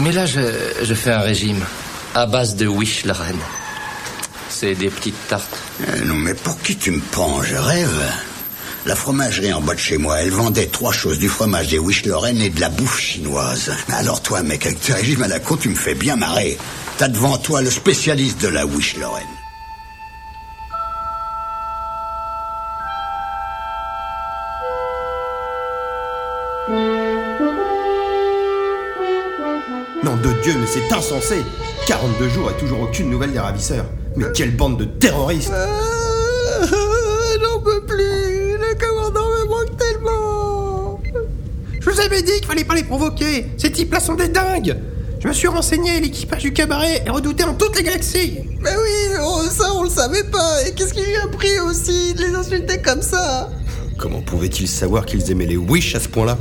Mais là, je, fais un régime à base de Wish la. C'est des petites tartes. Euh, non, mais pour qui tu me prends? Je rêve. La fromagerie en bas de chez moi, elle vendait trois choses, du fromage, des Wish Lorraine et de la bouffe chinoise. Alors toi, mec, avec tes régimes à la con, tu me fais bien marrer. T'as devant toi le spécialiste de la Wish Lorraine. Insensé. 42 jours et toujours aucune nouvelle des ravisseurs. Mais quelle bande de terroristes. J'en peux plus. Le commandant me manque tellement. Je vous avais dit qu'il fallait pas les provoquer. Ces types-là sont des dingues. Je me suis renseigné, l'équipage du cabaret est redouté en toute la galaxie Mais oui, oh, ça on le savait pas. Et qu'est-ce qui lui a pris aussi de les insulter comme ça? Comment pouvait-il savoir qu'ils aimaient les Wish à ce point-là?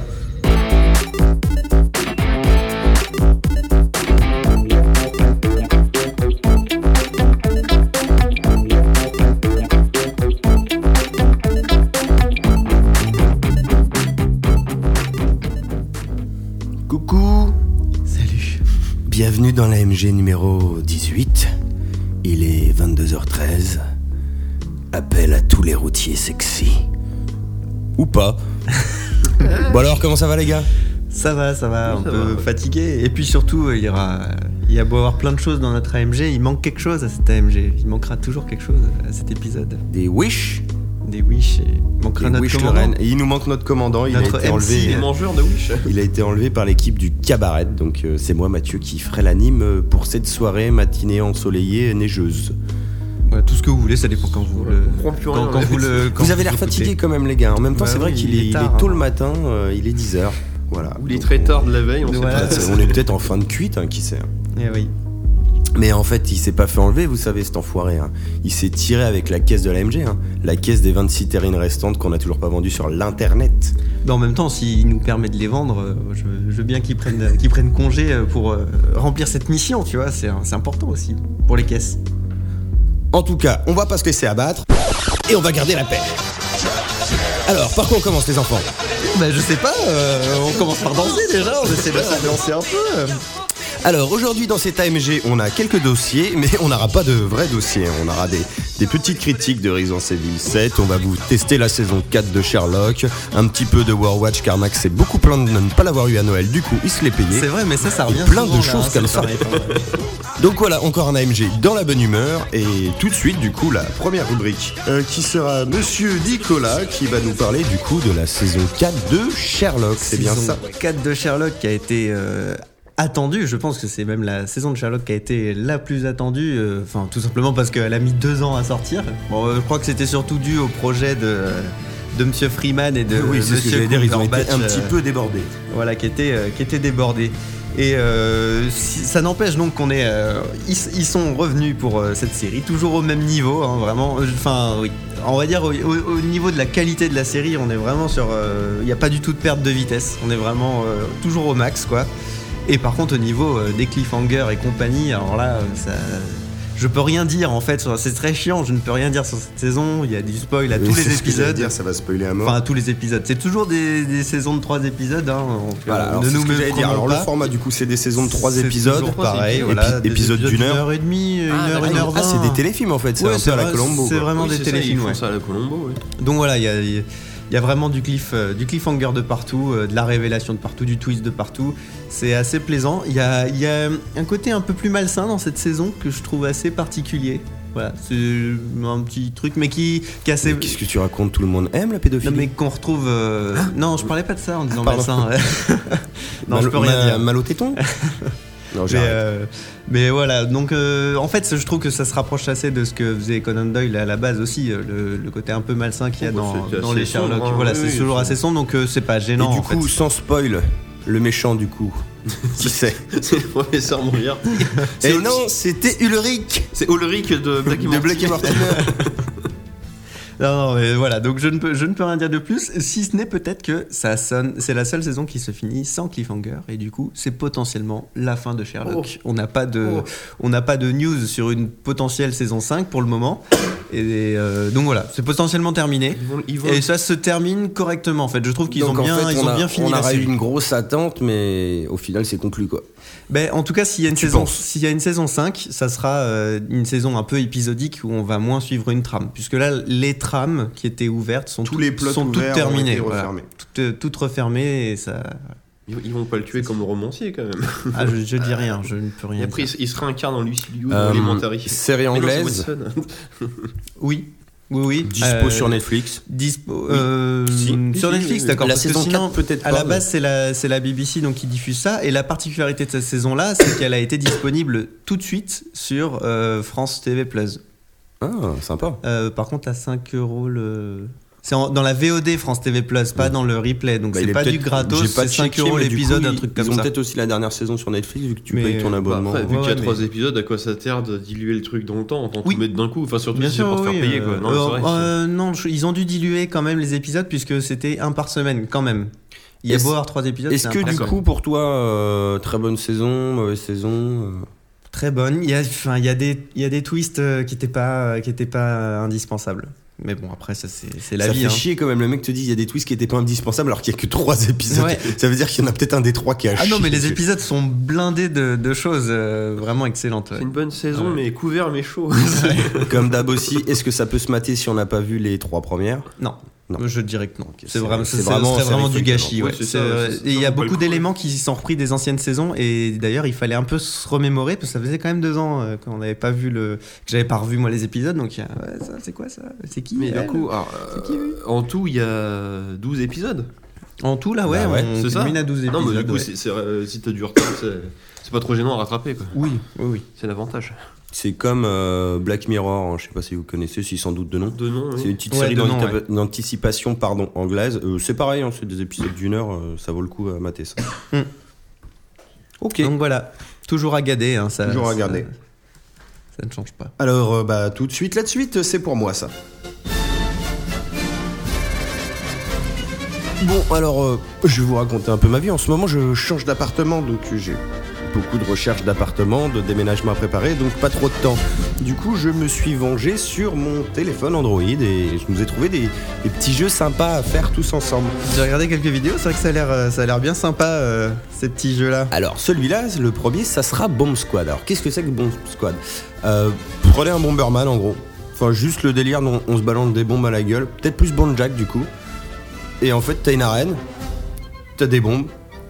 Numéro 18. Il est 22h13. Appel à tous les routiers sexy. Ou pas. bon alors, comment ça va les gars? Ça va, ça va, un peu fatigué. Et puis surtout, il y aura. Il y a beau avoir plein de choses dans notre AMG, il manque quelque chose à cette AMG. Il manquera toujours quelque chose à cet épisode. Des Wish? Des Wish et manquera Des notre Wish commandant. Lorraine. Et il nous manque notre commandant. Il Notre a été MC, enlevé. mangeurs de Wish. Il a été enlevé par l'équipe du cabaret. Donc euh, c'est moi, Mathieu, qui ferai l'anime euh, pour cette soirée matinée ensoleillée neigeuse. Ouais, tout ce que vous voulez, ça dépend quand vous le. plus rien, quand vous le. quand Vous avez l'air fatigué quand même, les gars. En même temps, Bah c'est vrai oui, qu'il il est, est il tard, est tôt hein. le matin. euh, il est 10h. Voilà. Ou les Donc, traiteurs de la veille, on sait Ouais. pas. peut-être- on est peut-être en fin de cuite, hein, qui sait. hein. Eh oui. Mais en fait, il s'est pas fait enlever, vous savez, cet enfoiré. hein. Il s'est tiré avec la caisse de l'AMG, hein. la caisse des 26 terrines restantes qu'on a toujours pas vendues sur l'internet. Mais en même temps, s'il nous permet de les vendre, euh, je, veux bien qu'ils prennent, congé euh, pour euh, remplir cette mission, tu vois. C'est important aussi pour les caisses. En tout cas, on va pas se laisser abattre et on va garder la paix. Alors, par quoi on commence, les enfants? Bah, je sais pas, euh, on commence par danser déjà, on essaie de s'ambiancer un peu. Alors aujourd'hui dans cet AMG on a quelques dossiers mais on n'aura pas de vrais dossiers. On aura des, des petites critiques de Resident Evil 7, on va vous tester la saison 4 de Sherlock, un petit peu de Warwatch car Max s'est beaucoup plaint de ne pas l'avoir eu à Noël, du coup il se l'est payé. C'est vrai, mais ça, ça revient plein souvent, de choses hein, comme ça. Donc voilà, encore un AMG dans la bonne humeur. Et tout de suite du coup la première rubrique euh, qui sera Monsieur Nicolas qui va nous parler du coup de la saison 4 de Sherlock, c'est bien Saison ça. 4 de Sherlock qui a été euh, attendue. Je pense que c'est même la saison de Sherlock qui a été la plus attendue. euh, Enfin, tout simplement parce qu'elle a mis deux ans à sortir. Bon, euh, je crois que c'était surtout dû au projet de. De Monsieur Freeman et de Oui, c'est ce que dire, ils ont été un petit euh, peu débordés. voilà, qui était, qui était débordé. Et euh, si- ça n'empêche donc qu'on est, euh, ils, ils sont revenus pour euh, cette série, toujours au même niveau, hein, vraiment. Enfin, oui, on va dire au, au- au niveau de la qualité de la série, on est vraiment sur, il n'y a pas du tout de perte de vitesse. On est vraiment toujours au max, quoi. Et par contre, au niveau euh, des cliffhangers et compagnie, alors là, euh, ça. Je peux rien dire en fait, c'est très chiant, je ne peux rien dire sur cette saison, il y a du spoil à Oui, tous les épisodes. dire, ça va spoiler à mort. Enfin, à tous les épisodes. C'est toujours des, des saisons de 3 épisodes. Hein, Voilà, alors ne c'est nous ce que j'allais dire. Alors le format du coup c'est des saisons de 3 C'est épisodes, pareil, voilà, épi- des épisodes d'une heure. heure et demie, une Ah, heure, une heure Ah vingt. c'est des téléfilms en fait, c'est Ouais, un peu à la Colombo. C'est vraiment Oui, des c'est ça, ils téléfilms. font ouais. ça à la Colombo, oui. Donc voilà, il y a, il y a vraiment du, cliff, euh, du cliffhanger de partout, euh, de la révélation de partout, du twist de partout. C'est assez plaisant. Il y a, il y a un côté un peu plus malsain dans cette saison que je trouve assez particulier. Voilà, c'est un petit truc, mais qui, qui assez. Qu'est-ce que tu racontes? Tout le monde aime la pédophilie? Non, mais qu'on retrouve. euh, Non, je parlais pas de ça en disant pardon. malsain. non, Mal- je peux rien dire. Mal au téton? Non, Mais, j'arrête. euh, mais voilà, donc euh, en fait, je trouve que ça se rapproche assez de ce que faisait Conan Doyle à la base aussi, euh, le, le côté un peu malsain qu'il y a Oh, bah, dans, les Sherlock. sombre, hein. Voilà, Oui, c'est oui, toujours assez sombre, donc euh, c'est pas gênant. Et du en coup, fait. sans spoil, le méchant du coup, qui c'est C'est le professeur Mouillard. Et non, c'était Ulrich C'est Ulrich de Black de Black et Mortimer. Non, non, mais voilà, donc je ne, peux, je ne peux rien dire de plus, si ce n'est peut-être que ça sonne, c'est la seule saison qui se finit sans cliffhanger, et du coup, c'est potentiellement la fin de Sherlock. On n'a pas de, Oh. on n'a pas de news sur une potentielle saison 5 pour le moment. Et euh, donc voilà, c'est potentiellement terminé. Ils vont, ils vont- Et ça se termine correctement en fait. Je trouve qu'ils ont bien, fait, ils on ont a- bien fini On la a eu une grosse attente, mais au final, c'est conclu quoi. Ben, en tout cas, s'il y a une saison, s'il y a une saison 5, ça sera euh, une saison un peu épisodique où on va moins suivre une trame, puisque là, les trames qui étaient ouvertes sont Tous toutes- les plots sont toutes terminées, voilà. toutes, euh, toutes refermées et ça. ils, vont pas le tuer comme le romancier quand même. Ah, je, je dis rien, je ne peux Et rien. après, dire. il, se réincarne en Lucy Liu Euh, dans série c'est anglaise. Oui, oui, oui. dispo Euh, sur Netflix. Dispo euh, Si. sur Netflix, d'accord. La parce que saison sinon, 4 peut-être À la mais- base, c'est la, c'est la BBC donc, qui diffuse ça. Et la particularité de cette saison-là, c'est qu'elle a été disponible tout de suite sur euh, France TV Plus. Ah, sympa. Par contre, à 5 euros le. C'est dans la VOD France TV Plus, pas dans le replay. Donc Bah, c'est est pas du gratos, j'ai pas c'est 5 checké, euros l'épisode, un ils- truc comme Ils ont ça. peut-être aussi la dernière saison sur Netflix vu que tu Mais, payes ton bah, abonnement. Après, vu Ouais, qu'il y a ouais, trois mais- épisodes, à quoi ça sert de diluer le truc dans le temps? Autant Oui. tout mettre d'un coup. Enfin, surtout Bien si c'est pour te faire payer. euh, Quoi. Non, euh, vrai, euh, non, je- ils ont dû diluer quand même les épisodes puisque c'était un par semaine quand même. Il y a beau avoir trois épisodes. Est-ce que du coup, pour toi, euh, très bonne saison, mauvaise saison euh, Très bonne. Il y a, enfin, il y a des, il y a des twists euh, qui n'étaient pas, euh, qui étaient pas euh, indispensables. Mais bon, après, ça, c'est, la Ça vie. fait hein. chier quand même. Le mec te dit il y a des twists qui étaient pas indispensables alors qu'il y a que trois épisodes. Ouais. Ça veut dire qu'il y en a peut-être un des trois qui a Ah non, mais les dessus. épisodes sont blindés de, de choses euh, vraiment excellentes. ouais. C'est une bonne saison, Ouais. mais couvert, mais chaud. Comme d'hab aussi, est-ce que ça peut se mater si on n'a pas vu les trois premières? Non. Non. Je dirais que non. c'est- C'est vraiment, c'est vraiment du gâchis. Ouais, euh, il y a beaucoup coup, d'éléments qui sont repris des anciennes saisons et d'ailleurs il fallait un peu se remémorer parce que ça faisait quand même deux ans euh, qu'on n'avait pas vu le, que j'avais pas revu moi les épisodes donc ouais, c'est quoi ça, c'est qui Mais elle? du coup, alors, C'est qui, euh, en tout, il y a 12 épisodes. En tout là ouais, Bah ouais, on c'est ça. à 12 épisodes. Non, mais du coup, euh, si t'as du retard, c'est c'est pas trop gênant à rattraper. quoi. Oui, oui, oui. C'est l'avantage. C'est comme euh, Black Mirror, hein, je sais pas si vous connaissez, si sans doute de nom. De nom, oui. C'est une petite Ouais, série ouais. d'anticipation pardon, anglaise. Euh, c'est pareil, hein, c'est des épisodes d'une heure, euh, ça vaut le coup à mater ça. Hmm. Ok. Donc voilà, toujours à garder. Hein, ça, Toujours à ça- garder. Ça ne change pas. Alors, euh, bah, tout de suite, la suite, c'est pour moi ça. Bon, alors, euh, je vais vous raconter un peu ma vie. En ce moment, je change d'appartement, donc j'ai beaucoup de recherches d'appartement, de déménagement à préparer, donc pas trop de temps. Du coup, je me suis vengé sur mon téléphone Android et je nous ai trouvé des, des petits jeux sympas à faire tous ensemble. J'ai regardé quelques vidéos, c'est vrai que ça a l'air, euh, ça a l'air bien sympa euh, ces petits jeux là. Alors celui-là, le premier, ça sera Bomb Squad. Alors qu'est-ce que c'est que Bomb Squad? Euh, Prenez un Bomberman en gros. Enfin juste le délire dont on se balance des bombes à la gueule. Peut-être plus Jack du coup. Et en fait t'as une arène, t'as des bombes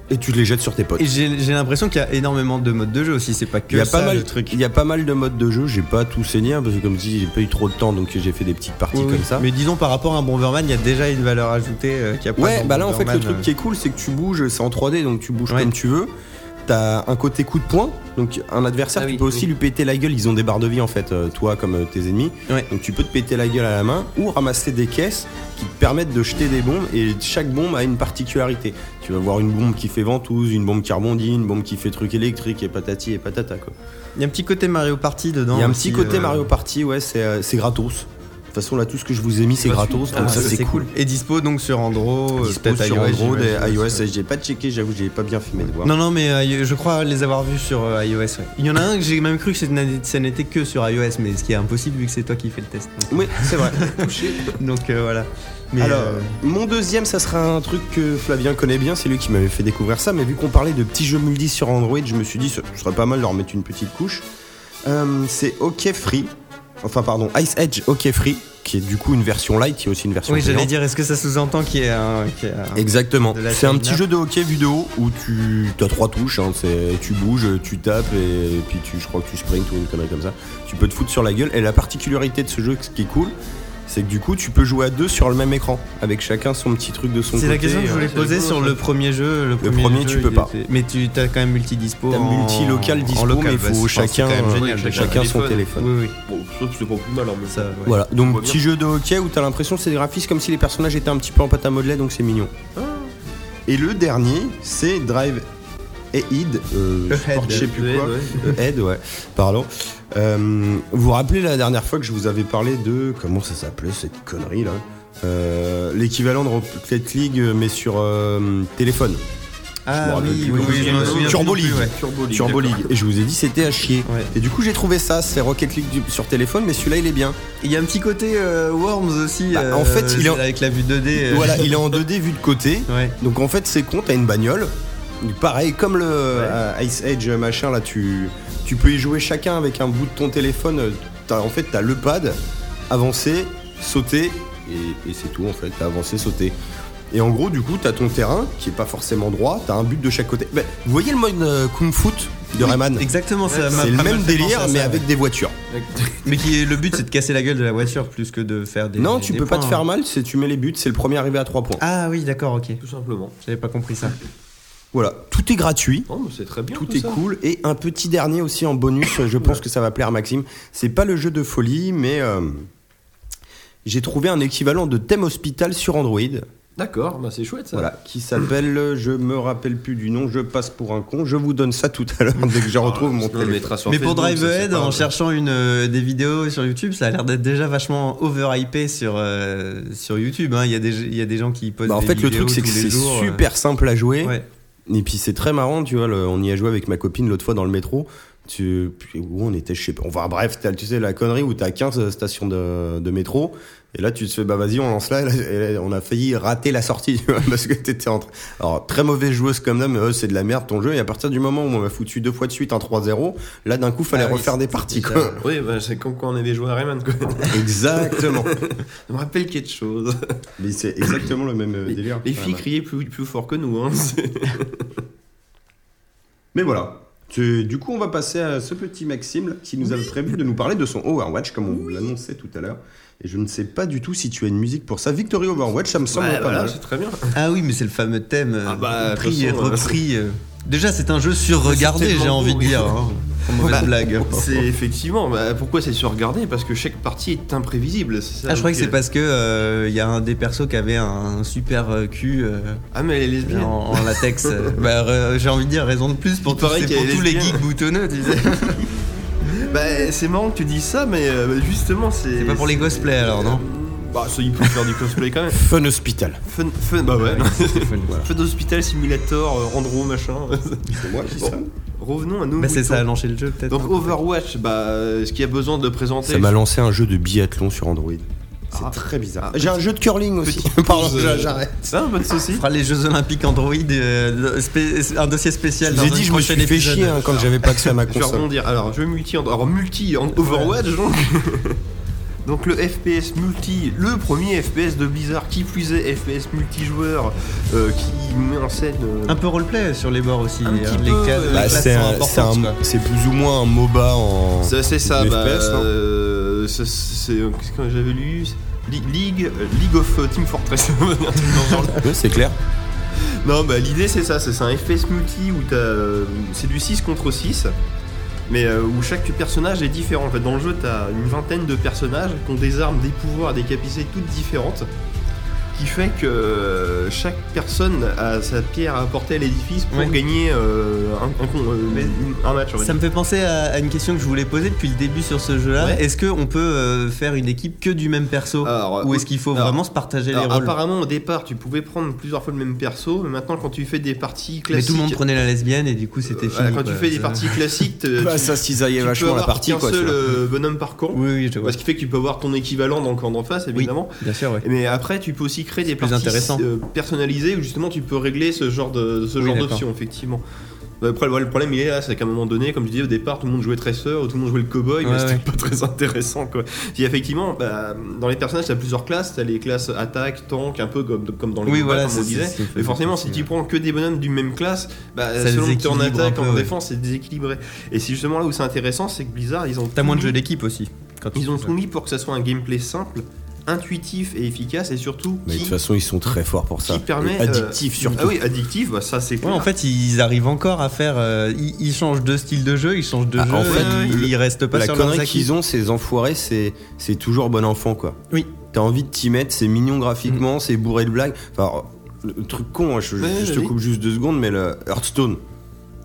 et tu les jettes sur tes potes. Et j'ai j'ai l'impression qu'il y a énormément de modes de jeu aussi, c'est pas que Il y, a ça pas mal, le truc. il y a pas mal de modes de jeu, j'ai pas tout saigné hein, parce que comme je dis j'ai pas eu trop de temps donc j'ai fait des petites parties Oui, oui. comme ça. Mais disons par rapport à un Bomberman, il y a déjà une valeur ajoutée euh, qu'il y a pas Ouais, bah là en fait le truc euh. qui est cool c'est que tu bouges, c'est en 3D donc tu bouges Ouais. comme tu veux. T'as un côté coup de poing, donc un adversaire Ah tu oui, peux aussi lui péter la gueule, ils ont des barres de vie en fait, euh, toi comme euh, tes ennemis. Ouais. Donc tu peux te péter la gueule à la main ou ramasser des caisses qui te permettent de jeter des bombes et chaque bombe a une particularité. Tu vas voir une bombe qui fait ventouse, une bombe qui rebondit, une bombe qui fait truc électrique et patati et patata quoi. Il y a un petit côté Mario Party dedans. Il y a un aussi, petit côté euh, Mario Party, ouais, c'est c'est gratos. De toute façon là tout ce que je vous ai mis c'est gratuit. gratos, Ah, donc ça c'est cool. Et dispo donc sur Android, euh, Dispo peut-être sur iOS, Android et j'imagine, iOS, j'ai pas checké, j'avoue, j'ai pas bien filmé de voir. Non, non, mais euh, je crois les avoir vus sur euh, iOS. ouais. Il y en a un que j'ai même cru que ça n'était que sur iOS, mais ce qui est impossible vu que c'est toi qui fais le test. Donc, Oui, c'est vrai. donc, euh, voilà. Mais, Alors, euh, mon deuxième, ça sera un truc que Flavien connaît bien, c'est lui qui m'avait fait découvrir ça, mais vu qu'on parlait de petits jeux multi sur Android, je me suis dit ce serait pas mal de leur mettre une petite couche. Euh, c'est OK Free, enfin pardon, Ice Edge OK Free, qui est du coup une version light, qui est aussi une version oui, j'allais dire, est-ce que ça sous-entend qu'il y a un. qu'il y a un- Exactement. C'est un petit jeu de hockey vu de haut où tu as trois touches. hein, c'est- tu bouges, tu tapes et, puis tu, je crois que tu sprints ou une connerie comme ça. Tu peux te foutre sur la gueule. Et la particularité de ce jeu, ce qui est cool, c'est que du coup tu peux jouer à deux sur le même écran avec chacun son petit truc de son côté. C'est la question que je voulais c'est poser sur le premier jeu. Le premier, premier, jeu, tu peux pas. était- Mais tu as quand même multi-dispo. T'as en- multi-local dispo, en local, mais il bah, faut chacun, euh, génial, chacun son téléphone. Oui, oui. Bon, ça, c'est pas plus mal. hein, mais- Ça, ouais. Voilà, On donc petit bien. jeu de hockey où t'as l'impression que c'est des graphismes comme si les personnages étaient un petit peu en pâte à modeler, donc c'est mignon. Ah. Et le dernier, c'est Drive Aid, euh, je sais plus quoi. Euh, Aid, ouais, pardon. Euh, vous vous rappelez la dernière fois que je vous avais parlé de comment ça s'appelait cette connerie là Euh, L'équivalent de Rocket League mais sur euh, téléphone. Ah oui, oui, oui, Turbo League. ouais. Turbo League. Turbo d'accord. League. Et je vous ai dit, c'était à chier. Ouais. Et du coup, j'ai trouvé ça, c'est Rocket League du- sur téléphone, mais celui-là, il est bien. Il y a un petit côté euh, Worms aussi. Bah, euh, en fait, il est en- avec la vue 2D. euh. Voilà, il est en 2D vu de côté. Ouais. Donc en fait, c'est con, t'as une bagnole. Pareil, comme le Ice Age machin, là, tu, tu peux y jouer chacun avec un bout de ton téléphone. T'as- en fait, t'as le pad, avancer, sauter, et, et c'est tout en fait. T'as avancé, sauter. Et en gros, du coup, t'as ton terrain qui est pas forcément droit, t'as un but de chaque côté. Bah, vous voyez le mode euh, Kung Fu de Rayman? Exactement, ça m'a C'est le même délire, ça, mais ouais. avec des voitures. Mais qui est, le but, c'est de casser la gueule de la voiture plus que de faire des. non, tu des peux pas te faire mal, c'est tu mets les buts, c'est le premier arrivé à 3 points. Ah oui, d'accord, ok. Tout simplement. J'avais pas compris ça. Voilà, tout est gratuit. Mais c'est très bien. Tout tout est ça. cool. Et un petit dernier aussi en bonus, je pense que ça va plaire à Maxime. C'est pas le jeu de folie, mais euh, j'ai trouvé un équivalent de thème hospital sur Android. D'accord, bah c'est chouette ça. Voilà, qui s'appelle, je me rappelle plus du nom, je passe pour un con. Je vous donne ça tout à l'heure dès que je retrouve mon Sinon, on le téléphone. mettra sur Mais pour Facebook, ça, Drive c'est Ahead, pas en cherchant une, euh, des vidéos sur YouTube, ça a l'air d'être déjà vachement overhypé sur, euh, sur YouTube. hein. Il y, a des- il y a des gens qui postent Bah, en des fait, le vidéos truc, c'est que c'est euh. super simple à jouer. Ouais. Et puis c'est très marrant, tu vois, le- on y a joué avec ma copine l'autre fois dans le métro. Tu, où on était, je sais pas. Enfin bref, t'as- tu sais la connerie où t'as 15 stations de, de métro. Et là, tu te fais, bah vas-y, on lance là. Et là, on a failli rater la sortie, tu vois, parce que t'étais en train. Alors, très mauvaise joueuse comme ça, mais euh, c'est de la merde ton jeu. Et à partir du moment où on m'a foutu deux fois de suite un 3-0, là, d'un coup, fallait Ah oui, refaire des parties, quoi. Oui, bah, c'est comme quand on avait joué à Rayman. Quoi. Exactement. Ça me rappelle quelque chose. mais c'est exactement le même euh, Les, délire. les filles criaient plus, plus fort que nous. Hein. Mais voilà. Du coup, on va passer à ce petit Maxime là, qui nous avait prévu de nous parler de son Overwatch, comme on vous l'annonçait tout à l'heure. Et je ne sais pas du tout si tu as une musique pour ça. Victory Overwatch, ça me semble Ouais, pas voilà, mal. c'est très bien. Ah oui, mais c'est le fameux thème euh, Ah bah, de toute pris et façon, euh, repris. euh. Déjà, c'est un jeu surregardé, j'ai envie de oui. dire. hein. Mauvaise Bah, blague. C'est effectivement. bah, pourquoi c'est surregardé Parce que chaque partie est imprévisible. c'est ça, Ah, je crois que c'est parce que euh, il y a un des persos qui avait un super euh, cul euh, Ah, mais elle est lesbienne. en, en latex. euh, bah, euh, j'ai envie de dire raison de plus pour, tous, pour tous les geeks boutonneux, tu sais. Bah, c'est marrant que tu dis ça, mais euh, justement, c'est. C'est pas pour les cosplays alors, non? Bah, ça, il peut faire du cosplay quand même. Fun Hospital. Fun, fun, bah ouais. Voilà. Fun Hospital Simulator, euh, Randro, machin. C'est moi qui Bon. Revenons à nos. Bah, c'est ça a lancé le jeu peut-être. Donc non Overwatch, bah, ce qu'il y a besoin de présenter. Ça m'a lancé un jeu de biathlon sur Android. C'est Ah. très bizarre. Ah, J'ai un jeu de curling aussi. Pardon, euh, j'arrête. Ça, pas de soucis. On fera les Jeux Olympiques Android, euh, un dossier spécial. Je vous ai dans dit, je me suis fait épisode. chier hein, quand j'avais pas accès à ma Je vais console. rebondir. Alors, jeu multi, alors multi en Overwatch donc. Donc le FPS multi, le premier FPS de Blizzard, qui plus est FPS multijoueur, euh, qui met en scène euh, Un peu roleplay sur les bords aussi. Un hein, petit les Bah, c'est sont un- c'est importantes, un- quoi. c'est plus ou moins un MOBA en. C'est ça, bah, FPS, non euh, c'est- qu'est-ce que j'avais lu? League, League of Team Fortress. C'est clair. non, bah l'idée c'est ça, c'est un FPS multi où t'as, euh, c'est du 6 contre 6, mais euh, où chaque personnage est différent. En fait, dans le jeu, t'as une vingtaine de personnages qui ont des armes, des pouvoirs, des capacités toutes différentes, qui fait que euh, chaque personne a sa pierre à apporter à l'édifice pour Ouais. gagner euh, un, un con- euh, Mais un match. Ça me fait penser à, à une question que je voulais poser depuis le début sur ce jeu-là. Ouais. Est-ce qu'on peut euh, faire une équipe que du même perso Alors, Ou est-ce qu'il faut alors- vraiment se partager les rôles? apparemment au départ tu pouvais prendre plusieurs fois le même perso, mais maintenant quand tu fais des parties Mais classiques, tout le monde prenait la lesbienne et du coup c'était euh, fini. quand quoi. tu fais des parties classiques, Bah, tu, ça cisaillait tu peux vachement la avoir partie, qu'un quoi. seul euh, bonhomme par camp, Oui, oui, je vois. ce qui fait que tu peux avoir ton équivalent dans le camp d'en face Oui, évidemment. bien sûr, ouais. Mais après tu peux aussi créer des plus parties intéressant. euh, personnalisées où justement tu peux régler ce genre de ce Oui, genre d'accord. d'option effectivement. Bah, Après, le problème il est là, c'est qu'à un moment donné, comme je disais au départ, tout le monde jouait Tracer, tout le monde jouait le cowboy, mais Ouais, c'était ouais. pas très intéressant quoi. Et effectivement, bah, dans les personnages, t'as plusieurs classes, t'as les classes attaque, tank, un peu comme, comme dans les Oui, voilà, comme on disait. Mais forcément, si tu prends que des bonhommes du même classe, bah, Ça selon que t'es en attaque, peu, en ouais. défense, c'est déséquilibré. Et c'est justement là où c'est intéressant, c'est que Blizzard, ils ont T'as moins de jeux d'équipe aussi. Quand Ils ont tout mis pour que ça soit un gameplay simple, intuitif et efficace, et surtout Mais de toute façon, ils sont très forts pour ça. qui permet Et addictif euh, surtout. Ah oui, addictif, bah, ça c'est Ouais, en fait, ils arrivent encore à faire. euh, ils, ils changent de style de jeu, ils changent de Ah, jeu. en fait, ils, le- ils restent pas la sur leurs connerie qu'ils ont, ces enfoirés, c'est c'est toujours bon enfant quoi. Oui. T'as envie de t'y mettre, c'est mignon graphiquement, c'est bourré de blagues. Enfin, le truc con, hein, je, Ouais, je te coupe juste deux secondes, mais le Hearthstone.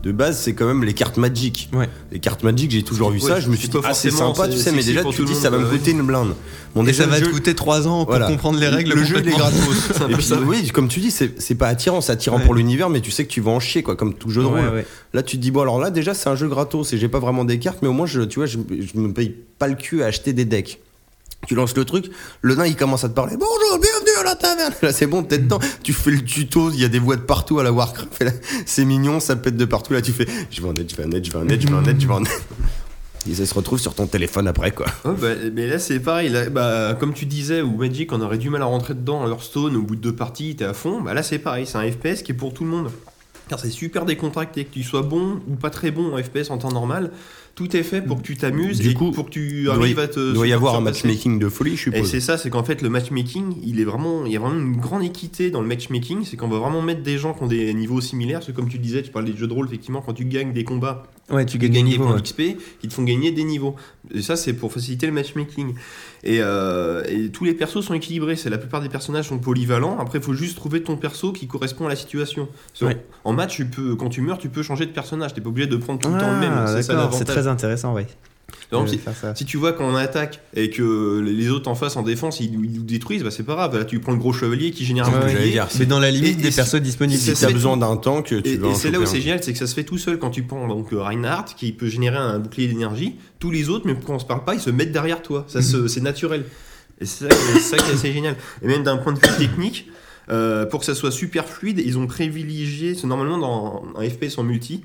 De base, c'est quand même les cartes Magic. Ouais. Les cartes Magic, j'ai toujours vu Ouais, ça. Je me suis dit, pas ah, c'est sympa, tu sais, mais déjà, tu tout te le dis, ça va me coûter une blinde. Bon, Et déjà, ça va te coûter 3 ans pour Voilà. comprendre les règles. Le jeu, il est gratos. Et puis, oui, comme tu dis, c'est pas attirant, c'est attirant Ouais. pour l'univers, mais tu sais que tu vas en chier, quoi, comme tout jeu de rôle. Là, tu te dis, bon, alors là, déjà, c'est un jeu gratos et j'ai pas vraiment des cartes, mais au moins, je, tu vois, je, je me paye pas le cul à acheter des decks. Tu lances le truc, le nain il commence à te parler. Bonjour, bienvenue à la taverne. Là c'est bon, t'es dedans. Tu fais le tuto, il y a des voix de partout à la Warcraft. C'est mignon, ça pète de partout. Là tu fais, je vais en net, je vais en net, je vais en net, je vais en net, je vais en net. Et ça se retrouve sur ton téléphone après quoi. Ouais, bah, mais là c'est pareil, là, bah, comme tu disais, ou Magic on aurait du mal à rentrer dedans, Hearthstone au bout de deux parties t'es à fond, bah là c'est pareil, c'est un FPS qui est pour tout le monde. Car c'est super décontracté, que tu sois bon ou pas très bon en FPS en temps normal, tout est fait pour que tu t'amuses et coup, pour que tu doit, arrives à te. il doit y avoir un matchmaking de folie, je Et suppose. c'est ça, c'est qu'en fait le matchmaking, il est vraiment, il y a vraiment une grande équité dans le matchmaking, c'est qu'on va vraiment mettre des gens qui ont des niveaux similaires, parce que comme tu disais, tu parles des jeux de rôle, effectivement, quand tu gagnes des combats, Ouais, tu gagnes des niveaux. points ouais. d'XP qui te font gagner des niveaux. Et ça, c'est pour faciliter le matchmaking. Et, euh, et tous les persos sont équilibrés. C'est la plupart des personnages sont polyvalents. Après, il faut juste trouver ton perso qui correspond à la situation. Ouais. En match, tu peux, quand tu meurs, tu peux changer de personnage. T'es pas obligé de prendre tout le temps le même. Ah, C'est très intéressant, ouais. Si- tu vois qu'on attaque et que les autres en face en défense ils, ils nous détruisent, bah c'est pas grave. Là, tu prends le gros chevalier qui génère un Ouais, bouclier. j'allais dire, Mais dans la limite Et- des et persos disponibles. c'est- Si c'est- t'as besoin d'un tank, tu Et, vas et c'est là où c'est génial, c'est que ça se fait tout seul quand tu prends donc euh, Reinhardt qui peut générer un bouclier d'énergie. Tous les autres, même quand on se parle pas, ils se mettent derrière toi. Ça se- c'est naturel. Et c'est ça, qui est- c'est ça qui est assez génial. Et même d'un point de vue technique, euh, pour que ça soit super fluide, ils ont privilégié. C'est normalement dans un FPS en multi.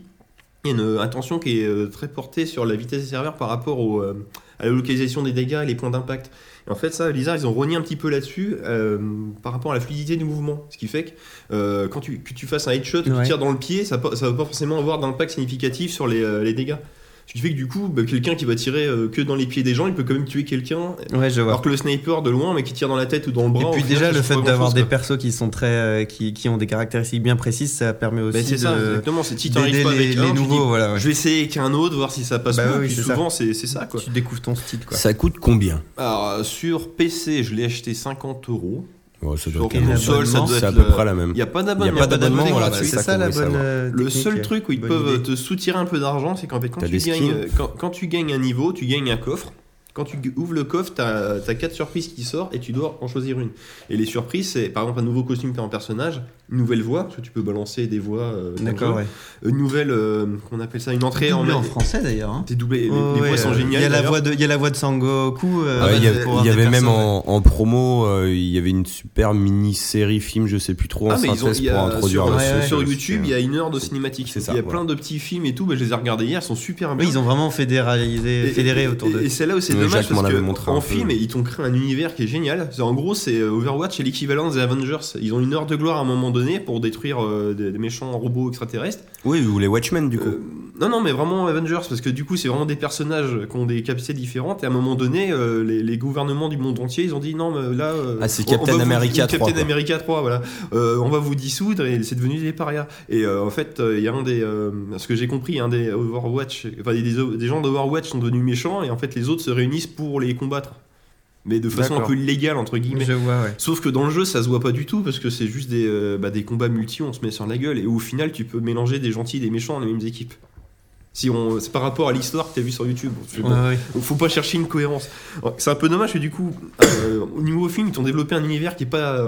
Il y a une attention qui est euh, très portée sur la vitesse des serveurs par rapport au, euh, à la localisation des dégâts et les points d'impact. Et en fait, ça, Blizzard, ils ont rogné un petit peu là-dessus euh, par rapport à la fluidité du mouvement. Ce qui fait que euh, quand tu, que tu fasses un headshot, que Ouais. tu tires dans le pied, ça ne va pas forcément avoir d'impact significatif sur les, euh, les dégâts. Ce qui fait que du coup, bah, quelqu'un qui va tirer euh, que dans les pieds des gens, il peut quand même tuer quelqu'un. Ouais, je vois. Alors que le sniper de loin, mais qui tire dans la tête ou dans le Et bras. puis au final, déjà le fait d'avoir des persos qui sont très euh, qui, qui ont des caractéristiques bien précises, ça permet aussi Bah, c'est ça, de exactement. C'est si d'aider t'arrives pas les, avec les un, tu nouveaux, dis, voilà. ouais. je vais essayer avec un autre, voir si ça passe Bah oui, puis souvent, c'est c'est ça, quoi. Tu découvres ton style quoi. Ça coûte combien? Alors, euh, sur PC, je l'ai acheté 50 euros. Ouais, ça Sur doit être console, ça doit C'est être à peu le- près la même. Il n'y a pas Il y a d'abonnement. pas d'abonnement, d'abonnement voilà, gratuit. c'est c'est ça qu'on la voulait bonne savoir. euh, Le technique, seul truc où ils bonne peuvent idée. te soutirer un peu d'argent, c'est qu'en fait, quand T'as tu, des gagnes, skins euh, quand, quand tu gagnes un niveau, tu gagnes un coffre. Quand tu ouvres le coffre, tu as, 4 surprises qui sortent et tu dois en choisir une. Et les surprises, c'est par exemple un nouveau costume que tu en personnage, une nouvelle voix, parce que tu peux balancer des voix. euh, D'accord, ouais. Une nouvelle, euh, qu'on appelle ça, une entrée en, en français d'ailleurs. hein. T'es doublé, les, Oh, les ouais, voix sont euh, géniales. Il y a la voix de il y a la voix de Sangoku euh, il y euh, avait, pour il y avait même en, en promo, euh, il y avait une super mini-série film, je sais plus trop, en Ah, mais ils ont, synthèse a- pour introduire sur, YouTube, il y a une heure de cinématique. Ça, il y a voilà. plein de petits films et tout, bah, je les ai regardés hier, ils sont super bien. Oui, ils ont vraiment fédéralisé, fédéré et- autour et- de. Et c'est là où c'est m'en avait montré en film, ils t'ont créé un univers qui est génial. En gros, c'est euh, Overwatch, c'est l'équivalent des Avengers. Ils ont une heure de gloire à un moment donné pour détruire euh, des, des méchants robots extraterrestres. Oui, ou les Watchmen du coup. Euh, non, non, mais vraiment Avengers parce que du coup, c'est vraiment des personnages qui ont des capacités différentes. Et à un moment donné, euh, les, les gouvernements du monde entier, ils ont dit non, mais là, euh, Ah, c'est on- on Captain vous- America Captain 3, quoi. America 3, voilà. On va vous dissoudre et c'est devenu des parias. Et en fait, il y a un des, ce que j'ai compris, un des Overwatch, enfin des- des gens d'Overwatch sont devenus méchants et en fait les autres se réunissent pour les combattre, mais de façon un peu illégale entre guillemets. Je vois, ouais. Sauf que dans le jeu, ça se voit pas du tout parce que c'est juste des, euh, bah, des combats multi, on se met sur la gueule et au final, tu peux mélanger des gentils et des méchants dans les mêmes équipes. Si on, c'est par rapport à l'histoire que t'as vu sur YouTube. Bon. Ouais, ouais. Faut pas chercher une cohérence. C'est un peu dommage que du coup, euh, au niveau film, ils t'ont développé un univers qui est pas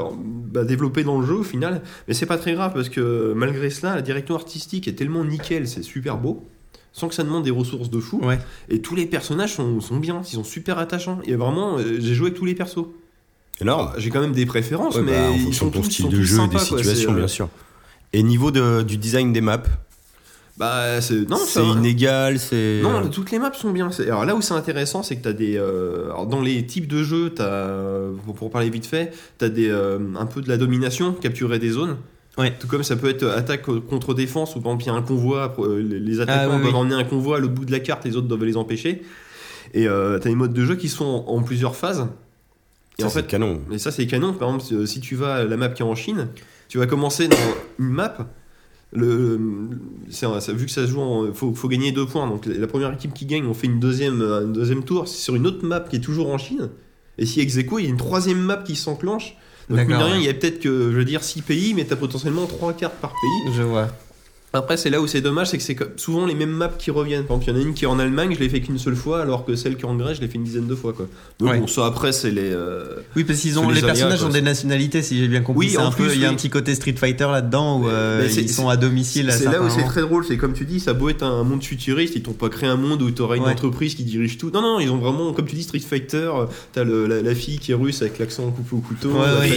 bah, développé dans le jeu au final, mais c'est pas très grave parce que malgré cela, la direction artistique est tellement nickel, c'est super beau, sans que ça demande des ressources de fou. Ouais. Et tous les personnages sont, sont bien, ils sont super attachants. Et vraiment, euh, j'ai joué avec tous les persos. Énorme. J'ai quand même des préférences, Ouais, mais bah, en ils sont de ton tous, style sont de jeu, sympas, des situations, euh, bien sûr. Et niveau de, du design des maps, Bah, c'est non, c'est inégal, c'est. Non, toutes les maps sont bien. Alors là où c'est intéressant, c'est que t'as des. euh, alors dans les types de jeux, t'as. Pour, pour parler vite fait, t'as des euh, un peu de la domination, capturer des zones. Ouais. Tout comme ça peut être attaque contre défense, ou par exemple il y a un convoi, euh, les attaquants Ah, oui, doivent oui. emmener un convoi à l'autre bout de la carte, les autres doivent les empêcher. Et euh, t'as des modes de jeu qui sont en, en plusieurs phases. Et Ça, en c'est fait, canon. mais ça, c'est canon. Par exemple, si- euh, tu vas à la map qui est en Chine, tu vas commencer dans une map. Le, c'est un- ça- vu que ça se joue, en, faut, faut gagner deux points. Donc la première équipe qui gagne, on fait une deuxième, un deuxième tour c'est sur une autre map qui est toujours en Chine. Et si ex aequo, il y a une troisième map qui s'enclenche. Donc mine de rien, il y a peut-être que, je veux dire, six pays, mais t'as potentiellement trois cartes par pays. Je vois. Après, c'est là où c'est dommage, c'est que c'est souvent les mêmes maps qui reviennent. Par exemple, il y en a une qui est en Allemagne, je l'ai fait qu'une seule fois, alors que celle qui est en Grèce, je l'ai fait une dizaine de fois. Quoi. Donc, Ouais. bon, ça après, c'est les. euh, Oui, parce qu'ils ont les personnages quoi, ont des nationalités, si j'ai bien compris. Oui, C'est en un peu, plus, il y a un petit côté Street Fighter là-dedans où euh, Mais ils sont à domicile. C'est là où c'est très drôle, c'est comme tu dis, ça a beau être un monde futuriste, ils t'ont pas créé un monde où t'auras une Ouais. entreprise qui dirige tout. Non, non, ils ont vraiment, comme tu dis, Street Fighter, euh, t'as la, la fille qui est russe avec l'accent coupé au couteau, Ouais,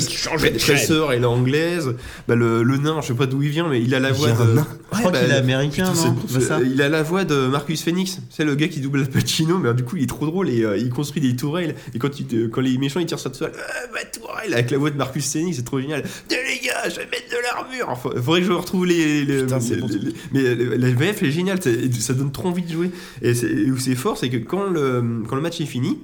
la presseur elle est anglaise, bah, le, le nain, je sais pas d'où il vient, mais il a la voix Je crois qu'il bah, est américain, putain, c'est non ça Il a la voix de Marcus Phoenix, c'est le gars qui double Al Pacino, mais du coup il est trop drôle et euh, il construit des tourelles. Et quand, il- quand les méchants ils tirent ça dessus, euh, ma tourelle avec la voix de Marcus Phoenix, c'est trop génial. De les gars, je vais mettre de l'armure. Enfin, faudrait que je retrouve les. les- Putain, c'est les- bon, les- les- mais euh, la VF est géniale, ça donne trop envie de jouer. Et où c'est fort, c'est que quand le, quand le match est fini,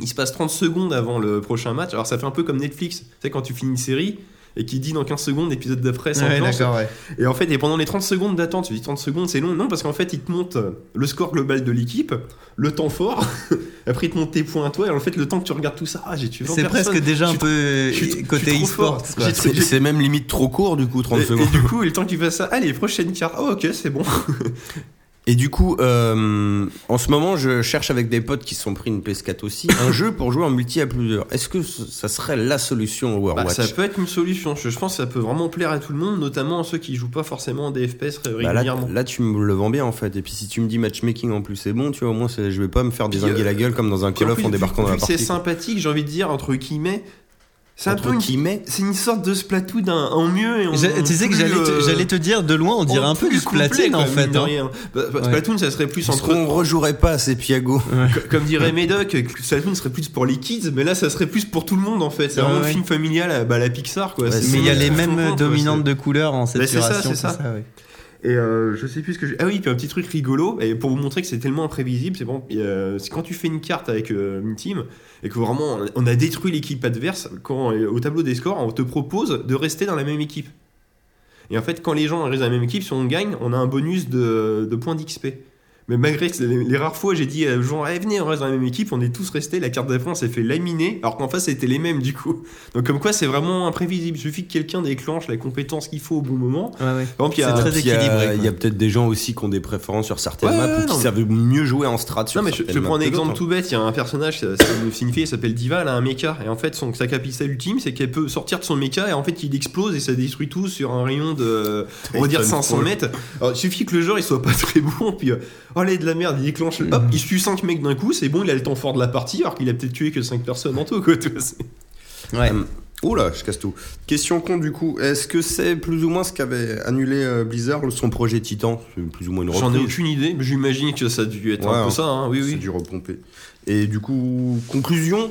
il se passe 30 secondes avant le prochain match. Alors ça fait un peu comme Netflix, tu sais, quand tu finis une série. Et qui dit dans 15 secondes, l'épisode d'après, sans Ouais, et en fait, et pendant les 30 secondes d'attente, tu dis 30 secondes, c'est long. Non, parce qu'en fait, il te monte euh, le score global de l'équipe, le temps fort, après il te monte tes points à toi, et en fait, le temps que tu regardes tout ça, ah, j'ai tué 20 C'est presque déjà un peu côté e-sport. C'est même limite trop court du coup, 30 Et, et secondes. du coup, le temps que tu fais ça, allez, prochaine carte. Oh, ok, c'est bon. Et du coup, euh, en ce moment, je cherche avec des potes qui se sont pris une PS4 aussi, un jeu pour jouer en multi à plusieurs. Est-ce que ça serait la solution au Bah, Overwatch ça peut être une solution. Je, pense que ça peut vraiment plaire à tout le monde, notamment à ceux qui jouent pas forcément en DFPS Bah, là, régulièrement. là, tu me le vends bien en fait. Et puis si tu me dis matchmaking en plus, c'est bon, tu vois, au moins c'est- je vais pas me faire désinguer euh, la gueule comme dans un Call of en débarquant dans la C'est partie. quoi. sympathique, j'ai envie de dire, entre guillemets. C'est un peu une, c'est une sorte de Splatoon d'un- en mieux et en J'ai- Tu sais que plus, j'allais te, euh, j'allais te dire de loin, on dirait en un peu du Splatoon en fait. de hein. rien. Bah, bah, Ouais. Splatoon, ça serait plus Parce entre. qu'on rejouerait pas à ces Piago. Co- Comme dirait Médoc, Splatoon serait plus pour les kids, mais là, ça serait plus pour tout le monde en fait. C'est Ouais, vraiment ouais. un film familial à bah, la Pixar quoi. Mais il y a les mêmes dominantes de couleurs en Bah, c'est ça, c'est ça. Et euh, je sais plus ce que j'ai. Ah oui, puis un petit truc rigolo, et pour vous montrer que c'est tellement imprévisible, c'est euh, quand tu fais une carte avec euh, une team et que vraiment on a détruit l'équipe adverse, quand au tableau des scores, on te propose de rester dans la même équipe. Et en fait, quand les gens restent dans la même équipe, si on gagne, on a un bonus de, de points d'XP. Mais malgré que les, les rares fois, j'ai dit aux gens, Eh, venez, on reste dans la même équipe, on est tous restés, la carte d'après, on s'est fait laminer, alors qu'en face, c'était les mêmes du coup. Donc, comme quoi, c'est vraiment imprévisible. Il suffit que quelqu'un déclenche la compétence qu'il faut au bon moment. Ouais, ouais. Par exemple, il y a- C'est très Puis, il y a- équilibré. Il y a, peut-être des gens aussi qui ont des préférences sur certaines Ouais, maps ouais, ou qui non, savent mieux jouer en strat sur Non mais je, je prends un exemple tout bête, il y a un personnage, ça- ça- une fille elle s'appelle Diva, elle a un mecha, et en fait son, sa capacité ultime c'est qu'elle peut sortir de son mecha et en fait il explose et ça détruit tout sur un rayon de, on va dire Titanfall. 500 mètres. Alors il suffit que le joueur il soit pas très bon, puis là de la merde, il déclenche, hop, il tue 5 mecs d'un coup, c'est bon, il a le temps fort de la partie alors qu'il a peut-être tué que 5 personnes en tout quoi. c'est- Ouais. Euh, là, je casse tout. Question con du coup, est-ce que c'est plus ou moins ce qu'avait annulé euh, Blizzard, son projet Titan? C'est plus ou moins une J'en ai aucune idée, mais j'imagine que ça a dû être Ouais, un peu hein. ça, hein, oui C'est oui. du repomper. Et du coup, conclusion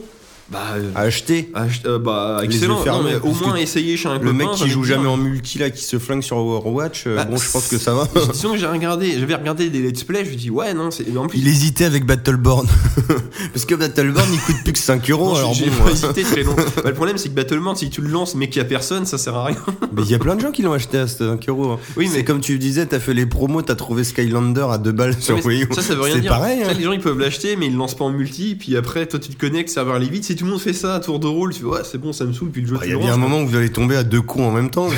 Bah, euh, acheter. ach- euh, bah excellent, Non, mais au moins essayer chez un Le copain, mec qui joue dire. jamais en multi là, qui se flingue sur Overwatch, euh, Bah, bon, je pense que ça va. Sinon j'ai regardé, j'avais regardé des let's play, je me dis ouais non, c'est plus Il hésitait avec Battleborn. Parce que Battleborn il coûte plus que 5 euros. Non, alors j'ai bon, pas hésité très long. Bah, le problème, c'est que Battleborn, si tu le lances mais qu'il y a personne, ça sert à rien. Mais il y a plein de gens qui l'ont acheté à 5 euros. hein. Oui, C'est mais- comme tu disais, t'as fait les promos, t'as trouvé Skylander à 2 balles sur Wii ça, ça veut rien dire. pareil. Hein. les gens, ils peuvent l'acheter, mais ils le lancent pas en multi. Puis après, toi, tu te connectes, serveur aller vite. Si tout le monde fait ça à tour de rôle, tu fais ouais, c'est bon, ça me saoule. Puis le jeu, Ah, tu Il y a bien un moment où vous allez tomber à deux coups en même temps.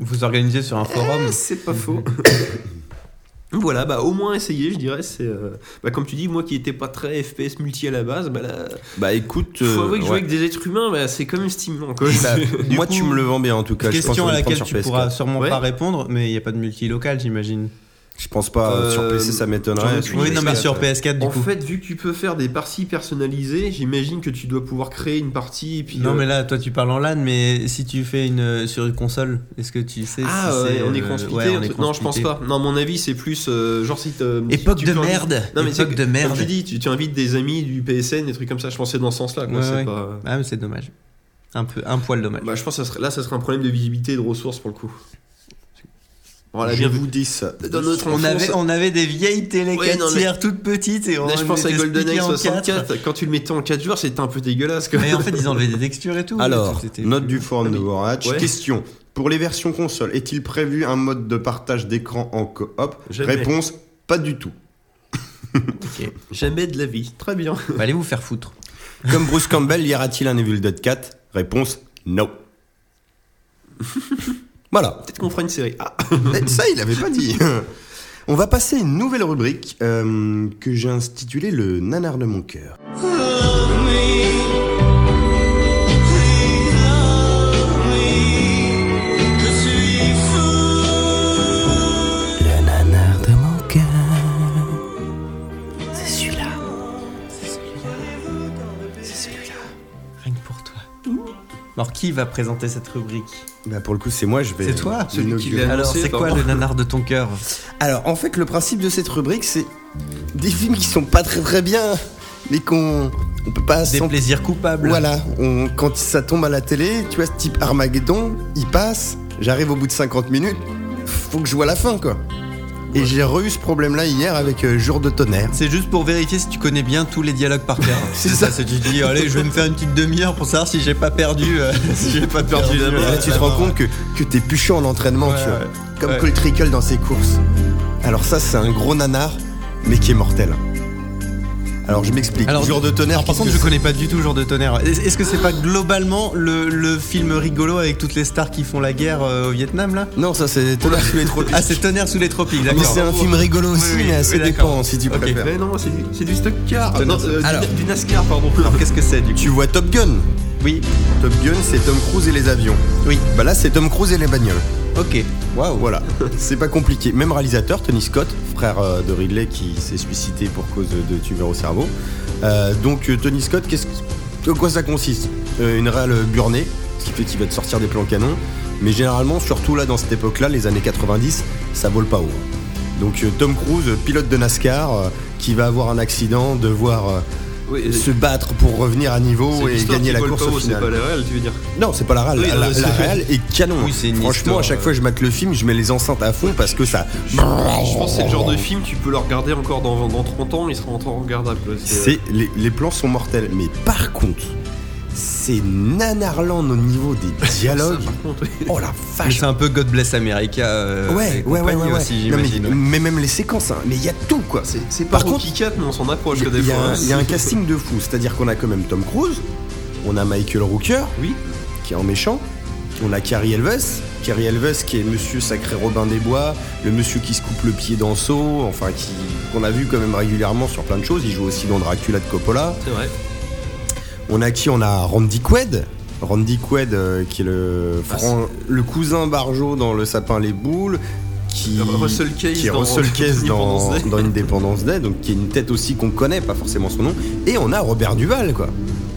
Vous organisez sur un forum. Eh, c'est pas faux. Voilà, bah au moins essayer, je dirais. C'est euh, bah, comme tu dis, moi qui étais pas très FPS multi à la base, bah là, bah écoute, faut euh, avouer que jouer ouais. avec des êtres humains, bah, c'est quand même stimulant. Quoi. Bah, moi coup, tu me le vends bien en tout cas. je pense Question à laquelle tu pourras PS4. sûrement Ouais. pas répondre, mais il n'y a pas de multi local, j'imagine. Je pense pas. euh, sur PC ça m'étonnerait. Oui, non, mais PS4, sur euh, PS4 du en coup. fait, vu que tu peux faire des parties personnalisées, j'imagine que tu dois pouvoir créer une partie et puis. Non, euh, mais là, toi, tu parles en LAN, mais si tu fais une euh, sur une console, est-ce que tu sais Ah, si ouais, c'est, on est euh, consplité ouais, on un est truc- Non, je pense pas. Non, à mon avis, c'est plus euh, genre si Époque tu de merde. Non, mais Époque c'est de merde. Comme tu dis, tu, tu invites des amis du PSN, des trucs comme ça. Je pensais dans ce sens-là. quoi, Ouais, pas- Ah, mais c'est dommage. Un peu, un poil dommage. Bah, je pense que ça serait, là, ça serait un problème de visibilité et de ressources pour le coup. Voilà, Je vous dis ça. Dans notre on enfance, avait, on avait des vieilles télé Ouais, 4 non, mais- tiers toutes petites et on Là, je pense à GoldenEye expliquait en 64. quatre. Quand tu le mettais en 4 joueurs, c'était un peu dégueulasse. Quoi. Mais en fait, ils enlevaient des textures et tout. Alors, note du forum de ouais. Question. Pour les versions console, est-il prévu un mode de partage d'écran en coop. Réponse pas du tout. Jamais de la vie. Très bien. Bah, allez vous faire foutre. Comme Bruce Campbell, y aura-t-il un Evil Dead 4 Réponse non. Voilà. Peut-être qu'on fera une série. Ah Eh, Ça, il avait pas dit. On va passer à une nouvelle rubrique euh, que j'ai intitulée le nanar de mon cœur. Le nanar de mon cœur. C'est celui-là. C'est celui-là. C'est celui-là. Rien que pour toi. Alors qui va présenter cette rubrique? Bah pour le coup, c'est moi, je vais. C'est toi, celui qui l'inaugurer. l'a- Alors c'est quoi le nanar de ton cœur Alors, en fait, le principe de cette rubrique, c'est des films qui sont pas très très bien, mais qu'on on peut pas Des plaisirs coupables. Voilà, on- quand ça tombe à la télé, tu vois, ce type Armageddon, il passe, j'arrive au bout de 50 minutes, faut que je vois la fin, quoi. Et j'ai re-eu ce problème-là hier avec euh, Jour de tonnerre. C'est juste pour vérifier si tu connais bien tous les dialogues par cœur. C'est ça. C'est tu dis allez, je vais me faire une petite demi-heure pour savoir si j'ai pas perdu, euh, si j'ai pas perdu là, tu te rends compte que, que t'es plus chaud en entraînement, Ouais, tu vois. ouais. Comme Ouais. Cole Trickle dans ses courses. Alors ça, c'est un gros nanar, mais qui est mortel. Alors je m'explique. Alors, Jour de tonnerre, Alors, par contre, je connais pas du tout Jour de tonnerre. Est- Est-ce que c'est pas globalement le, le film rigolo avec toutes les stars qui font la guerre euh, au Vietnam là? Non, ça c'est Tonnerre sous les tropiques. Ah, c'est Tonnerre sous les tropiques, mais d'accord. c'est un film rigolo aussi, Oui, oui, mais assez oui, dépend si tu préfères. Mais non, c'est c'est du stock car. Tenez, Non, euh, du- alors. du, NASCAR, pardon. Alors, qu'est-ce que c'est du coup? Tu vois Top Gun? Oui, Top Gun, c'est Tom Cruise et les avions. oui, Bah là, c'est Tom Cruise et les bagnoles. Ok. Waouh. Voilà, c'est pas compliqué. Même réalisateur, Tony Scott, frère euh, de Ridley qui s'est suicidé pour cause de, tumeur au cerveau. Euh, donc euh, Tony Scott, qu'est-ce que- de quoi ça consiste? Euh, Une réelle burnée, ce qui fait qu'il va te sortir des plans canons. Mais généralement, surtout là dans cette époque-là, les années 90, ça vole pas haut. Donc Tom Cruise, pilote de NASCAR, qui va avoir un accident, devoir Oui, se battre pour revenir à niveau et gagner la course au C'est final. pas la réelle, tu veux dire Non, c'est pas la réelle. Oui, la, la- la réelle est canon. Oui, Franchement, histoire, à chaque euh. fois que je mate le film, je mets les enceintes à fond parce que ça. Je pense que c'est le genre de film, tu peux le regarder encore dans, dans 30 ans, il sera encore regardable. C'est les, les plans sont mortels, mais par contre, c'est nanarland au niveau des dialogues. Oh la Mais vache. c'est un peu God Bless America. euh, Ouais, ouais, ouais, ouais, aussi, Non, mais, j'imagine. ouais. mais même les séquences, hein, mais il y a tout quoi. C'est Par contre, Rocky 4, mais on s'en approche Il y, a- des il y a fois. un- hein. il y a un casting de fou, c'est-à-dire qu'on a quand même Tom Cruise, on a Michael Rooker, Oui. qui est en méchant, on a Carrie Elves, Carrie Elves qui est Monsieur Sacré Robin des Bois, le monsieur qui se coupe le pied dans Saw, enfin qui qu'on a vu quand même régulièrement sur plein de choses. Il joue aussi dans Dracula de Coppola. C'est vrai. On a qui On a Randy Quaid. Randy Quaid euh, qui est le, Ah, fran- le cousin Barjo dans Le Sapin les Boules. Qui, Russell Case qui est dans- Russell Case dans, Independence Day. dans Independence Day, donc qui est une tête aussi qu'on connaît, pas forcément son nom. Et on a Robert Duval, quoi.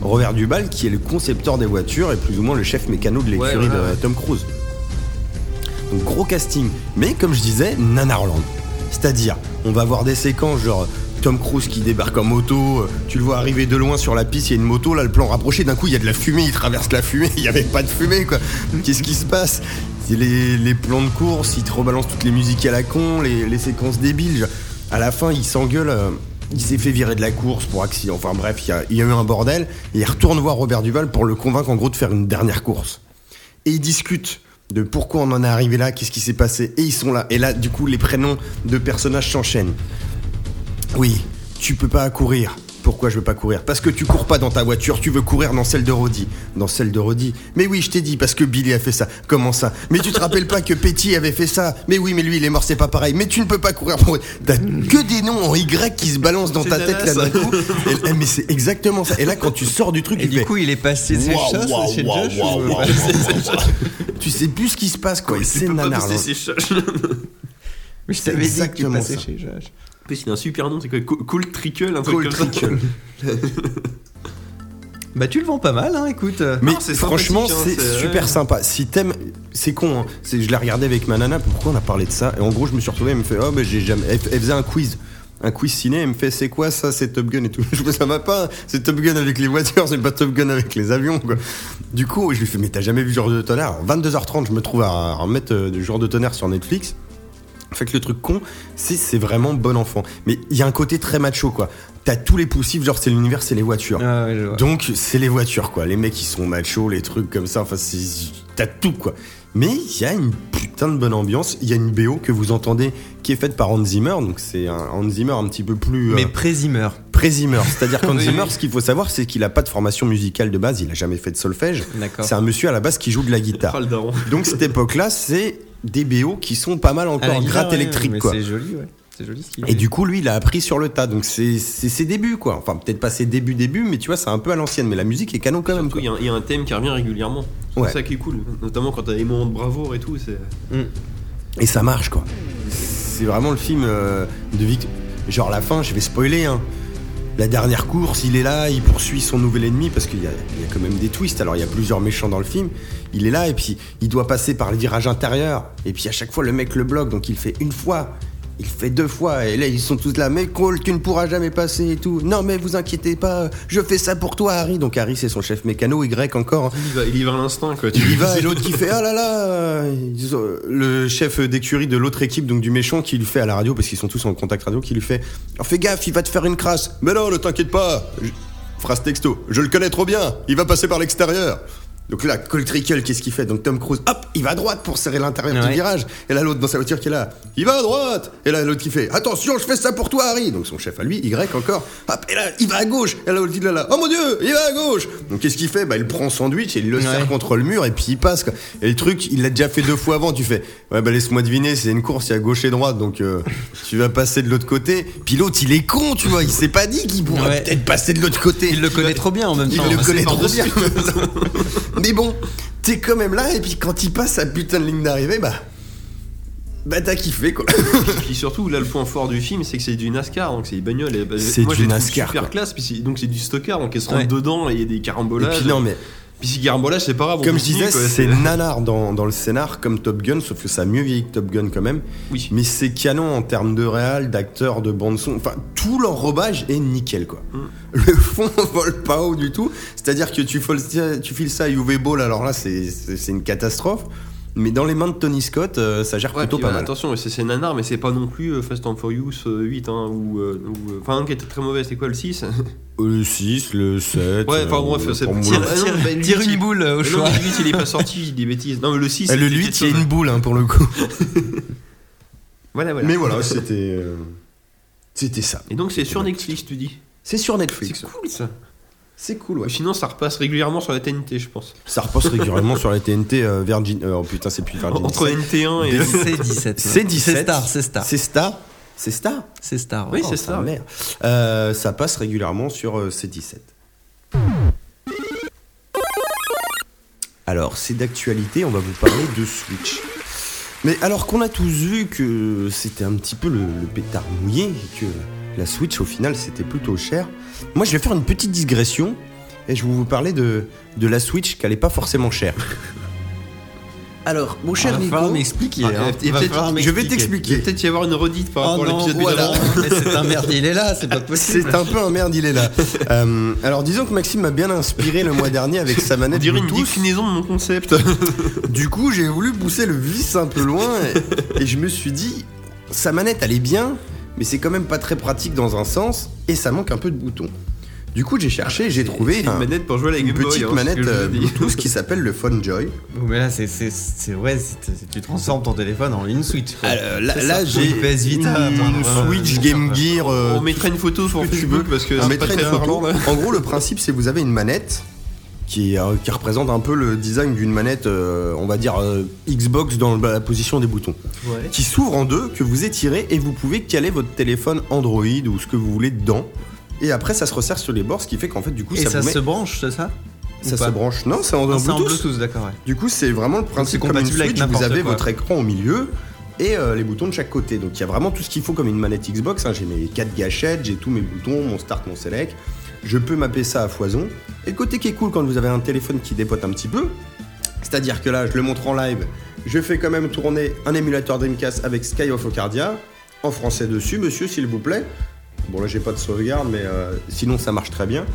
Robert Duval qui est le concepteur des voitures et plus ou moins le chef mécano de l'écurie Ouais, ouais, de. Tom Cruise. Donc gros casting. Mais comme je disais, Nanarland. C'est-à-dire, on va voir des séquences genre Tom Cruise qui débarque en moto, euh, tu le vois arriver de loin sur la piste, il y a une moto, là le plan rapproché, d'un coup il y a de la fumée, il traverse la fumée, il n'y avait pas de fumée quoi. Qu'est-ce qui se passe? C'est les, les plans de course, il te rebalance toutes les musiques à la con, les, les séquences débiles. À la fin il s'engueule, euh, il s'est fait virer de la course pour accident. Enfin bref, il y a, il y a eu un bordel, et il retourne voir Robert Duval pour le convaincre en gros de faire une dernière course et ils discutent de pourquoi on en est arrivé là, qu'est-ce qui s'est passé, et ils sont là. Et là, du coup, les prénoms de personnages s'enchaînent. Oui, tu peux pas courir. Pourquoi je veux pas courir? Parce que tu cours pas dans ta voiture, tu veux courir dans celle de Roddy. Dans celle de Roddy. Mais oui, je t'ai dit, parce que Billy a fait ça. Comment ça? Mais tu te rappelles pas que Petty avait fait ça? Mais oui, mais lui, il est mort, c'est pas pareil. Mais tu ne peux pas courir pour... T'as que des noms en Y qui se balancent dans ta tête là d'un coup. Et- eh, mais c'est exactement ça. Et là, quand tu sors du truc, Et tu du fais... coup, il est passé ses waouh, chez Josh ou- tu sais plus ce qui se passe, quoi. C'est pas nanar. bosser ses. Mais je t'avais dit que tu exactement passais ça. chez Josh. En plus, il a un super nom, c'est quoi Co- Cool Trickle, un truc Cool comme Trickle. ça. Bah, tu le vends pas mal, hein, écoute. Mais Non, c'est franchement, hein, c'est c'est- super ouais. sympa. Si t'aimes, c'est con. Hein. C'est- Je l'ai regardé avec ma nana. Pourquoi on a parlé de ça Et en gros, je me suis retrouvé. Elle me fait, oh, mais j'ai jamais. Elle, elle faisait un quiz. Un quiz ciné, elle me fait c'est quoi ça, c'est Top Gun et tout. Je me ça va pas, c'est Top Gun avec les voitures, c'est pas Top Gun avec les avions quoi. Du coup, je lui fais mais t'as jamais vu Genre de tonnerre? 22h30, je me trouve à remettre euh, du Genre de tonnerre sur Netflix. Fait que le truc con, c'est c'est vraiment bon enfant. Mais il y a un côté très macho quoi. T'as tous les poussifs, genre c'est l'univers, c'est les voitures. Ah, ouais, je vois. Donc c'est les voitures quoi, les mecs qui sont machos, les trucs comme ça, enfin c'est t'as tout quoi. Mais il y a une putain de bonne ambiance, il y a une BO que vous entendez qui est faite par Hans Zimmer, donc c'est un Hans Zimmer un petit peu plus euh, Mais pré-Zimmer. après Zimmer. C'est-à-dire qu'Hans Oui, Zimmer, ce qu'il faut savoir, c'est qu'il a pas de formation musicale de base, il a jamais fait de solfège. D'accord. C'est un monsieur à la base qui joue de la guitare. Daron. Donc cette époque-là, c'est des BO qui sont pas mal encore guitare, gratte ouais, électrique. C'est joli, ouais. Joli ce Et du coup, lui, il a appris sur le tas. Donc c'est ses débuts quoi. Enfin peut-être pas ses débuts débuts, mais tu vois, c'est un peu à l'ancienne. Mais la musique est canon quand même. Il y, a un- il y a un thème qui revient régulièrement. C'est Ouais. ça qui est cool. Notamment quand t'as des moments de bravoure et tout. C'est... Et ça marche quoi. C'est vraiment le film euh, de Victor. Genre la fin, je vais spoiler. Hein. La dernière course, il est là, il poursuit son nouvel ennemi parce qu'il y, a- quand même des twists. Alors il y a plusieurs méchants dans le film. Il est là et puis il doit passer par le virage intérieur. Et puis à chaque fois le mec le bloque, donc il fait une fois. Il fait deux fois et là ils sont tous là, mais Cole, tu ne pourras jamais passer et tout. Non mais vous inquiétez pas, je fais ça pour toi Harry. Donc Harry c'est son chef mécano, Y encore. hein. Il y va, il y va à l'instinct quoi. Tu Il y va et l'autre qui fait ah là là le chef d'écurie de l'autre équipe donc du méchant qui lui fait à la radio parce qu'ils sont tous en contact radio qui lui fait oh, fais gaffe il va te faire une crasse mais non ne t'inquiète pas Je- phrase texto je le connais trop bien il va passer par l'extérieur donc là Cole Trickle qu'est-ce qu'il fait donc Tom Cruise hop il va à droite pour serrer l'intérieur du virage et là l'autre dans sa voiture qui est là il va à droite et là l'autre qui fait attention je fais ça pour toi Harry donc son chef à lui Y encore hop et là il va à gauche et là l'autre il est là oh mon dieu il va à gauche donc qu'est-ce qu'il fait bah il prend son sandwich et il le Ouais. serre contre le mur et puis il passe quoi. Et le truc, il l'a déjà fait deux fois avant. Tu fais, ouais bah laisse-moi deviner, c'est une course, il y a gauche et droite, donc euh, tu vas passer de l'autre côté. Puis l'autre, il est con, tu vois, il s'est pas dit qu'il pourrait Ouais. peut-être passer de l'autre côté. Il le connaît trop bien en même Il temps. le C'est connaît trop bien. Mais bon, t'es quand même là et puis quand il passe sa putain de ligne d'arrivée, bah bah t'as kiffé quoi. Et puis surtout, là, le point fort du film, c'est que c'est du NASCAR, donc c'est des bagnoles. et- bah, C'est moi, du NASCAR, Super quoi. classe, puis c'est- donc c'est du stockard, donc elles se Ouais. rentrent dedans et il y a des Et carambolages. puis non mais Puis si carambolage, c'est pas grave. comme je disais, c'est nanar dans, dans le scénar comme Top Gun, sauf que ça a mieux vieilli que Top Gun quand même. Oui. Mais c'est canon en termes de réal, d'acteurs, de bande son. Enfin, tout l'enrobage est nickel quoi. Mm. Le fond vole pas haut du tout. C'est-à-dire que tu, files- tu files ça à UV Ball, alors là c'est une catastrophe. Mais dans les mains de Tony Scott, euh, ça gère Ouais, plutôt puis, pas ouais, mal. Attention, c'est c'est nanar, mais c'est pas non plus euh, Fast and Furious euh, 8, hein, ou. euh, ou, euh, Enfin, un qui était très mauvais, c'était quoi le 6 Euh, Le 6, le 7. Ouais, enfin bref, c'est Tire, non, bah, une boule au Non, choix. mais le 8, il est pas sorti, je dis des bêtises. Non, mais le 6. Ah, le c'était 8, quelque il y a une boule hein, pour le coup. Voilà, voilà. Mais voilà, c'était. euh, C'était ça. Et donc, c'est sur Netflix, tu dis C'est sur C'est Netflix. cool ça. C'est cool, ouais. Sinon, ça repasse régulièrement sur la TNT, je pense. Ça repasse régulièrement sur la TNT euh, Virgin. euh, oh putain, c'est plus Virgin. Entre NT1 et. C'est 17. C'est 17. C'est Star, c'est Star. C'est Star. C'est Star. C'est Star. Oui, c'est ça. sa mère. Euh, ça passe régulièrement sur euh, C17. Alors, c'est d'actualité, on va vous parler de Switch. Mais alors qu'on a tous vu que c'était un petit peu le, le pétard mouillé, et que la Switch au final c'était plutôt cher, moi je vais faire une petite digression et je vais vous parler de, de la Switch qui n'est pas forcément chère. Alors, mon cher Nico, m'expliquer. Ah, hein. Il va falloir je vais m'expliquer. Il va t'expliquer. peut-être y avoir une redite par Oh rapport à l'épisode voilà. Mais c'est un merde, il est là, c'est pas possible. C'est un peu un merde, il est là. Euh, alors disons que Maxime m'a bien inspiré le mois dernier avec sa On manette dirait une Bluetooth. déclinaison de mon concept. Du coup, j'ai voulu pousser le vice un peu loin et, et je me suis dit, sa manette elle est bien, mais c'est quand même pas très pratique dans un sens et ça manque un peu de boutons. Du coup, j'ai cherché, j'ai trouvé un- une manette pour jouer à la une Game Boy. petite hein, manette euh. Bluetooth qui s'appelle le Phone Joy. Mais là, c'est, ouais, tu transformes ton téléphone en une Switch. quoi. Euh, là, j'ai Une PS Vita, une, Switch Game Gear. euh, On mettra une photo sur ce que tu Facebook veux. parce que On c'est mettrait pas très parlant. En gros, le principe, c'est que vous avez une manette qui, euh, qui représente un peu le design d'une manette, euh, on va dire euh, Xbox dans la position des boutons, Ouais. qui s'ouvre en deux, que vous étirez et vous pouvez caler votre téléphone Android ou ce que vous voulez dedans. Et après, ça se resserre sur les bords, ce qui fait qu'en fait, du coup, Et ça, ça vous met- se branche, c'est ça ça se branche. Non, c'est en, en Bluetooth. D'accord, ouais. Du coup, c'est vraiment le principe comme une avec Switch. Vous avez quoi. votre écran au milieu et euh, les boutons de chaque côté. Donc il y a vraiment tout ce qu'il faut comme une manette Xbox. hein. J'ai mes 4 gâchettes, j'ai tous mes boutons, mon start, mon select. Je peux mapper ça à foison. Et le côté qui est cool quand vous avez un téléphone qui dépote un petit peu, c'est-à-dire que là, je le montre en live, je fais quand même tourner un émulateur Dreamcast avec Sky of Ocardia, en français dessus, monsieur, s'il vous plaît. Bon, là, j'ai pas de sauvegarde, mais euh, sinon, ça marche très bien.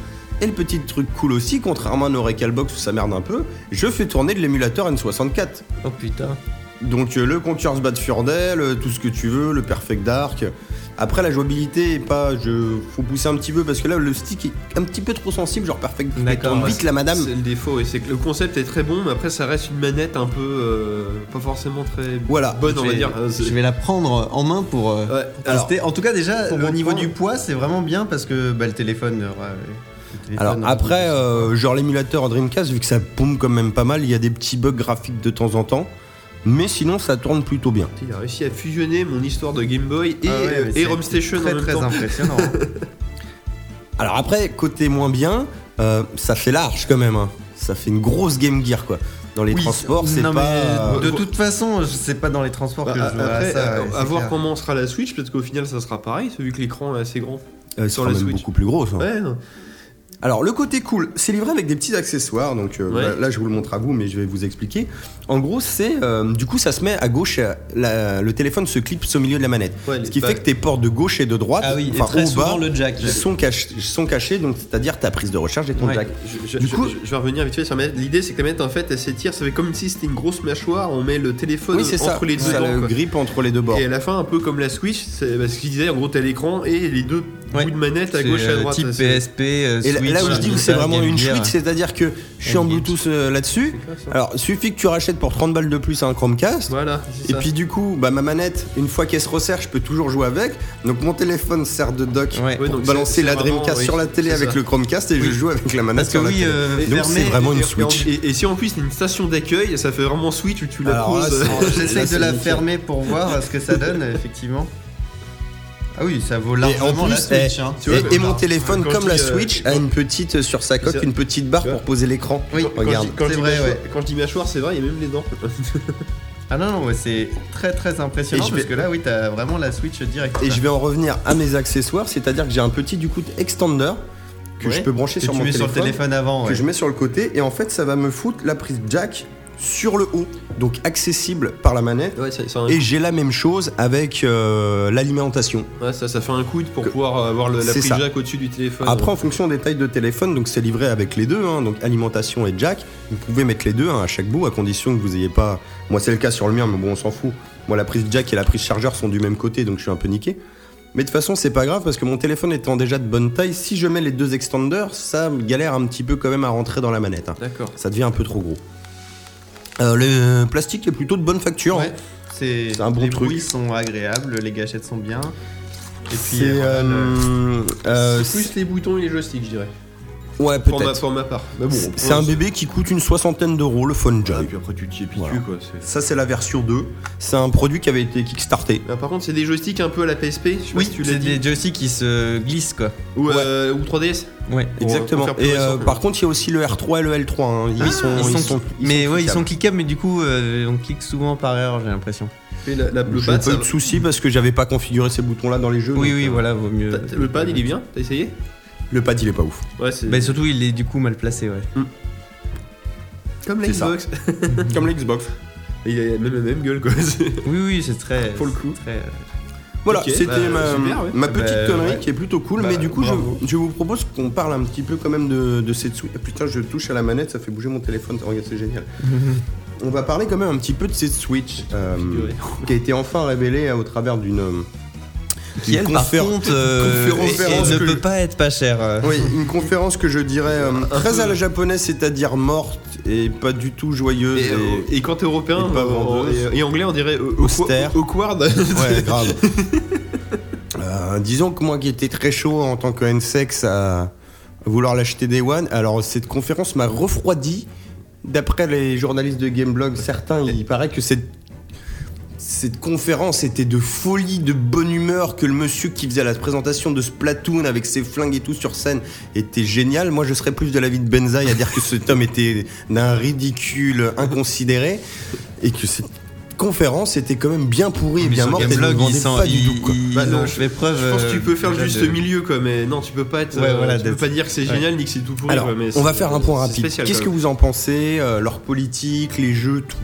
Et le petit truc cool aussi, contrairement à nos Recalbox où ça merde un peu, je fais tourner de l'émulateur N64. Oh putain. Donc euh, le Conqueror's Bad Fur Day, le- tout ce que tu veux, le Perfect Dark. Après la jouabilité est pas, je faut pousser un petit peu parce que là le stick est un petit peu trop sensible, genre Perfect Dark. D'accord, vite la madame. C'est le défaut, et c'est que le concept est très bon, mais après ça reste une manette un peu euh, pas forcément très Voilà. bonne, on je va vais, dire. Euh, je vais la prendre en main pour, euh, Ouais, pour alors, tester. En tout cas, déjà, au niveau du poids, c'est vraiment bien parce que bah, le téléphone. euh, ouais, Alors euh, après, euh, genre l'émulateur Dreamcast, vu que ça pompe quand même pas mal, il y a des petits bugs graphiques de temps en temps. Mais sinon, ça tourne plutôt bien. il a réussi à fusionner mon histoire de Game Boy et, ah ouais, euh, et c'est Home Station très, en même très temps. impressionnant. Alors après, côté moins bien, euh, ça fait large quand même. hein. Ça fait une grosse Game Gear quoi. Dans les Oui, transports, c'est pas. mais de euh, toute façon, sais pas dans les transports Bah, que je après, à ça. ouais, à c'est voir clair. comment sera la Switch, peut-être qu'au final ça sera pareil, vu que l'écran est assez grand. euh, sur sera la même Switch. beaucoup plus grosse. hein. Ouais, non. Alors le côté cool, c'est livré avec des petits accessoires. Donc euh, Ouais. là, je vous le montre à vous, mais je vais vous expliquer. En gros, c'est euh, du coup, ça se met à gauche. euh, la- le téléphone se clipse au milieu de la manette. Ouais, Ce qui bah, fait que tes ports de gauche et de droite, Ah oui, et très bas, le jack. sont, cachés, sont cachés. Donc c'est-à-dire ta prise de recharge et ton Ouais. jack. Je, je- Du coup- je- je vais revenir vite fait sur la manette. L'idée c'est que la manette en fait elle s'étire, ça fait comme si c'était une grosse mâchoire, on met le téléphone Oui, c'est ça. entre les deux Ça dents, le entre les deux bords. Et à la fin, un peu comme la Switch, c'est bah, ce qu'il disait, en gros t'as l'écran et les deux Ouais. de manette à gauche et à euh, droite. Type PSP, euh, Et là- où je dis où c'est vraiment une. Switch, c'est-à-dire que je suis en. Bluetooth euh, là-dessus. Alors, suffit que tu rachètes pour 30 balles de plus un Chromecast. Voilà, Et ça. puis du coup, bah, ma manette, une fois qu'elle se resserre, je peux toujours jouer avec. Donc mon téléphone sert de dock Ouais. Ouais, pour donc balancer la vraiment- Dreamcast oui, sur la télé avec ça. le Chromecast et je joue avec la manette Parce que sur la oui, télé. euh, Donc c'est vraiment Et- une Switch. Et, et si en plus c'est une station d'accueil, ça fait vraiment Switch où tu la poses. Là, de la fermer pour voir ce que ça donne, effectivement. Ah oui, ça vaut Et largement en plus, la Switch. eh, hein. Vois, et, quand- et mon téléphone, quand comme la dis, euh, Switch, a une petite sur sa coque, une petite barre pour poser l'écran. Oui, Quand je regarde. dis- quand je vrai, mâchoire- ouais. Quand je dis mâchoire, c'est vrai, il y a même les dents. Ah non, non, ouais, c'est très très impressionnant parce vais- que là, oui, t'as vraiment la Switch direct. Et je vais en revenir à mes accessoires, c'est-à-dire que j'ai un petit du coup extender que Ouais. je peux brancher que sur tu mon mets téléphone, sur le téléphone avant. que je mets sur le côté et en fait ça va me foutre la prise jack sur le haut, donc accessible par la manette. Ouais, ça, ça, a un- Et j'ai la même chose avec euh, l'alimentation. ouais, ça, ça fait un coude pour pouvoir euh, avoir le- la prise ça. jack au-dessus du téléphone. Après, en fonction des tailles de téléphone, donc c'est livré avec les deux, hein, donc alimentation et jack. Vous pouvez mettre les deux hein, à chaque bout, à condition que vous ayez pas. Moi, c'est le cas sur le mien, mais bon, on s'en fout. Moi, la prise jack et la prise chargeur sont du même côté, donc je suis un peu niqué. Mais de toute façon, c'est pas grave parce que mon téléphone étant déjà de bonne taille, si je mets les deux extenders, ça me galère un petit peu quand même à rentrer dans la manette. hein. D'accord. Ça devient un peu trop gros. Euh, le plastique est plutôt de bonne facture. Ouais, c'est un bon les truc. bruits sont agréables, les gâchettes sont bien. Et puis euh, voilà, le- euh, C'est plus les boutons et les joysticks, je dirais. Ouais Pour ma, peut-être. pour ma part. Mais bon, C'est- un bébé qui coûte une soixantaine d'euros, le Phone Ah, et puis après tu t'y Voilà. quoi. Ça, c'est la version 2. C'est un produit qui avait été kickstarté. Ah, par contre, c'est des joysticks un peu à la PSP. Je sais pas Oui, si tu l'as c'est des joysticks qui se glissent quoi. Ou, euh, ou 3DS. Ouais. Exactement. et euh, récent. par contre, il y a aussi le R3 et le L3. hein. Ils, Ah, sont, ils ils sont- ils mais sont ouais, ils sont cliquables. mais du coup, euh, on clique souvent par erreur, j'ai l'impression. La- la- le J'ai pad, pas ça eu de soucis parce que j'avais pas configuré ces boutons-là dans les jeux. Oui, donc, oui, euh, voilà, vaut mieux. le pad, il est bien T'as essayé? Le pad, il est pas ouf. Ouais, c'est surtout, il est du coup mal placé, ouais. comme la c'est ça. Xbox. Comme l'Xbox. il a même la même gueule quoi. Oui, oui, c'est très. Pour le coup. c'est très, euh, Voilà, Ok, c'était bah, ma, super, ouais. ma Bah, petite connerie ouais. qui est plutôt cool. Bah, mais du coup, je, bravo. je vous propose qu'on parle un petit peu quand même de, de cette Switch. Ah, putain, je touche à la manette, ça fait bouger mon téléphone. Regarde, c'est génial. On va parler quand même un petit peu de cette Switch euh, Figuré. qui a été enfin révélée euh, au travers d'une. euh, Qui, elle, par contre, euh, conférence et- et ne peut pas être pas cher. euh. Oui, une conférence que je dirais euh, très à la japonaise, c'est-à-dire morte et pas du tout joyeuse. Et, euh, Et, et quand t'es européen et pas vendeuse. et, et anglais, on dirait Austère. awkward. Ouais, grave. Euh, disons que moi qui étais très chaud en tant que N-Sex à vouloir l'acheter Day One, alors cette conférence m'a refroidi. D'après les journalistes de Gameblog, certains, il paraît que cette, cette conférence était de folie, de bonne humeur, que le monsieur qui faisait la présentation de Splatoon avec ses flingues et tout sur scène était génial. Moi, je serais plus de l'avis de Benzaï à dire que cet homme était d'un ridicule inconsidéré et que cette conférence était quand même bien pourrie et bien morte et vendait ils sont- pas du tout. Quoi. ils Bah ont non, fait preuve. Je pense que tu peux faire le euh, juste de- milieu quoi, mais non, tu peux pas être. Ouais, euh, voilà, tu peux pas dire que c'est ouais. génial ni que c'est tout pourri. Alors, quoi, mais on va faire un point rapide. Qu'est-ce que vous en pensez euh, Leur politique, les jeux, tout.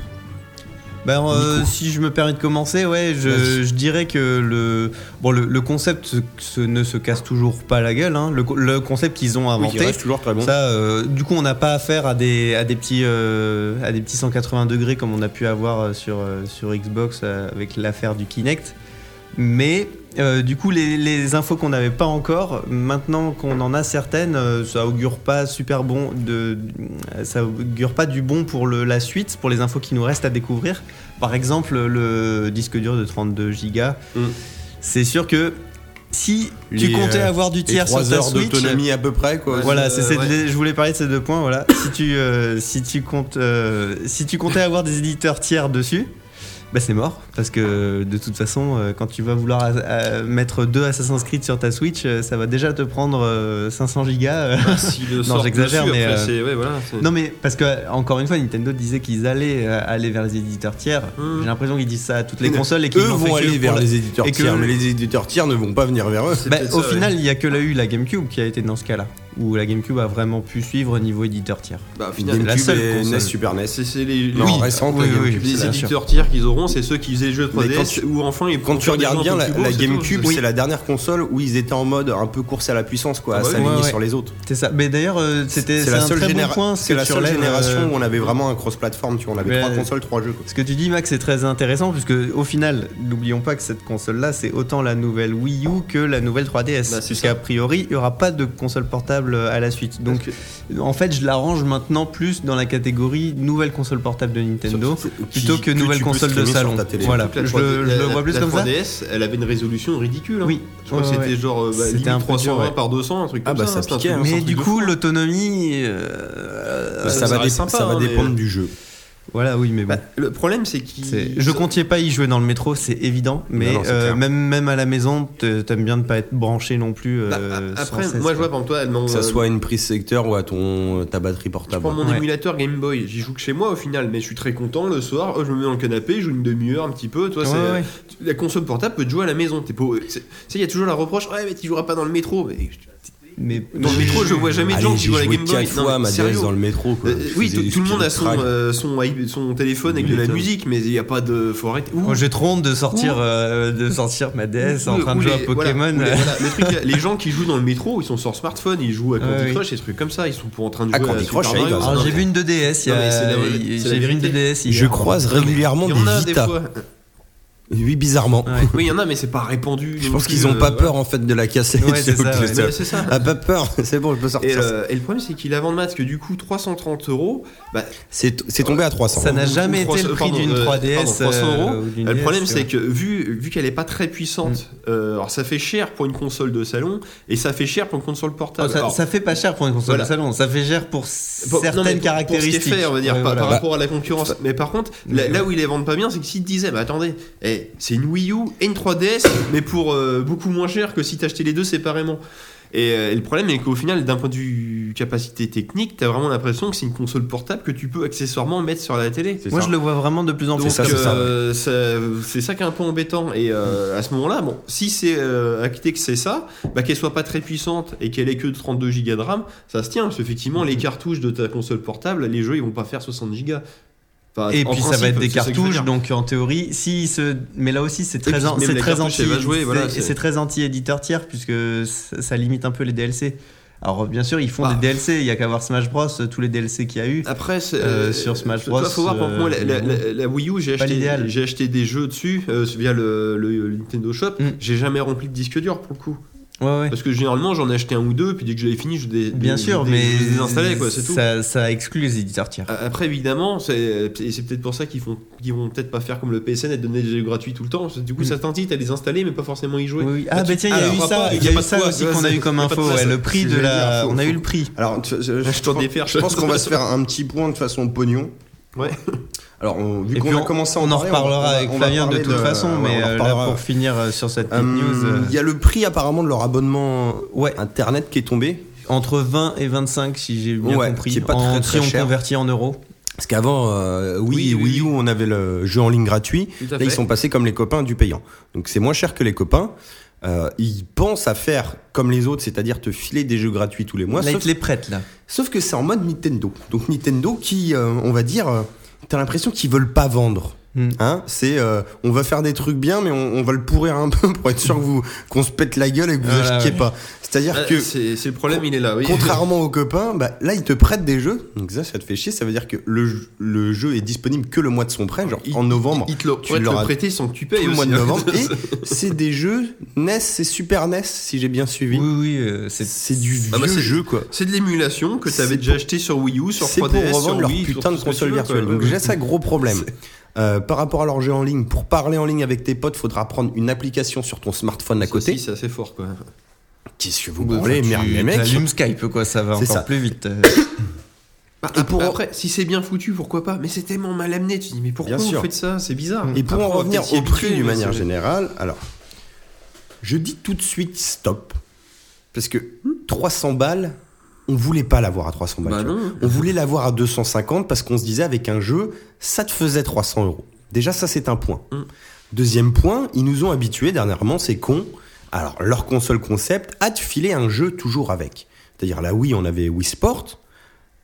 Ben, euh, si je me permets de commencer, ouais, je, je dirais que le, bon, le, le concept se- se- ne se casse toujours pas la gueule. hein. Le, le concept qu'ils ont inventé, reste toujours très bon. ça, euh, du coup, on n'a pas affaire à des, à des petits, euh, à des petits 180 degrés comme on a pu avoir euh, sur, sur Xbox avec l'affaire du Kinect. Mais euh, du coup, les, les infos qu'on n'avait pas encore, maintenant qu'on en a certaines, euh, ça augure pas super bon de, ça augure pas du bon pour le- la suite, pour les infos qui nous restent à découvrir. Par exemple, le disque dur de 32 Go. Mm. C'est sûr que si tu comptais euh, avoir du tiers sur 3 ta heures Switch, d'autonomie à peu près, quoi. voilà, c'est c'est- ouais. je voulais parler de ces deux points. Voilà, si tu si tu comptes si tu comptais avoir des éditeurs tiers dessus, bah c'est mort parce que de toute façon, euh, quand tu vas vouloir euh, euh, mettre deux Assassin's Creed sur ta Switch, ça va déjà te prendre euh, 500 gigas. Si le Non, j'exagère, mais, après, euh, c'est- ouais, voilà, c'est- Non mais parce que encore une fois, Nintendo disait qu'ils allaient aller vers les éditeurs tiers. Mm. J'ai l'impression qu'ils disent ça à toutes les consoles et qu'ils vont aller vers les éditeurs tiers, mais les éditeurs tiers ne vont pas venir vers eux. Bah, au ça, final, il y a que la eu la GameCube qui a été dans ce cas-là, où la GameCube a vraiment pu suivre au niveau éditeur tiers. Bah, au final, la GameCube seule et console. NES, Super NES. c'est les, Non, oui, récente, oui, la oui, GameCube. oui. les éditeurs tiers qu'ils auront, c'est ceux qui faisaient les jeux 3DS Mais quand tu- ou enfin ils Quand tu regardes bien, la. GameCube, Oui. c'est la dernière console où ils étaient en mode un peu course à la puissance, quoi, Ah à bah s'aligner Ouais, ouais. sur les autres. C'est ça. Mais d'ailleurs, euh, c'était la un seule, très généra- bon point. ce c'est que la seule génération euh, où on avait vraiment un cross-platform, tu vois, on avait trois consoles, trois jeux. Ce que tu dis, Max, c'est très intéressant puisque au final, n'oublions pas que cette console-là, c'est autant la nouvelle Wii U que la nouvelle 3DS. Bah, ça. priori, il n'y aura pas de console portable à la suite. Donc, en fait, je la range maintenant plus dans la catégorie nouvelle console portable de Nintendo plutôt que nouvelle console de salon. Voilà, la je, 3D le- je la- le vois plus comme ça. 3DS, elle avait une résolution ridicule. hein. Oui. Je crois Ouais, que c'était ouais. genre euh, bah, C'était un peu 320 dur, ouais. par 200, un truc Ah comme bah, ça. hein. un Mais du coup, l'autonomie, euh, Bah, ça, va, hein, dépendre du jeu. Voilà, oui, mais bon. Bah, le problème, c'est qu'il. C'est- Je comptais pas y jouer dans le métro, c'est évident, mais Non, non, c'est euh, même, même à la maison, t'aimes bien de pas être branché non plus. Bah, euh, sans après, cesse, moi je vois, par exemple, toi, elle Que ça euh, soit une prise secteur ou à ton, ta batterie Je portable. prends mon Ouais. émulateur Game Boy, j'y joue que chez moi au final, mais je suis très content le soir, oh, je me mets dans le canapé, je joue une demi-heure un petit peu, toi, Ouais, c'est- ouais. la console portable peut te jouer à la maison, t'es pas, c'est- tu sais, il y a toujours la reproche, ouais mais tu joueras pas dans le métro, mais Mais dans le métro je vois jamais de gens qui jouent à la Game Boy. Non, fois ma DS sérieux. dans le métro. quoi. Euh, oui, tout le monde a son, euh, son, téléphone avec de la musique, mais il n'y a pas de. Faut arrêter. Ouh. Moi, j'ai trop honte de sortir, euh, de sortir ma DS en train de ou jouer à voilà, Pokémon. les, voilà, le truc, les gens qui jouent dans le métro, ils sont sur smartphone, ils jouent à Candy Ouais, oui. Crush et ce truc comme ça, ils sont pour en train de Ah, jouer à Candy Crush, Alors, j'ai vu une 2DS, il y Non, mais c'est a- la- il- c'est la j'ai vu une vérité. 2DS. hier. Je croise régulièrement des Vita. Oui, bizarrement. Ouais. Oui, il y en a, mais c'est pas répandu. Je non pense qu'ils ont euh, pas peur en fait de la casser. Ouais, c'est ça. Mais ça. Ah, pas peur, c'est bon, je peux Et, sortir. ça. le, et le problème, c'est qu'il a vendu parce que du coup, 330 euros, bah, C'est c'est tombé à 300. Ça n'a jamais été 300 le prix d'une euh, 3DS. pardon, 300 euros. euh, le problème, c'est que vu, vu qu'elle est pas très puissante, euh, alors ça fait cher pour une console de salon et ça fait cher pour une console Oh, portable. ça, Alors, ça fait pas cher pour une console Voilà. de salon, ça fait cher pour pour- non, mais certaines pour- ce caractéristiques. qui est fait, on va dire, par, Bah, rapport à la concurrence. Mais par contre, là, là où ils les vendent pas bien, c'est que s'ils te disaient, bah attendez, eh, c'est une Wii U et une 3DS, mais pour euh, beaucoup moins cher que si t'achetais les deux séparément. Et, euh, et le problème est qu'au final, d'un point de vue capacité technique, t'as vraiment l'impression que c'est une console portable que tu peux accessoirement mettre sur la télé. C'est Moi, ça. je le vois vraiment de plus en plus. c'est ça, euh, ça- c'est ça qui est un peu embêtant. Et euh, à ce moment-là, bon, si c'est euh, acté que c'est ça, bah, qu'elle soit pas très puissante et qu'elle ait que 32 Go de RAM, ça se tient. Parce qu'effectivement, les cartouches de ta console portable, les jeux, ils vont pas faire 60 Go. Enfin, Et puis ça va être des cartouches, donc en théorie, si se... mais là aussi c'est très, an- c'est très anti, voilà, c'est- c'est très anti-éditeur tiers puisque ça, ça limite un peu les DLC. Alors bien sûr ils font Bah. des DLC, il y a qu'à voir Smash Bros, tous les DLC qu'il y a eu. Après, c'est- Euh, sur Smash Bros, Toi, faut voir, pour euh, moi, la, la- bon. la- la Wii U, j'ai acheté, acheté des jeux dessus euh, via le, le- le Nintendo Shop. Mm. J'ai jamais rempli de disque dur pour le coup. Ouais ouais. Parce que généralement, j'en ai acheté un ou deux, puis dès que je l'avais fini, je les, Bien je sûr, les- mais je les désinstallais, quoi, c'est tout. Ça, ça exclut les éditeurs tiers. Après, évidemment, c'est et c'est peut-être pour ça qu'ils font, qu'ils vont peut-être pas faire comme le PSN et te donner des jeux gratuits tout le temps. Du coup, Mm. ça t'incite à les installer, mais pas forcément y jouer. Oui, oui. Bah, Ah tu- bah tiens, il y a eu ça, il y y a eu ça quoi, aussi qu'on a eu comme info, ouais, le prix de la, on a eu le prix. Alors, je, t'en défère, je pense qu'on va se faire un petit point de façon pognon. Ouais. Alors, on- vu qu'on a on, commencé on en parler, reparlera avec on Flavien de toute façon, ouais, mais on euh, là pour finir euh, sur cette petite Hum, news, euh, Il y a le prix apparemment de leur abonnement Ouais. internet qui est tombé. entre 20 et 25 si j'ai bien Ouais, compris, qui est pas en- très, très si on cher. convertit en euros. Parce qu'avant, euh, oui, Oui, oui, Wii U, on avait le jeu en ligne gratuit. Là, fait. ils sont passés comme les copains du payant. Donc, c'est moins cher que les copains. Euh, ils pensent à faire comme les autres, c'est-à-dire te filer des jeux gratuits tous les mois. là, ils Sauf, te les prêtent là. sauf que c'est en mode Nintendo. Donc, Nintendo qui, euh, on va dire, euh, t'as l'impression qu'ils veulent pas vendre. Hmm. Hein, c'est on va faire des trucs bien, mais on, on va le pourrir un peu pour être sûr que vous qu'on se pète la gueule et que vous achetiez ouais. pas. C'est-à-dire Euh, que c'est c'est le problème, il est là, oui. Contrairement aux copains, bah, là ils te prêtent des jeux, donc ça ça te fait chier, ça veut dire que le, jeu- le jeu est disponible que le mois de son prêt, genre Il- en novembre, il te le, tu pourrait te l'auras le prêter sans que tu tout payes le mois de hein. novembre, et c'est des jeux NES et Super NES si j'ai bien suivi. Oui, oui, euh, c'est C'est du Ah bah, vieux c'est- jeu quoi. C'est de l'émulation que tu C'est avais déjà pour- acheté sur Wii U, sur C'est 3DS, pour revendre sur leur Wii, putain de console virtuelle. Donc j'ai ça gros problème. Euh, par rapport à leur jeu en ligne, pour parler en ligne avec tes potes, faudra prendre une application sur ton smartphone à côté. si, C'est assez fort, quoi. Qu'est-ce que vous Bon, voulez, tu merde, les mecs Skype, quoi, ça va encore ça. plus vite. Bah, Et pour- après, si c'est bien foutu, pourquoi pas? Mais c'est tellement mal amené, tu te dis, mais pourquoi Bien vous faites ça? C'est bizarre. Et pour Après, en on revenir au prix d'une manière générale, alors, je dis tout de suite stop. Parce que 300 balles, on voulait pas l'avoir à 300 balles. Bah. On voulait l'avoir à 250 parce qu'on se disait avec un jeu, ça te faisait 300 euros. Déjà, ça, c'est un point. Mm. Deuxième point, ils nous ont habitués dernièrement, c'est con. Alors, leur console concept a de filer un jeu toujours avec. C'est-à-dire, la Wii, on avait Wii Sport.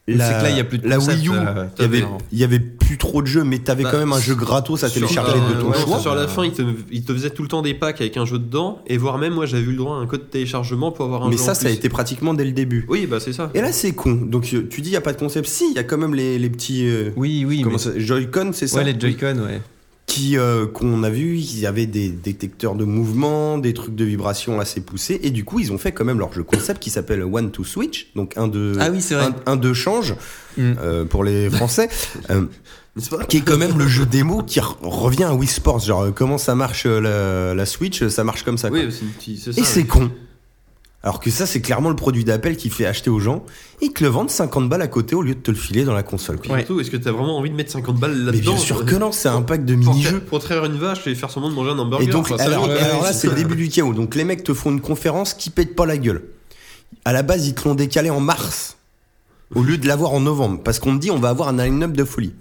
C'est que là, il y a plus de La Wii U, euh, il il y y avait plus trop de jeux, mais t'avais Bah, quand même un jeu gratos à télécharger euh, de ton ouais, choix. Sur la fin, il te, il te faisait tout le temps des packs avec un jeu dedans, et voire même, moi, j'avais eu le droit à un code de téléchargement pour avoir un Mais jeu ça, en ça a été pratiquement dès le début. Oui, bah c'est ça. Et là, c'est con. Donc, euh, tu dis, il n'y a pas de concept. Si, il y a quand même les, les petits. euh, Oui, oui, mais... ça Joy-Con, c'est ça Ouais, les Joy-Con, ouais. Qui, euh, qu'on a vu, il y avait des détecteurs de mouvement, des trucs de vibration assez poussés. Et du coup, ils ont fait quand même leur jeu concept qui s'appelle One to Switch. Donc, un de. Ah oui. Un, un de change Mm. euh, pour les Français. Euh, qui est quand même le jeu démo qui re- revient à Wii Sports. Genre, euh, comment ça marche euh, la, la Switch Ça marche comme ça. quoi. Oui, une petite- ça. Et c'est con. Alors que ça, c'est clairement le produit d'Apple qui fait acheter aux gens. Ils te le vendent 50 balles à côté au lieu de te le filer dans la console. Quoi. surtout, est-ce que t'as vraiment envie de mettre 50 balles là-dedans Mais bien sûr que non, c'est un pack de Pour, mini-jeux. pour traire une vache et faire semblant de manger un hamburger. Et donc, Enfin, alors, ouais, alors ouais, là, c'est le début du chaos. Donc, les mecs te font une conférence qui pète pas la gueule. À la base, ils te l'ont décalé en mars au lieu de l'avoir en novembre parce qu'on me dit on va avoir un line-up de folie.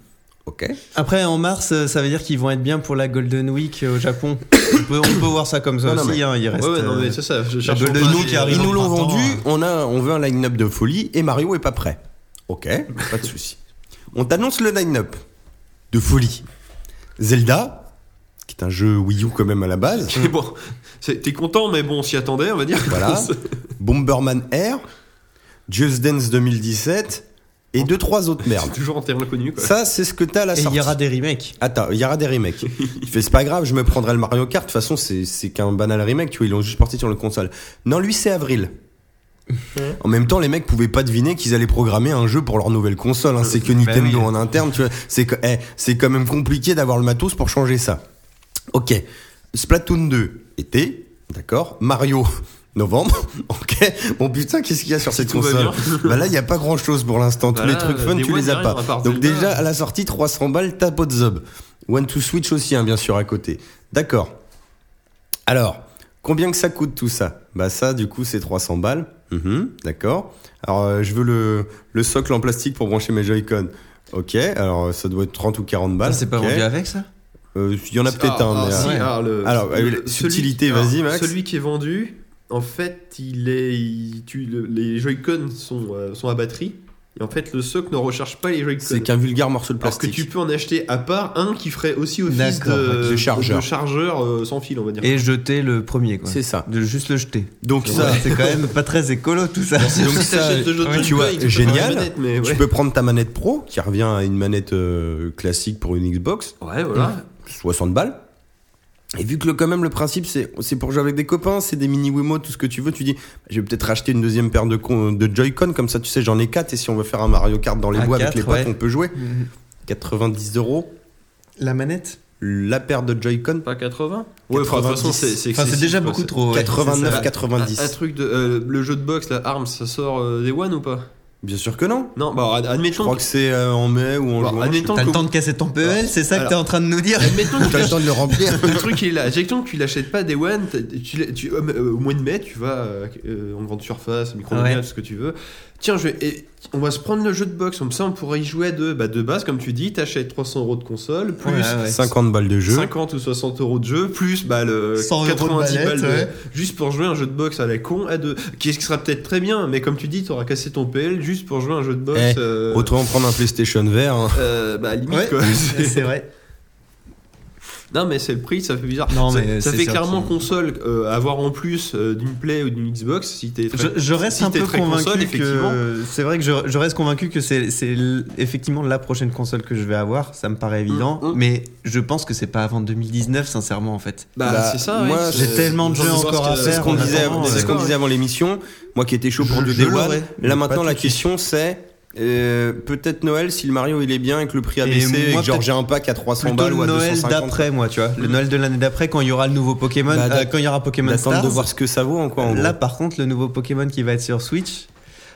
Ok. Après, en mars, euh, ça veut dire qu'ils vont être bien pour la Golden Week euh, au Japon. on, peut, on peut voir ça comme ça Non, non, aussi. mais- hein, il reste, Ouais, ouais, non, mais c'est ça. Je cherche Golden pas Week des- qui arrive Ils nous l'ont vendu, hein. on, a, on veut un line-up de folie et Mario est pas prêt. Ok, pas de souci. On t'annonce le line-up de folie. Zelda, qui est un jeu Wii U quand même à la base. Mais bon, c'est- t'es content, mais bon, on s'y attendait, on va dire. Voilà. Bomberman Air, Just Dance 2017 et deux trois autres merdes. toujours en terrain connu, quoi. Ça, c'est ce que t'as à la Et il sortie. y aura des remakes. Attends, il y aura des remakes. Il fait c'est pas grave, je me prendrai le Mario Kart. De toute façon, c'est c'est qu'un banal remake, tu vois, ils l'ont juste porté sur le console. Non, lui, c'est avril. En même temps, les mecs pouvaient pas deviner qu'ils allaient programmer un jeu pour leur nouvelle console. hein. C'est que Bah Nintendo oui. en interne, tu vois. C'est eh, c'est quand même compliqué d'avoir le matos pour changer ça. Ok. Splatoon 2, été, d'accord. Mario, novembre, ok. Bon putain, qu'est-ce qu'il y a sur cette console. Bah là, il y a pas grand chose pour l'instant. Tous Bah les trucs fun, tu les as pas. Donc Zelda. déjà, à la sortie, 300 balles, t'as pas de zob. One to Switch aussi, hein, bien sûr, à côté. D'accord. Alors, combien que ça coûte tout ça? Bah ça, du coup, c'est 300 balles. Mhm, D'accord. Alors, euh, je veux le, le socle en plastique pour brancher mes Joy-Con. Ok, alors ça doit être 30 ou 40 balles. Ça, c'est pas vendu avec ça? Euh, Il y en a peut-être Ah, un, ah, mais... si, euh, alors, le- Alors, euh, le- subtilité, vas-y, Max. Celui qui est vendu, en fait, il est, il- tu, le- les Joy-Con sont, euh, sont à batterie. Et en fait, le socle ne recharge pas les Joy-Con. C'est qu'un vulgaire morceau de Alors que plastique. tu peux en acheter à part un qui ferait aussi office de, de chargeur. de chargeur, euh, sans fil, on va dire. Et jeter le premier, quoi. C'est ça. De juste le jeter. Donc ça, c'est quand même pas très écolo tout ça. Donc si ça, t'achètes le jeu de tu vois, génial. manette, mais tu peux prendre ta manette pro, qui revient à une manette euh, classique pour une Xbox, Ouais, voilà. 60 balles. Et vu que le, quand même le principe c'est c'est pour jouer avec des copains, c'est des mini Wiimote, tout ce que tu veux, tu dis je vais peut-être racheter une deuxième paire de, con- de Joy-Con, comme ça tu sais j'en ai 4 et si on veut faire un Mario Kart dans les À bois avec les potes ouais. on peut jouer. Mhm. 90 euros La manette? La paire de Joy-Con, Pas 80 Ouais, enfin, de toute façon, c'est c'est Enfin, c'est excessif, déjà beaucoup trop. ouais. 89, Un, 90. un truc de. euh, le jeu de boxe, la Arms, ça sort euh, des One ou pas? Bien sûr que non. Non, bah ad- Je admettons. crois que c'est euh, en mai ou en Bon, juin. admettons T'as le temps de casser ton PEL, c'est ça que t'es en train de nous dire Admettons que T'as le temps de le remplir. le truc il est là. Admettons que tu l'achètes pas des One, tu, tu- euh, au mois de mai, tu vas euh, en grande surface, micro Ouais. ce que tu veux. Tiens, je vais, et on va se prendre le jeu de boxe, comme ça on pourrait y jouer à deux. Bah, de base, comme tu dis, t'achètes 300 euros de console, plus Ouais, ouais. 50 balles de jeu. 50 ou 60 euros de jeu, plus bah, le 100 euros de 90 manette, balles de- ouais. juste pour jouer un jeu de boxe à la con à deux. Qui sera peut-être très bien, mais comme tu dis, t'auras cassé ton PL juste pour jouer un jeu de boxe. Eh, euh, Autrement prendre un PlayStation vert. hein. euh, bah, limite Ouais, quoi. c'est vrai. Non, mais c'est le prix, ça fait bizarre. Non, ça, mais ça fait clairement console euh, avoir en plus euh, d'une Play ou d'une Xbox si t'es très, Je, je reste si un peu très convaincu console, effectivement. que c'est vrai que je, je reste convaincu que c'est effectivement la prochaine console que je vais avoir, ça me paraît évident, Mm, mm. mais je pense que c'est pas avant 2019 sincèrement en fait. Bah, Bah, c'est ça, moi, ouais, j'ai tellement de jeux encore à que- C'est ce faire, c'est ce qu'on d'accord, disait avant l'émission. Moi qui étais chaud pour du Day One. Là maintenant, la question c'est euh, peut-être Noël si le Mario il est bien et que le prix a baissé et moi, que genre j'ai un pack à 300 Plutôt balles le ou à Noël 250. d'après moi, tu vois, le Noël de l'année d'après quand il y aura le nouveau Pokémon, Bah, euh, quand il y aura Pokémon Stars. de voir ce que ça vaut quoi. En Là, gros. par contre, le nouveau Pokémon qui va être sur Switch.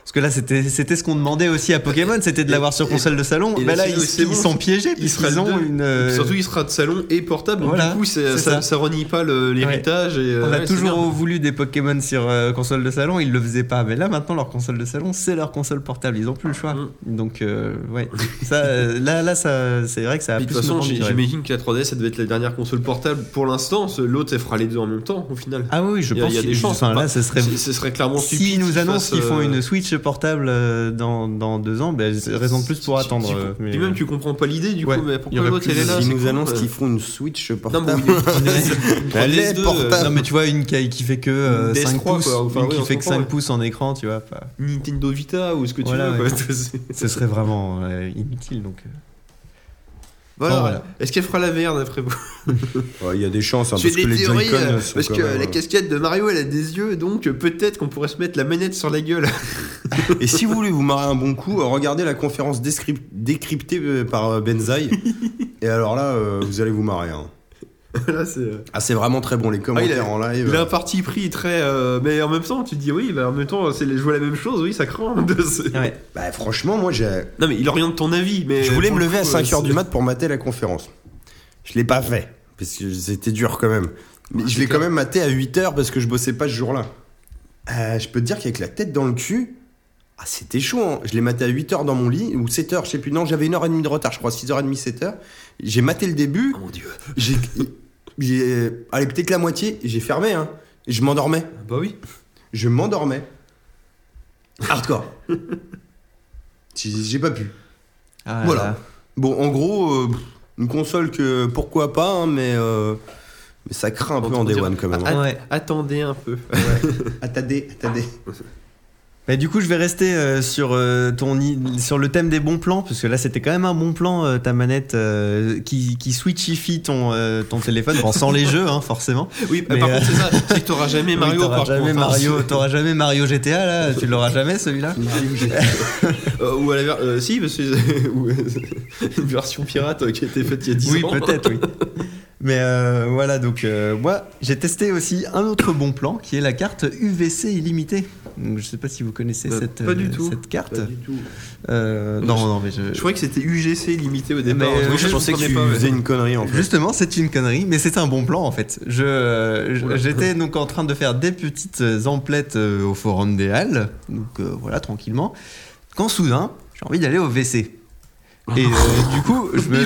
Parce que là, c'était ce qu'on demandait aussi à Pokémon, c'était de l'avoir sur console de salon. et Bah là, ils, ils bon, sont piégés il sera puisqu'ils le ont une. Et euh, surtout, il sera de salon et portable. donc Voilà, du coup, ça, ça. ça renie pas l'héritage. euh, On a ouais, toujours voulu des Pokémon sur euh, console de salon, ils le faisaient pas. Mais là, maintenant, leur console de salon, c'est leur console portable. Ils ont plus le choix. Mm. Donc, euh, ouais. ça, là, là, ça, c'est vrai que ça a Puis, de plus toute façon, j'imagine que la 3DS, ça devait être la dernière console portable pour l'instant. L'autre, elle fera les deux en même temps, au final. Ah oui, je pense il y a des chances. enfin, Bah, là, ce serait. Ce serait clairement. S'ils nous annoncent qu'ils font une Switch portable euh, dans, dans deux ans, ben, c'est raison de plus pour tu- attendre. tu- euh, mais- même, tu comprends pas l'idée, du Ouais, coup, mais pourquoi aurait l'autre, plus elle est de- là Ils nous annoncent qu'ils font une Switch Non, portable. mais une Elle est 3DS2, euh, portable. Non mais tu vois une qui, qui fait que euh, Une 5 DS3, pouces, quoi. Enfin, une qui fait que comprend, 5 ouais. pouces en écran, tu vois. pas- Nintendo Vita ou ce que tu Voilà, veux. ouais. quoi. C'est- Ce serait vraiment euh, inutile donc. Voilà. Bon, voilà. Est-ce qu'elle fera la VR d'après vous Ouais, Il y a des chances hein, parce que les théories, euh, sont parce que même, la euh, casquette de Mario elle a des yeux donc euh, peut-être qu'on pourrait se mettre la manette sur la gueule. Et si vous voulez vous marrer un bon coup, regardez la conférence décryptée par Benzaï. Et alors là, euh, vous allez vous marrer. hein. Là, c'est, euh, Ah, c'est vraiment très bon les commentaires en live. il a un parti pris très. euh, mais en même temps, tu te dis oui, bah, en même temps, c'est jouer la même chose, oui, ça craint. C'est- Ouais. Bah, franchement, moi, j'ai. Non, mais il oriente ton avis. Mais Je voulais me le lever à coup, 5h euh, du mat pour mater la conférence. Je l'ai pas fait, parce que c'était dur quand même. Mais je l'ai quand même maté à 8h parce que je bossais pas ce jour-là. Euh, je peux te dire qu'avec la tête dans le cul, ah, c'était chaud. hein. Je l'ai maté à 8h dans mon lit, ou 7h, je sais plus. Non, j'avais 1h30 de retard, je crois, 6h30, 7h. J'ai maté le début. Oh mon dieu. J'ai. j'ai- Allez, peut-être la moitié, j'ai fermé, hein. Et je m'endormais. Bah oui. Je m'endormais. Hardcore. J'ai j'ai pas pu. Ah, Voilà. là. Bon, en gros, euh, une console que pourquoi pas, hein, mais, euh, mais ça craint un peu en Day One quand même. hein. Ah, Ouais. Attendez un peu. Attendez, attendez. Bah, du coup, je vais rester euh, sur euh, ton sur le thème des bons plans parce que là, c'était quand même un bon plan euh, ta manette qui qui switchifie ton ton téléphone, bon, sans les jeux, hein, forcément. Oui, Mais, par contre, c'est ça. C'est que t'auras jamais Mario. Oui, t'auras jamais contre, hein. Mario, t'auras jamais Mario GTA là, tu l'auras jamais celui-là. Ou à la ver- si, parce que euh, une version pirate qui a été faite il y a 10 Oui, ans. peut-être, oui. Mais euh, voilà, donc euh, moi j'ai testé aussi un autre bon plan qui est la carte UVC illimitée. Donc, je sais pas si vous connaissez Bah, cette, pas du euh, tout. cette carte. Pas du tout. Euh, non, non, mais je. Je croyais que c'était UGC limité au départ. Mais, je pensais que tu pas, faisais une connerie en fait. Justement, c'est une connerie, mais c'est un bon plan en fait. Je, j'étais donc en train de faire des petites emplettes au forum des Halles, donc voilà tranquillement. Quand soudain, j'ai envie d'aller au WC. Et euh, du coup, je me.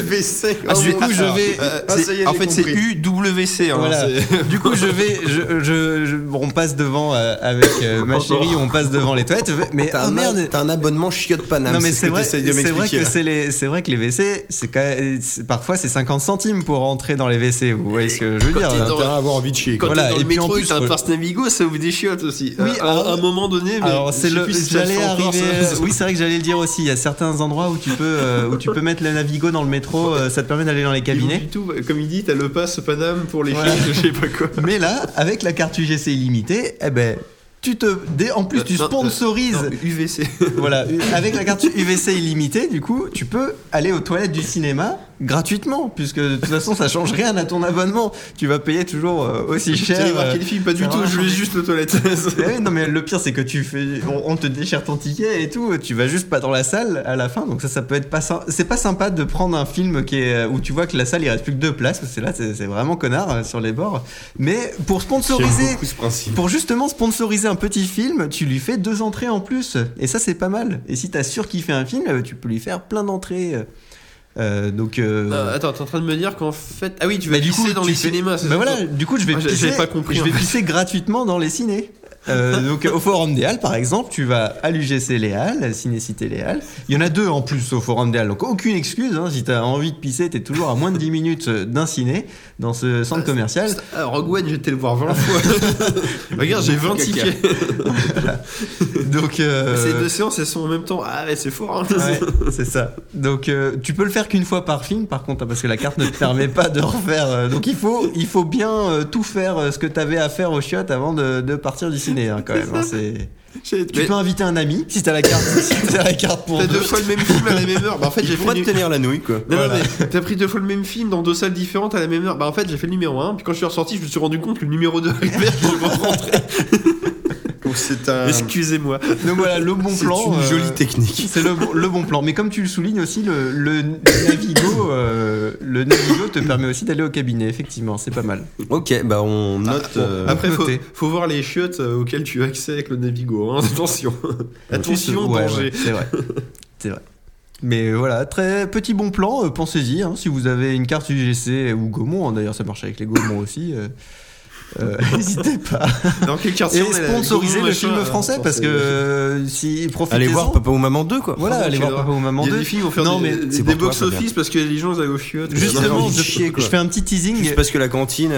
Ah, oh du mon coup, je vais. Euh, c'est- ça y est, en fait, c'est. UWC. Hein, Voilà. Du coup, je vais, je, je, je- on passe devant euh, avec euh, ma chérie, on passe devant les toilettes. Mais T'as oh merde, t'as un abonnement chiotte Paname. non mais ce c'est que vrai, vrai que c'est les, c'est vrai que les WC, c'est quand même- c'est- parfois c'est 50 centimes pour rentrer dans les WC. Vous voyez ce que je veux dire T'as intérêt à avoir envie de chier. Quand. Voilà, dans et puis en plus, un ouais. passe Navigo, ça ouvre des chiottes aussi. Oui, à, à un moment donné. Mais Alors je c'est le, j'allais arriver. oui, c'est vrai que j'allais le dire aussi. Il y a certains endroits où tu peux, euh, où tu peux mettre le Navigo dans le métro. euh, ça te permet d'aller dans les Et cabinets. Du tout, comme il dit, t'as le pass Paname pour les Voilà. filles, je sais pas quoi. Mais là, avec la carte UGC illimitée, eh ben, tu te, en plus, tu Euh, non, sponsorises. Non, UVC. Voilà, avec la carte UVC illimitée, du coup, tu peux aller aux toilettes du cinéma gratuitement, puisque de toute façon, ça change rien à ton abonnement. Tu vas payer toujours euh, aussi cher. allez voir euh, quel film Pas du tout, je voulais juste le toilette. Eh oui, non mais le pire c'est que tu fais on, on te déchire ton ticket et tout tu vas juste pas dans la salle à la fin donc ça ça peut être pas c'est pas sympa de prendre un film qui est où tu vois que la salle il reste plus que deux places parce que là c'est vraiment connard euh, sur les bords mais pour sponsoriser pour justement sponsoriser un petit film, tu lui fais deux entrées en plus. Et ça, c'est pas mal. Et si t'as surkiffé un film, euh, tu peux lui faire plein d'entrées. Euh, donc. euh, Euh, attends, t'es en train de me dire qu'en fait. Ah oui, tu vas bah, pisser coup, dans les fais- cinémas. bah voilà, du coup, je vais Ah, pisser. pas compris, je vais pisser gratuitement dans les ciné. Euh, donc au Forum des Halles, par exemple, tu vas à l'UGC Les Halles, à Cinécité Les Halles. Il y en a deux en plus au Forum des Halles, donc aucune excuse. hein, si tu as envie de pisser, tu es toujours à moins de 10 minutes d'un ciné dans ce centre commercial. Ah, Rogue One, été le voir 20 fois. Regarde, j'ai 20 tickets. Donc euh, Ces deux séances, elles sont en même temps. Ah, ouais, c'est fort. hein. Ouais, c'est ça. Donc euh, tu peux le faire qu'une fois par film, par contre, hein, parce que la carte ne te permet pas de refaire. euh, donc il faut, il faut bien euh, tout faire euh, ce que tu avais à faire au chiottes avant de, de partir du hein, quand même. hein, Tu mais peux inviter un ami si t'as la carte, si t'as la carte pour T'as deux. fois le même film à la même heure. Bah, en fait, j'ai fait. te tenir la nouille, quoi. Non, non, mais t'as pris deux fois le même film dans deux salles différentes à la même heure. Bah, en fait, j'ai fait le numéro 1, puis quand je suis ressorti, je me suis rendu compte que le numéro 2 arrivait, je. C'est un. Excusez-moi. Donc voilà, le bon C'est plan. une euh, jolie technique. C'est le, bon- le bon plan. Mais comme tu le soulignes aussi, le, le Navigo, euh, le Navigo te permet aussi d'aller au cabinet. Effectivement, c'est pas mal. Ok, bah on note. Bon, euh, après, faut, faut voir les chiottes euh, auxquelles tu as accès avec le Navigo. hein. Attention. Attention, Ouais, danger. ouais, c'est vrai. C'est vrai. Mais voilà, très petit bon plan, euh, pensez-y. hein, si vous avez une carte UGC ou Gaumont, hein, d'ailleurs ça marche avec les Gaumont aussi, euh, euh, n'hésitez pas. Dans quel quartier Et sponsoriser le film euh, français parce que euh, si profitez Allez voir Papa ou Maman 2, quoi. Voilà, allez voir. Papa ou Maman Il y a 2. des filles vont faire Non, des, mais des, c'est des pour toi, box-office parce que les gens ils allaient aux chiottes. Justement, je, fais un petit teasing. Juste parce que la cantine.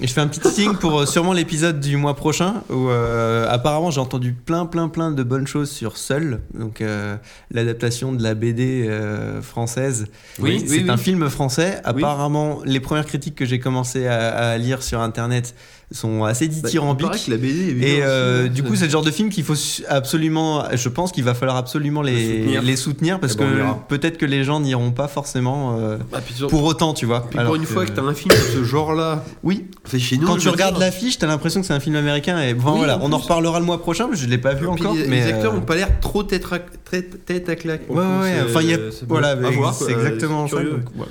Et je fais un petit teasing pour euh, sûrement l'épisode du mois prochain où euh, apparemment j'ai entendu plein plein plein de bonnes choses sur Seul, donc euh, l'adaptation de la BD euh, française. Oui, c'est oui, un oui. film français. Apparemment, les premières critiques que j'ai commencé à, à lire sur internet sont assez Bah, dithyrambiques. que la BD est bien Et euh, du coup, c'est le genre de film qu'il faut absolument. Je pense qu'il va falloir absolument les, soutenir. les soutenir parce ben, que peut-être que les gens n'iront pas forcément euh, Ah, sur- pour autant, tu vois. puis Alors pour une fois que t'as un film de ce genre-là, Oui, fait chez nous. quand tu regardes l'affiche, t'as l'impression que c'est un film américain. Et bon, Oui, voilà, en on en reparlera le mois prochain. que Je l'ai pas vu Puis encore, les, mais les acteurs euh, ont pas l'air trop tête à, tête à claque. Ouais, ouais, enfin, il y a, voilà, bon. À voir, c'est exactement.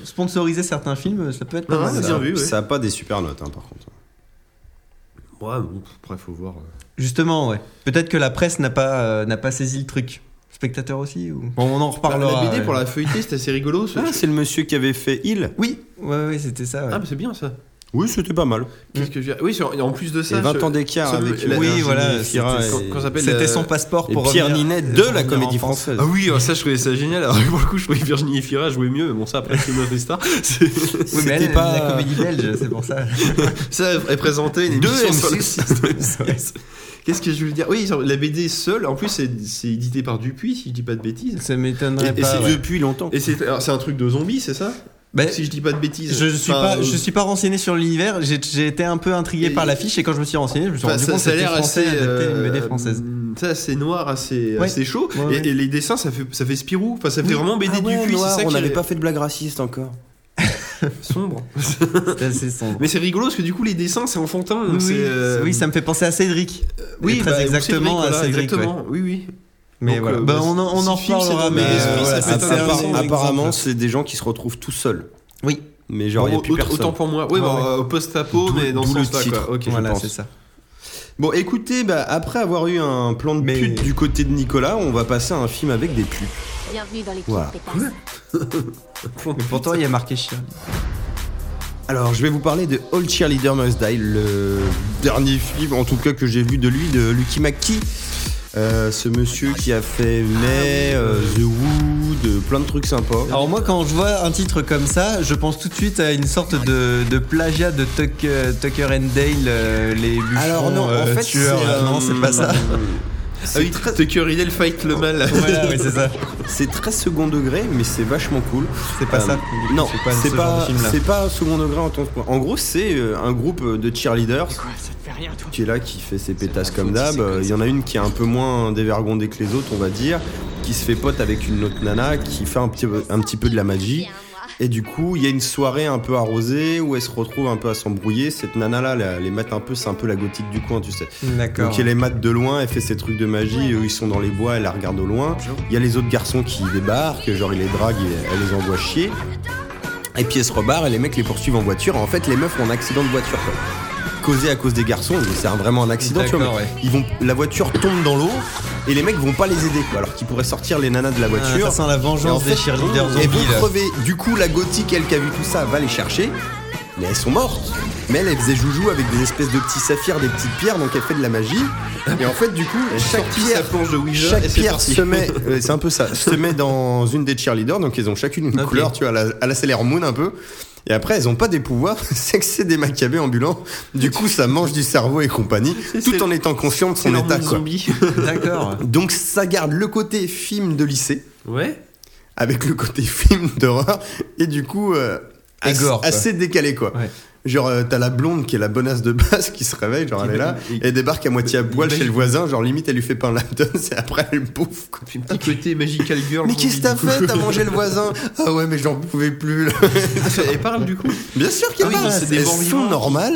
Sponsoriser certains films, ça peut être pas Ah, mal. Ça a pas des super notes, hein, par contre. Ouais, bon, après, faut voir. Justement, ouais. Peut-être que la presse n'a pas, euh, n'a pas saisi le truc. Spectateur aussi ou... Bon, on en reparlera. la BD ouais. pour la feuilleter, c'était assez rigolo. ce- Ah, c'est le monsieur qui avait fait Il Oui, ouais, ouais, c'était ça. ouais. Ah, mais c'est bien ça. Oui, c'était pas mal. Qu'est-ce que je... Oui, sur- en plus de ça. Et 20 sur- ans d'écart avec la- oui, Virginie voilà, Fira c'était- et- la- son passeport et pour Pierre revenir- Ninet de la comédie française. Ah oui, oh, ça je trouvais ça génial. Alors pour le coup, je trouvais Virginie Efira jouer mieux, mais bon, ça après c'est notre star. C'est- Oui, mais elle, pas- la comédie belge, c'est pour ça. Ça, elle présentait une Deux émission sur le M6. système. Qu'est-ce que je veux dire? Oui, la BD seule, en plus, c'est c'est édité par Dupuis, si je dis pas de bêtises. Ça m'étonnerait Et- et pas. c'est ouais. Depuis longtemps. Et c'est alors, c'est un truc de zombie, c'est ça? Ben, Si je dis pas de bêtises. je suis pas, euh, je suis pas renseigné sur l'univers. J'ai été un peu intrigué Et- par l'affiche et quand je me suis renseigné, je me suis rendu ça, compte que ça a c'était l'air français assez. adapté une BD euh, française. Ça, assez noir, assez, Ouais. assez chaud. Ouais, et, ouais. et les dessins, ça fait, ça fait Spirou. Enfin, ça fait Oui. vraiment BD Ah c'est ça on n'avait pas fait de blague raciste encore. sombre. Assez. Mais c'est rigolo parce que du coup, les dessins, c'est enfantin. oui, c'est, euh, oui, ça me fait penser à Cédric. Oui, très bah, exactement Cédric, à Cédric. Exactement, oui, oui. Mais Donc, voilà. euh, Bah, on en, on en reparlera. Mais euh, apparemment, c'est des gens qui se retrouvent tout seuls. Oui. Mais genre, il n'y a Bon, plus autant- personne. Autant pour moi. Oui, Ouais, bon, ouais. euh, au post-apo, mais dans ce sens-là, titre. quoi. Ok. Voilà, c'est ça. Bon, écoutez, bah, après avoir eu un plan de Mais- pute du côté de Nicolas, on va passer à un film avec des putes. Bienvenue dans l'équipe Voilà. Mais pourtant, il y a marqué Shirley. Alors, je vais vous parler de All Cheerleader Must Die, le dernier film, en tout cas que j'ai vu de lui, de Lucky McKee. Euh, ce monsieur qui a fait May, euh, The Wood, euh, plein de trucs sympas. Alors moi quand je vois un titre comme ça, je pense tout de suite à une sorte de, de plagiat de Tuck- Tucker and Dale, euh, les bûcherons Alors non, en fait, c'est, euh, non, c'est pas ça. Ah oui, Tucker Riddle fight le mal. voilà, oui, c'est ça. C'est très second degré, mais c'est vachement cool. C'est pas Euh, ça. Non, c'est pas c'est ce pas, second degré en tant que. En gros, c'est un groupe de cheerleaders qui est là, qui fait ses pétasses comme d'hab. Il y en a une qui est un peu moins dévergondée que les autres, on va dire, qui se fait pote avec une autre nana qui fait un petit, peu- un petit peu de la magie. Et du coup, il y a une soirée un peu arrosée où elle se retrouve un peu à s'embrouiller. Cette nana-là, elle les mate un peu, c'est un peu la gothique du coin, tu sais. D'accord. Donc elle les mate de loin, elle fait ses trucs de magie, eux ils sont dans les bois, elle la regarde au loin. Il y a les autres garçons qui débarquent, genre ils les draguent, et elle les envoie chier. Et puis elle se rebarre et les mecs les poursuivent en voiture. En fait, les meufs ont un accident de voiture. Quoi. Causé à cause des garçons, c'est vraiment un accident. Tu vois, ouais. ils vont, la voiture tombe dans l'eau et les mecs vont pas les aider. Quoi, alors qu'ils pourraient sortir les nanas de la Ah, voiture. ça sent la Et en vengeance des cheerleaders zombies vont crever. Du coup, la gothique, elle qui a vu tout ça, va les chercher. mais elles sont mortes. Mais elle, elle faisait joujou avec des espèces de petits saphirs, des petites pierres, donc elle fait de la magie. Et en fait, du coup, chaque pierre, de Ouija chaque et pierre se met, c'est un peu ça, se met dans une des cheerleaders, donc elles ont chacune une Ok. couleur, tu vois, à la, à la Sailor Moon un peu. Et après, elles ont pas des pouvoirs, c'est que c'est des macabées ambulants. Du coup, ça mange du cerveau et compagnie, tout en étant conscient de son état, quoi. zombie. D'accord. Donc, ça garde le côté film de lycée ouais. avec le côté film d'horreur et du coup euh, assez, quoi. décalé quoi. Ouais. Genre euh, t'as la blonde qui est la bonasse de base qui se réveille, genre elle est là, et elle débarque à moitié à poil il- chez le voisin, genre limite elle lui fait pas un lap dance et après elle bouffe. Quoi. Puis petit côté Magical Girl. Mais qu'est-ce que t'as fait. T'as mangé le voisin Ah ouais mais j'en pouvais plus. là. Elle parle du coup. Bien sûr qu'elle Ah oui, parle, c'est des elles sont normales,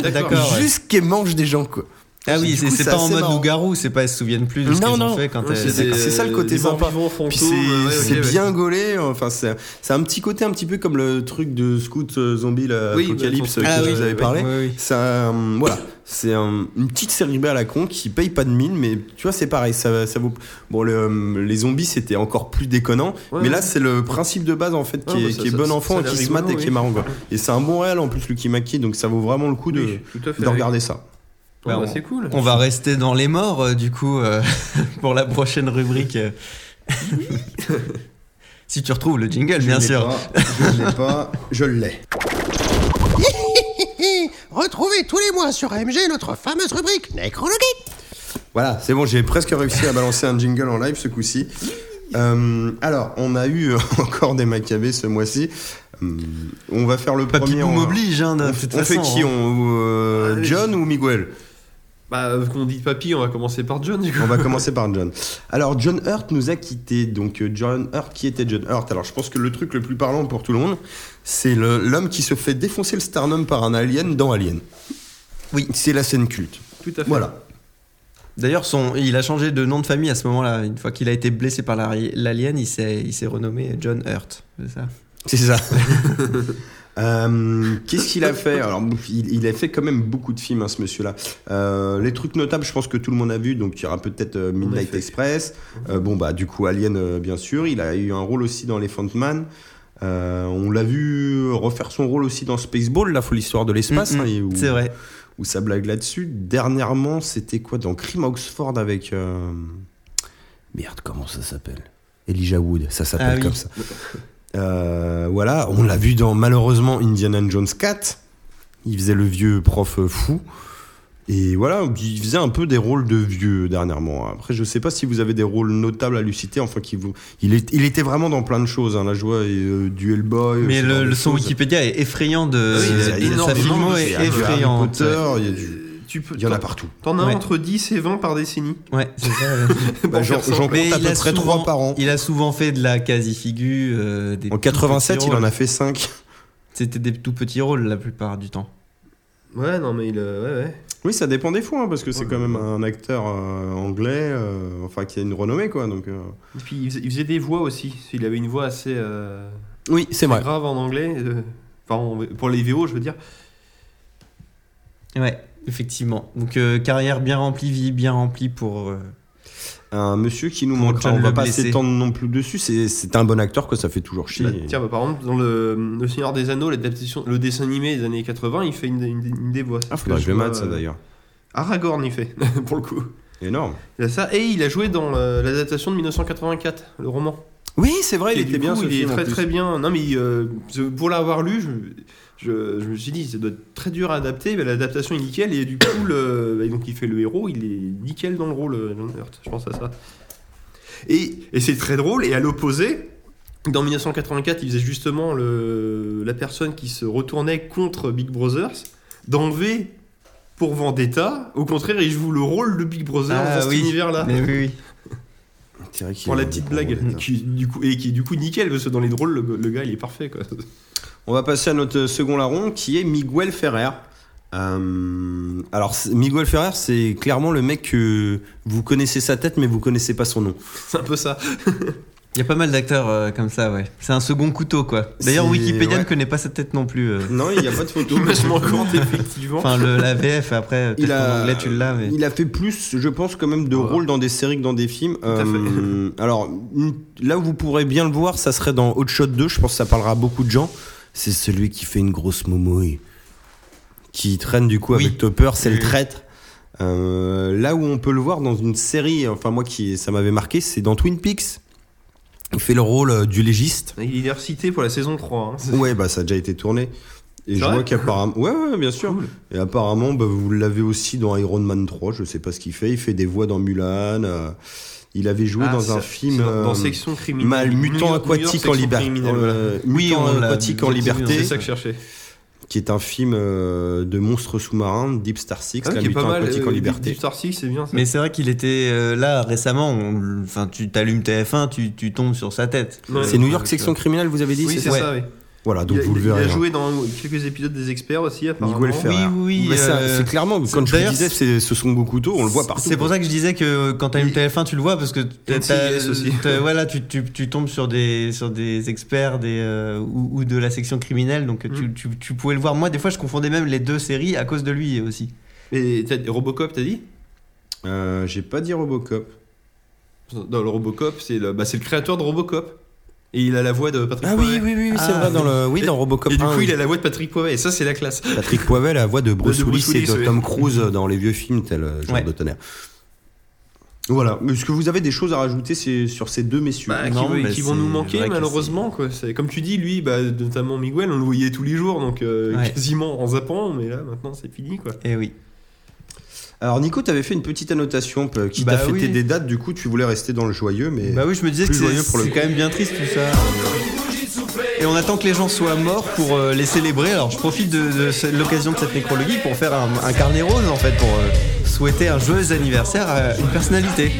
juste qu'elles mangent des gens quoi. Ah oui, c'est pas en mode loup-garou, c'est pas elles se souviennent plus de ce qu'elles ont fait quand elles. c'est- ça le côté sympa. c'est ouais. bien gaulé, enfin c'est c'est un petit côté un petit peu comme le truc de Scout euh, Zombie l'Apocalypse bah, que je vous avais parlé. oui, oui. C'est un- voilà, c'est un- une petite série B à la con qui paye pas de mine, mais tu vois c'est pareil, ça, ça vaut. Bon, le- les zombies c'était encore plus déconnant, Ouais, mais ouais. là c'est le principe de base en fait qui Ah, est, bah, ça- qui est ça- bon ça- enfant ça qui se mate et qui est marrant quoi. Et c'est un bon réel en plus Lucky Maki, donc ça vaut vraiment le coup Oui, de regarder ça. Bah, bah, on- c'est cool. On va rester dans les morts, euh, du coup, euh, pour la prochaine rubrique. euh. si tu retrouves le jingle, bien Je l'ai sûr. pas, je l'ai pas, je l'ai. Retrouvez tous les mois sur AMG notre fameuse rubrique Nécrologie. Voilà, c'est bon, j'ai presque réussi à balancer un jingle en live ce coup-ci. Euh, alors, on a eu encore des macabées ce mois-ci. On va faire le Papy premier. Boom on- oblige, hein, de On, toute on fait qui hein. on, euh. John ou Miguel? Bah, vu qu'on dit papy, on va commencer par John du coup. On va commencer par John. Alors, John Hurt nous a quittés. Donc, euh, John Hurt, qui était John Hurt? Alors, je pense que le truc le plus parlant pour tout le monde, c'est l'homme qui se fait défoncer le sternum par un alien dans Alien. Oui, c'est la scène culte. Tout à fait. Voilà. D'ailleurs, son, il a changé de nom de famille à ce moment-là. Une fois qu'il a été blessé par la- l'alien, il s'est il s'est renommé John Hurt. C'est ça? C'est ça. Euh, Qu'est-ce qu'il a fait? Alors, il, il a fait quand même beaucoup de films, hein, ce monsieur-là. Euh, les trucs notables, je pense que tout le monde a vu. Donc, il y aura peut-être euh, Midnight. Express. Euh, bon, bah, du coup, Alien, bien sûr. Il a eu un rôle aussi dans Elephant Man. On l'a vu refaire son rôle aussi dans Spaceball, la folle histoire de l'espace. Mm, mm, hein, C'est vrai. où ça blague là-dessus. Dernièrement, c'était quoi Dans Crime Oxford avec. Merde, comment ça s'appelle? Elijah Wood, ça s'appelle Ah oui. comme ça. Euh, voilà, on l'a vu dans malheureusement Indiana Jones 4. Il faisait le vieux prof fou. Et voilà, il faisait un peu des rôles de vieux dernièrement. Après, je sais pas si vous avez des rôles notables à lui citer. Enfin, qui vous, il, est, il était vraiment dans plein de choses. Hein, la joie et euh, du Hellboy. Mais le, son. Wikipédia est effrayant de. Oui, il y a est Il y a du Harry effrayante. Potter, il y a du- Tu peux, il y en a partout. T'en as Ouais. entre 10 et 20 par décennie. Ouais, c'est ça. Bah, j'en compte à il peu a près souvent- 3 par an. Il a souvent fait de la quasi-figu. euh, En tout 87, petits il en a fait 5. C'était des tout petits rôles la plupart du temps. Ouais, non, mais il. euh, Ouais, ouais. Oui, ça dépend des fois, hein, parce que c'est Ouais. quand même un acteur euh, anglais, euh, enfin qui a une renommée, quoi. Donc, euh. Et puis il faisait, il faisait des voix aussi. Il avait une voix assez euh, Oui, c'est vrai. grave en anglais. Enfin, en- pour les VO, je veux dire. Ouais, effectivement. Donc euh, carrière bien remplie, vie bien remplie pour. euh, Un monsieur qui nous John on va le pas s'étendre non plus dessus. C'est un bon acteur que ça fait toujours chier. Bah, tiens, bah, par exemple, dans le, le Seigneur des Anneaux, l'adaptation, le dessin animé des années 80, il fait une, une- une des voix. ah, faudrait que je le ça euh, d'ailleurs. Aragorn, il fait, pour le coup. Énorme. Il a ça, et il a joué dans l'adaptation de 1984, le roman. Oui, c'est vrai, il était bien ce il est film. très très bien. Non, mais euh, pour l'avoir lu, je, je, je me suis dit, ça doit être très dur à adapter. mais L'adaptation est nickel, et du coup, le, bah, donc il fait le héros, il est nickel dans le rôle, euh, John Hurt. Je pense à ça. Et, et c'est très drôle, et à l'opposé. Dans 1984, il faisait justement le, la personne qui se retournait contre Big Brothers. Dans V pour Vendetta, au contraire, il joue le rôle de Big Brother Ah dans cet oui. univers-là. Mais oui, oui. Pour la petite blague, rôle, qui, du coup, et qui est du coup nickel, parce que dans les drôles, le, le gars il est parfait quoi. On va passer à notre second larron qui est Miguel Ferrer. Euh, alors, Miguel Ferrer, c'est clairement le mec que vous connaissez sa tête, mais vous connaissez pas son nom. C'est un peu ça. Il y a pas mal d'acteurs euh, comme ça, ouais. C'est un second couteau, quoi. D'ailleurs, Wikipédia ouais. ne connaît pas sa tête non plus. euh. Non, il n'y a pas de photo. Image manquante, effectivement. Enfin, le, la VF, après, Il a, en anglais, tu l'as, mais... il a fait plus, je pense, quand même, de Ouais. rôles dans des séries que dans des films. à Euh, alors, là où vous pourrez bien le voir, ça serait dans Hot Shot 2. Je pense que ça parlera à beaucoup de gens. C'est celui qui fait une grosse momouille. qui traîne du coup Oui. avec Topper, c'est le traître. Euh, là où on peut le voir dans une série, enfin moi qui ça m'avait marqué, c'est dans Twin Peaks. Il fait le rôle euh, du légiste. Il est recité pour la saison 3. hein. Ouais, bah ça a déjà été tourné. Et je vois qu'apparemment, ouais, ouais, bien sûr. Cool. Et apparemment, bah, vous l'avez aussi dans Iron Man 3. Je sais pas ce qu'il fait. Il fait des voix dans Mulan. euh, il avait joué Ah, dans un film dans, dans euh, section criminelle. mal New mutant aquatique en liberté. Oui, aquatique en liberté, C'est ça que je cherchais. qui est un film euh, de monstres sous-marins, Deep Star Six, Ah, la qui est pas mutant mal. aquatique euh, en liberté. Deep Star Six, c'est bien ça. Mais c'est vrai qu'il était euh, là récemment. on- Enfin, tu t'allumes TF1, tu, tu tombes sur sa tête. Ouais. C'est New York section criminelle, vous avez dit Oui, c'est ça, oui. Voilà, donc il a, vous le il a verrez. hein. joué dans quelques épisodes des experts aussi, apparemment. Miguel Ferrer. Oui, oui, euh, c'est clairement, quand je disais, ce sont couteaux, on le voit partout. C'est pour ça que je disais que quand t'as une Et- TF1, tu le vois parce que t'as- voilà, tu, tu, tu tombes sur des, sur des experts des, euh, ou, ou de la section criminelle, donc tu, Mm. tu, tu pouvais le voir. Moi, des fois, je confondais même les deux séries à cause de lui aussi. Et Robocop, t'as dit? Euh, J'ai pas dit Robocop. Dans le Robocop, c'est le, bah, c'est le créateur de Robocop. Et il a la voix de Patrick Ah oui, Poivet. oui, oui, oui, c'est Ah, vrai, dans le, oui, dans Robocop Et du 1, coup, oui. il a la voix de Patrick Poivet. Et ça, c'est la classe. Patrick Poivet, la voix de Bruce De Bruce Willis et de oui. Tom Cruise dans les vieux films, tel euh, genre Ouais. de tonnerre. Voilà. Est-ce que vous avez des choses à rajouter c'est- sur ces deux messieurs? Bah, Non, qui, mais qui vont nous vrai manquer que malheureusement quoi. C'est comme tu dis lui, bah, notamment Miguel, on le voyait tous les jours donc euh, Ouais. quasiment en zappant, mais là maintenant c'est fini quoi. Et oui. Alors Nico, t'avais fait une petite annotation peu- qui Bah t'a fêté oui. des dates, du coup tu voulais rester dans le joyeux, mais Bah oui, je me disais que c'est joyeux pour le c'est coup. quand même bien triste tout ça. Et on attend que les gens soient morts pour euh, les célébrer. Alors je profite de, l'occasion de cette nécrologie pour faire un, un carnet rose en fait, pour euh, souhaiter un joyeux anniversaire à une personnalité.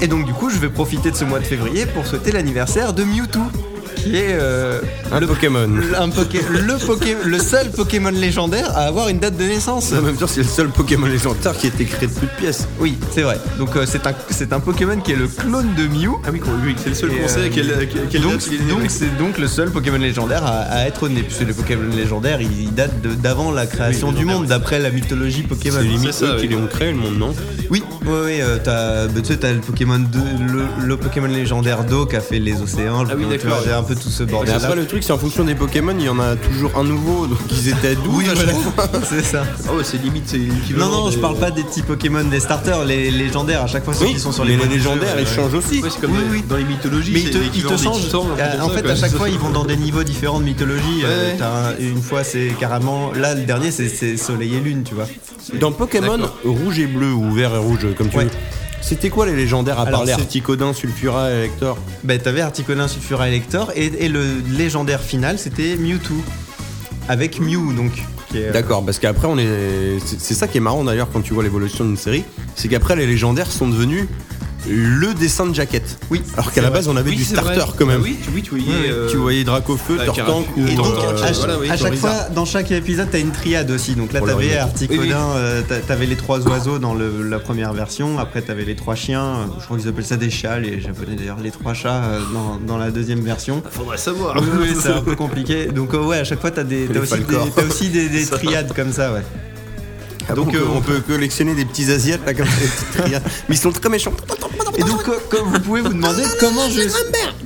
Et donc du coup, je vais profiter de ce mois de février pour souhaiter l'anniversaire de Mewtwo, qui est euh, un Pokémon. un Poké- le, Poké- le seul Pokémon légendaire à avoir une date de naissance. En même temps, c'est le seul Pokémon légendaire qui a été créé de plus de pièces. Oui, c'est vrai. Donc euh, c'est un, c'est un Pokémon qui est le clone de Mew. Ah oui, oui c'est le seul qu'on sait euh, donc, c'est donc le seul Pokémon légendaire à, à être né, puisque les Pokémon légendaires ils, ils datent de- d'avant la création Oui, du monde, d'après la mythologie Pokémon. C'est limite ça, eux qui oui. l'ont créé le monde, non? Oui, oui, oui. euh, t'as, bah, tu sais, t'as le Pokémon de- le, le Pokémon légendaire d'eau qui a fait les océans. le Ah oui, d'accord, peu tout ce Mais bordel. après, le truc, c'est en fonction des Pokémon, il y en a toujours un nouveau, donc ils étaient à 12 oui, à voilà. chaque fois. c'est ça. Ouais, c'est limite c'est Non, non, je des- parle pas des petits Pokémon des starters, les légendaires à chaque fois ceux Oui, qui sont sur les, les, légendaires, ils changent aussi. Ouais, comme Oui, dans, oui. dans les mythologies, Mais ils te, ils te changent. Euh, en ça, fait, à chaque fois, ils vont dans des niveaux différents de mythologie. Euh, une fois, c'est carrément. Là, le dernier, c'est- Soleil et Lune, tu vois. Dans Pokémon rouge et bleu, ou vert et rouge, comme tu veux, c'était quoi les légendaires à Alors, part les c'est- Articodin, Sulfura Elector Bah, t'avais Articolin, Sulfura, Elector, et, et le légendaire final, c'était Mewtwo. Avec Mew, donc. qui est, euh, D'accord, parce qu'après, on est. C'est c'est ça qui est marrant d'ailleurs quand tu vois l'évolution d'une série, c'est qu'après, les légendaires sont devenus le dessin de jaquette. Oui. Alors qu'à la base, on avait Oui, du starter vrai. quand même. Ah oui, tu, oui, tu voyais. Euh, Tu voyais Dracofeu, un- ou. Et donc, euh, à, voilà, oui, à chaque fois, dans chaque épisode, t'as une triade aussi. Donc là, t'avais. Articodin, Oui, oui. euh, t'a- t'avais les trois oiseaux dans le- la première version. Après, t'avais les trois chiens. Je crois qu'ils appellent ça des chats, les japonais d'ailleurs. Les trois chats euh, dans, dans la deuxième version. Faudrait savoir. Oui, c'est un peu compliqué. Donc, euh, ouais, à chaque fois, t'as des, Les t'as aussi, des, t'as aussi des, des triades comme ça, ouais. Donc, euh, on peut collectionner des petits asiates là comme ça, des petites triades. Mais ils sont très méchants. Et donc, co- vous pouvez vous demander comment je,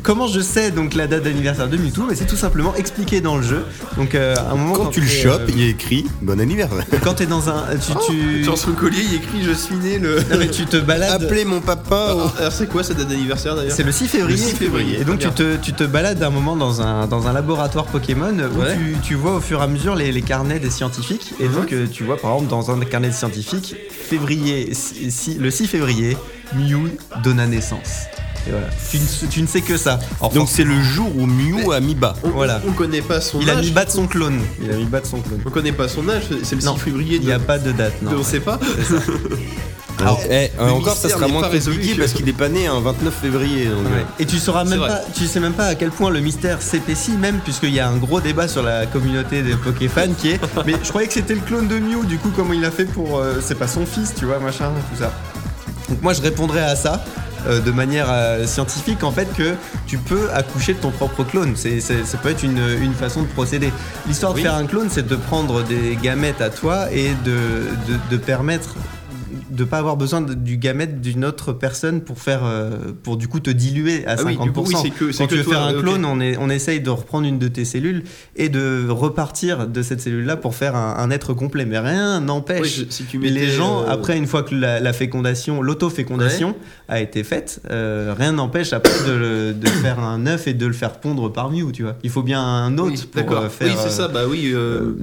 comment je sais donc la date d'anniversaire de Mewtwo, mais c'est tout simplement expliqué dans le jeu. Donc, euh, à un moment Quand tu le chopes, euh, il y a écrit Bon anniversaire. quand t'es dans un, tu, tu, Sur son collier, il écrit Je suis né le. non, mais tu te balades. Appelez mon papa. Alors, alors, c'est quoi sa date d'anniversaire d'ailleurs C'est le 6 février. Le 6 février, Et donc tu te, tu te balades un moment dans un, dans un laboratoire Pokémon où Ouais. tu, tu vois au fur et à mesure les, les carnets des scientifiques. Et donc euh, tu vois par exemple dans un carnet de scientifiques, février, si- si- le 6 février, Mew donna naissance. Et voilà. Tu, ne, tu ne sais que ça. Alors, Donc c'est le jour où Mew a mis bas. On, Voilà. on connaît pas son il a âge. mis bas de son clone. Il a mis bas de son clone. On connaît pas son âge, c'est le 6 Non, février Il n'y a pas de date. Non. on sait pas. Alors, eh, euh, le encore, ça sera moins compliqué parce qu'il est pas né un 29 février. donc, Ouais. Et tu sauras même pas, tu sais même pas à quel point le mystère s'épaissit même puisqu'il y a un gros débat sur la communauté des Pokéfans qui est mais je croyais que c'était le clone de Mew du coup comment il a fait pour euh, c'est pas son fils tu vois machin tout ça. Donc moi je répondrais à ça euh, de manière euh, scientifique en fait que tu peux accoucher de ton propre clone. C'est, c'est- ça peut être une, une façon de procéder. L'histoire de faire un clone c'est de prendre des gamètes à toi et de, de, de permettre de pas avoir besoin de- du gamète d'une autre personne pour faire, euh, pour du coup te diluer à Ah 50%. oui, coup, que- Quand tu veux toi, faire un ok. clone, on, est, on essaye de reprendre une de tes cellules et de repartir de cette cellule-là pour faire un, un être complet. Mais rien n'empêche. Oui, si les gens, euh, après, une fois que la, la fécondation, l'autofécondation a été faite, euh, rien n'empêche après de, le- de faire un œuf et de le faire pondre par Mew, tu vois. Il faut bien un Oui, pour euh, faire. Oui, c'est euh, ça, bah oui. euh, euh,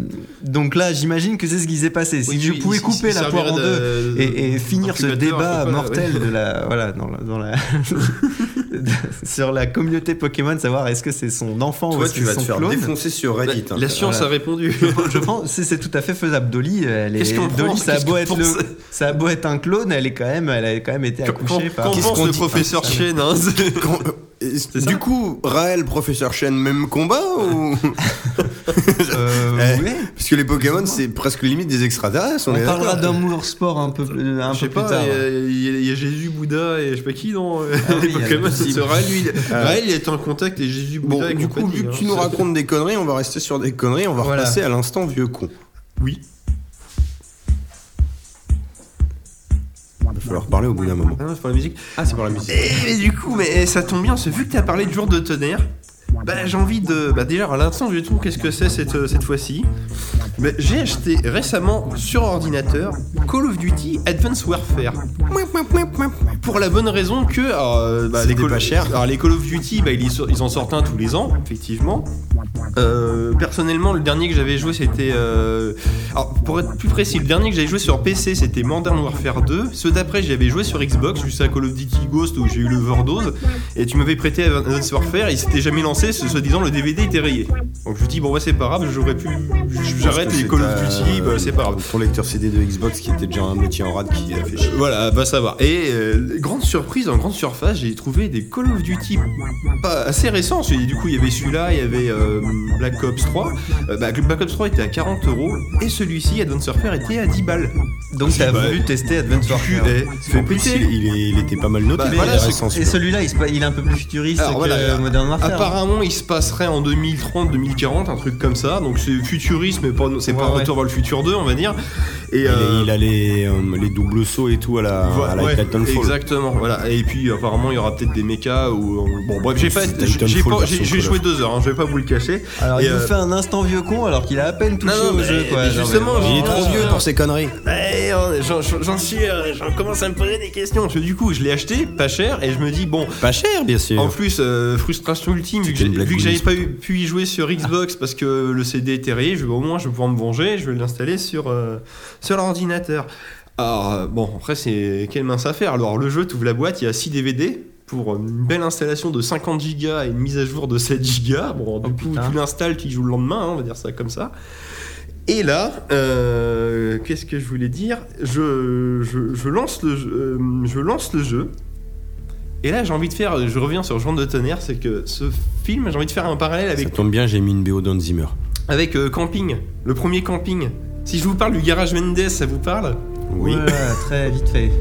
donc là, j'imagine que c'est ce qui s'est passé. Si je pouvais couper la poire en deux de- et, et finir ce débat pas, mortel ouais. de la voilà dans la, dans la sur la communauté Pokémon, savoir est-ce que c'est son enfant ou Toi, est-ce tu que vas c'est te son faire clone. défoncer sur Reddit. hein. La science Voilà. a répondu. Je pense que c'est- tout à fait faisable. Dolly, elle est, Qu'est-ce qu'on Dolly, pense ça a beau être le, ça a beau être un clone, elle est quand même, elle a quand même été accouchée par. Qu'en Qu'est-ce pense qu'on le dit professeur Ah, Chen hein Quand- euh, du coup, Raël, professeur Chen, même combat ou Euh, Eh. Parce que les Pokémon, c'est presque limite des extraterrestres. On est parlera d'amour sport un peu, plus- un Je peu sais plus pas, tard. il y a- y, Jésus, Bouddha et je sais pas qui dans euh, Ah les oui, y a Pokémon. C'est Raël, lui, il- Ah. Raël, il est en contact avec Jésus, Bon, Bouddha et du coup, vu que hein. tu nous racontes des conneries, on va rester sur des conneries. On va Voilà. repasser à l'instant vieux con. Oui. Il va falloir parler au bout d'un moment. Ah non, c'est pour la musique. Ah, c'est pour la musique. Et, mais du coup, mais ça tombe bien, c'est vu que tu as parlé de jour de tonnerre, bah, j'ai envie de. Bah, déjà, à l'instant, je trouve qu'est-ce que c'est cette, euh, cette fois-ci. Bah, j'ai acheté récemment sur ordinateur Call of Duty Advanced Warfare. Pour la bonne raison que. alors, euh, bah, les Call, pas cher. Alors, les Call of Duty, bah, ils, en sortent un tous les ans, effectivement. Euh, personnellement, le dernier que j'avais joué, c'était. euh, Alors, pour être plus précis, le dernier que j'avais joué sur PC, c'était Modern Warfare 2. Ceux d'après, j'avais joué sur Xbox, juste à Call of Duty Ghost où j'ai eu l'overdose. Et tu m'avais prêté Advanced Warfare, il s'était jamais lancé, se, se disant le DVD était rayé. Donc je me dis, bon, ouais, c'est pas grave, j'aurais pu. J'arrête les Call of Duty, euh, bah, c'est pas grave. Ton lecteur CD de Xbox qui était déjà un métier en rade qui a fait chier. Voilà, va savoir. Et euh, grande surprise, en grande surface, j'ai trouvé des Call of Duty pas assez récents. que Du coup, il y avait celui-là, il y avait euh, Black Ops 3. Euh, bah, Black Ops 3 était à 40 euros et celui-ci, Advanced Warfare, était à 10 balles. Donc t'as Bah, voulu tester Advance Warfare. Fait péter. il, il est- il était pas mal noté. Bah, il voilà, Et celui-là. il, il est un peu plus futuriste Alors, que voilà, Modern Warfare. Apparemment, il se passerait en 2030-2040, un truc comme ça. Donc c'est futuriste, mais pas, c'est pas Ouais. Retour vers le futur 2, on va dire. Et Il, a- euh, il a les, euh, les doubles sauts et tout à la, Voilà, à la ouais, Titanfall. Exactement, voilà. Et puis apparemment il y aura peut-être des mechas ou bon bref j'ai pas j'ai j'ai Titanfall pas j'ai version j'ai Call joué deux heures, hein, je vais pas vous le cacher. Alors Et, il euh, fait un instant vieux con alors qu'il a à peine touché Non, non, au mais- jeu quoi. mais Genre, justement, mais- Il est trop vieux ah, pour ces conneries. Euh, j'en- j'en suis, euh, j'en commence à me poser des questions. Parce que du coup, je l'ai acheté, pas cher, et je me dis bon. Pas cher, bien sûr. En plus, euh, frustration ultime, vu que Vu que j'avais pas eu- pu y jouer sur Xbox parce que le CD était rayé, je vais au moins je vais pouvoir me venger, je vais l'installer sur euh, sur l'ordinateur. Alors euh, bon, après c'est quelle mince affaire. Alors le jeu, tu ouvres la boîte, il y a 6 DVD pour une belle installation de 50 Go et une mise à jour de 7 Go. Bon, du Oh, coup, putain. tu l'installes, tu y joues le lendemain, hein, on va dire ça comme ça. Et là, euh, qu'est-ce que je voulais dire? Je, je, je lance le jeu, euh, je lance le jeu. Et là, j'ai envie de faire, je reviens sur Jour de tonnerre, c'est que ce film, j'ai envie de faire un parallèle Ça avec, tombe bien, j'ai mis une BO d'Hans Zimmer. avec euh, Camping, le premier Camping. Si je vous parle du garage Mendes, ça vous parle? Oui. Ouais, très vite fait.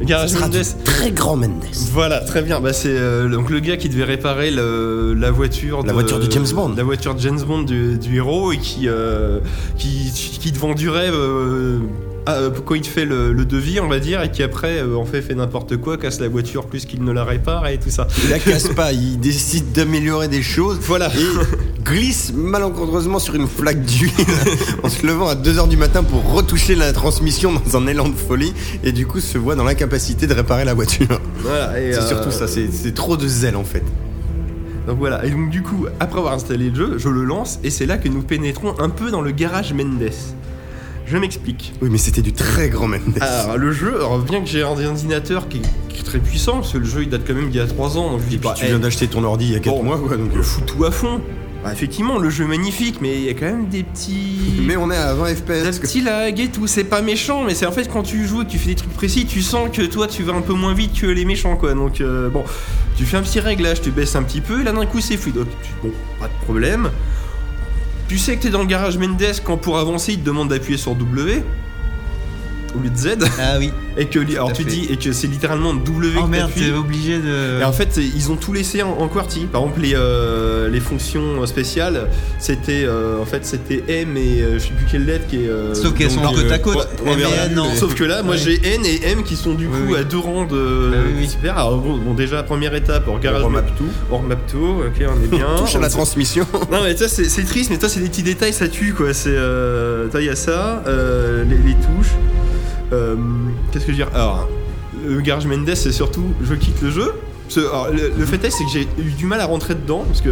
Le garage Ça sera Mendes. du très grand Mendes. Voilà, très bien. Bah, c'est euh, donc le gars qui devait réparer le- la voiture, La voiture de James Bond. la voiture de James Bond du, du héros et qui euh, qui qui te vend du rêve. Euh, ah, euh, quand il fait le, le devis, on va dire, et qui après, euh, en fait, fait n'importe quoi, casse la voiture plus qu'il ne la répare et tout ça. Il la casse pas, il décide d'améliorer des choses Voilà. et glisse malencontreusement sur une flaque d'huile en se levant à 2h du matin pour retoucher la transmission dans un élan de folie et du coup se voit dans l'incapacité de réparer la voiture. Voilà. C'est euh, surtout ça, c'est trop de zèle en fait. Donc voilà. Et donc du coup, après avoir installé le jeu, je le lance et c'est là que nous pénétrons un peu dans le garage Mendes. Je m'explique. Oui, mais c'était du très grand Mendes. Alors le jeu, alors bien que j'ai un ordinateur qui, qui est très puissant, parce que le jeu il date quand même d'il y a 3 ans, donc je dis bah, tu viens d'acheter ton ordi il y a 4 bon, mois quoi donc. euh, fous tout à fond. Bah, effectivement, le jeu est magnifique, mais il y a quand même des petits. Mais on est à 20 des FPS. quoi. petits lags et tout, c'est pas méchant, mais c'est en fait quand tu joues et que tu fais des trucs précis, tu sens que toi tu vas un peu moins vite que les méchants quoi. Donc euh, bon, tu fais un petit réglage, tu baisses un petit peu, et là d'un coup c'est fluide. Donc, tu- bon, pas de problème. Tu sais que t'es dans le garage Mendes quand pour avancer il te demande d'appuyer sur W. au lieu de Z Ah oui. et que alors tu fait. dis et que c'est littéralement W Oh merde, t'es obligé de. Et en fait, ils ont tout laissé en, en QWERTY. Par exemple, les, euh, les fonctions spéciales, c'était euh, en fait c'était M et euh, je sais plus quelle lettre qui est. euh, Sauf qu'elles sont côte à côte. ouais, M et voilà. N, non. Sauf que là, moi Ouais. j'ai N et M qui sont du coup oui. à deux rangs de. Bah oui, oui. Super. Alors bon, bon, déjà première étape, on regarde. On remap tout. On remap tout. Ok, on est bien. Touche à la On- transmission. non mais ça c'est c'est triste mais toi c'est des petits détails ça tue quoi c'est euh, toi il y a ça euh, les, les touches Euh, qu'est-ce que je veux dire alors le Garage Mendes c'est surtout je quitte le jeu. Le, le fait est c'est que j'ai eu du mal à rentrer dedans parce que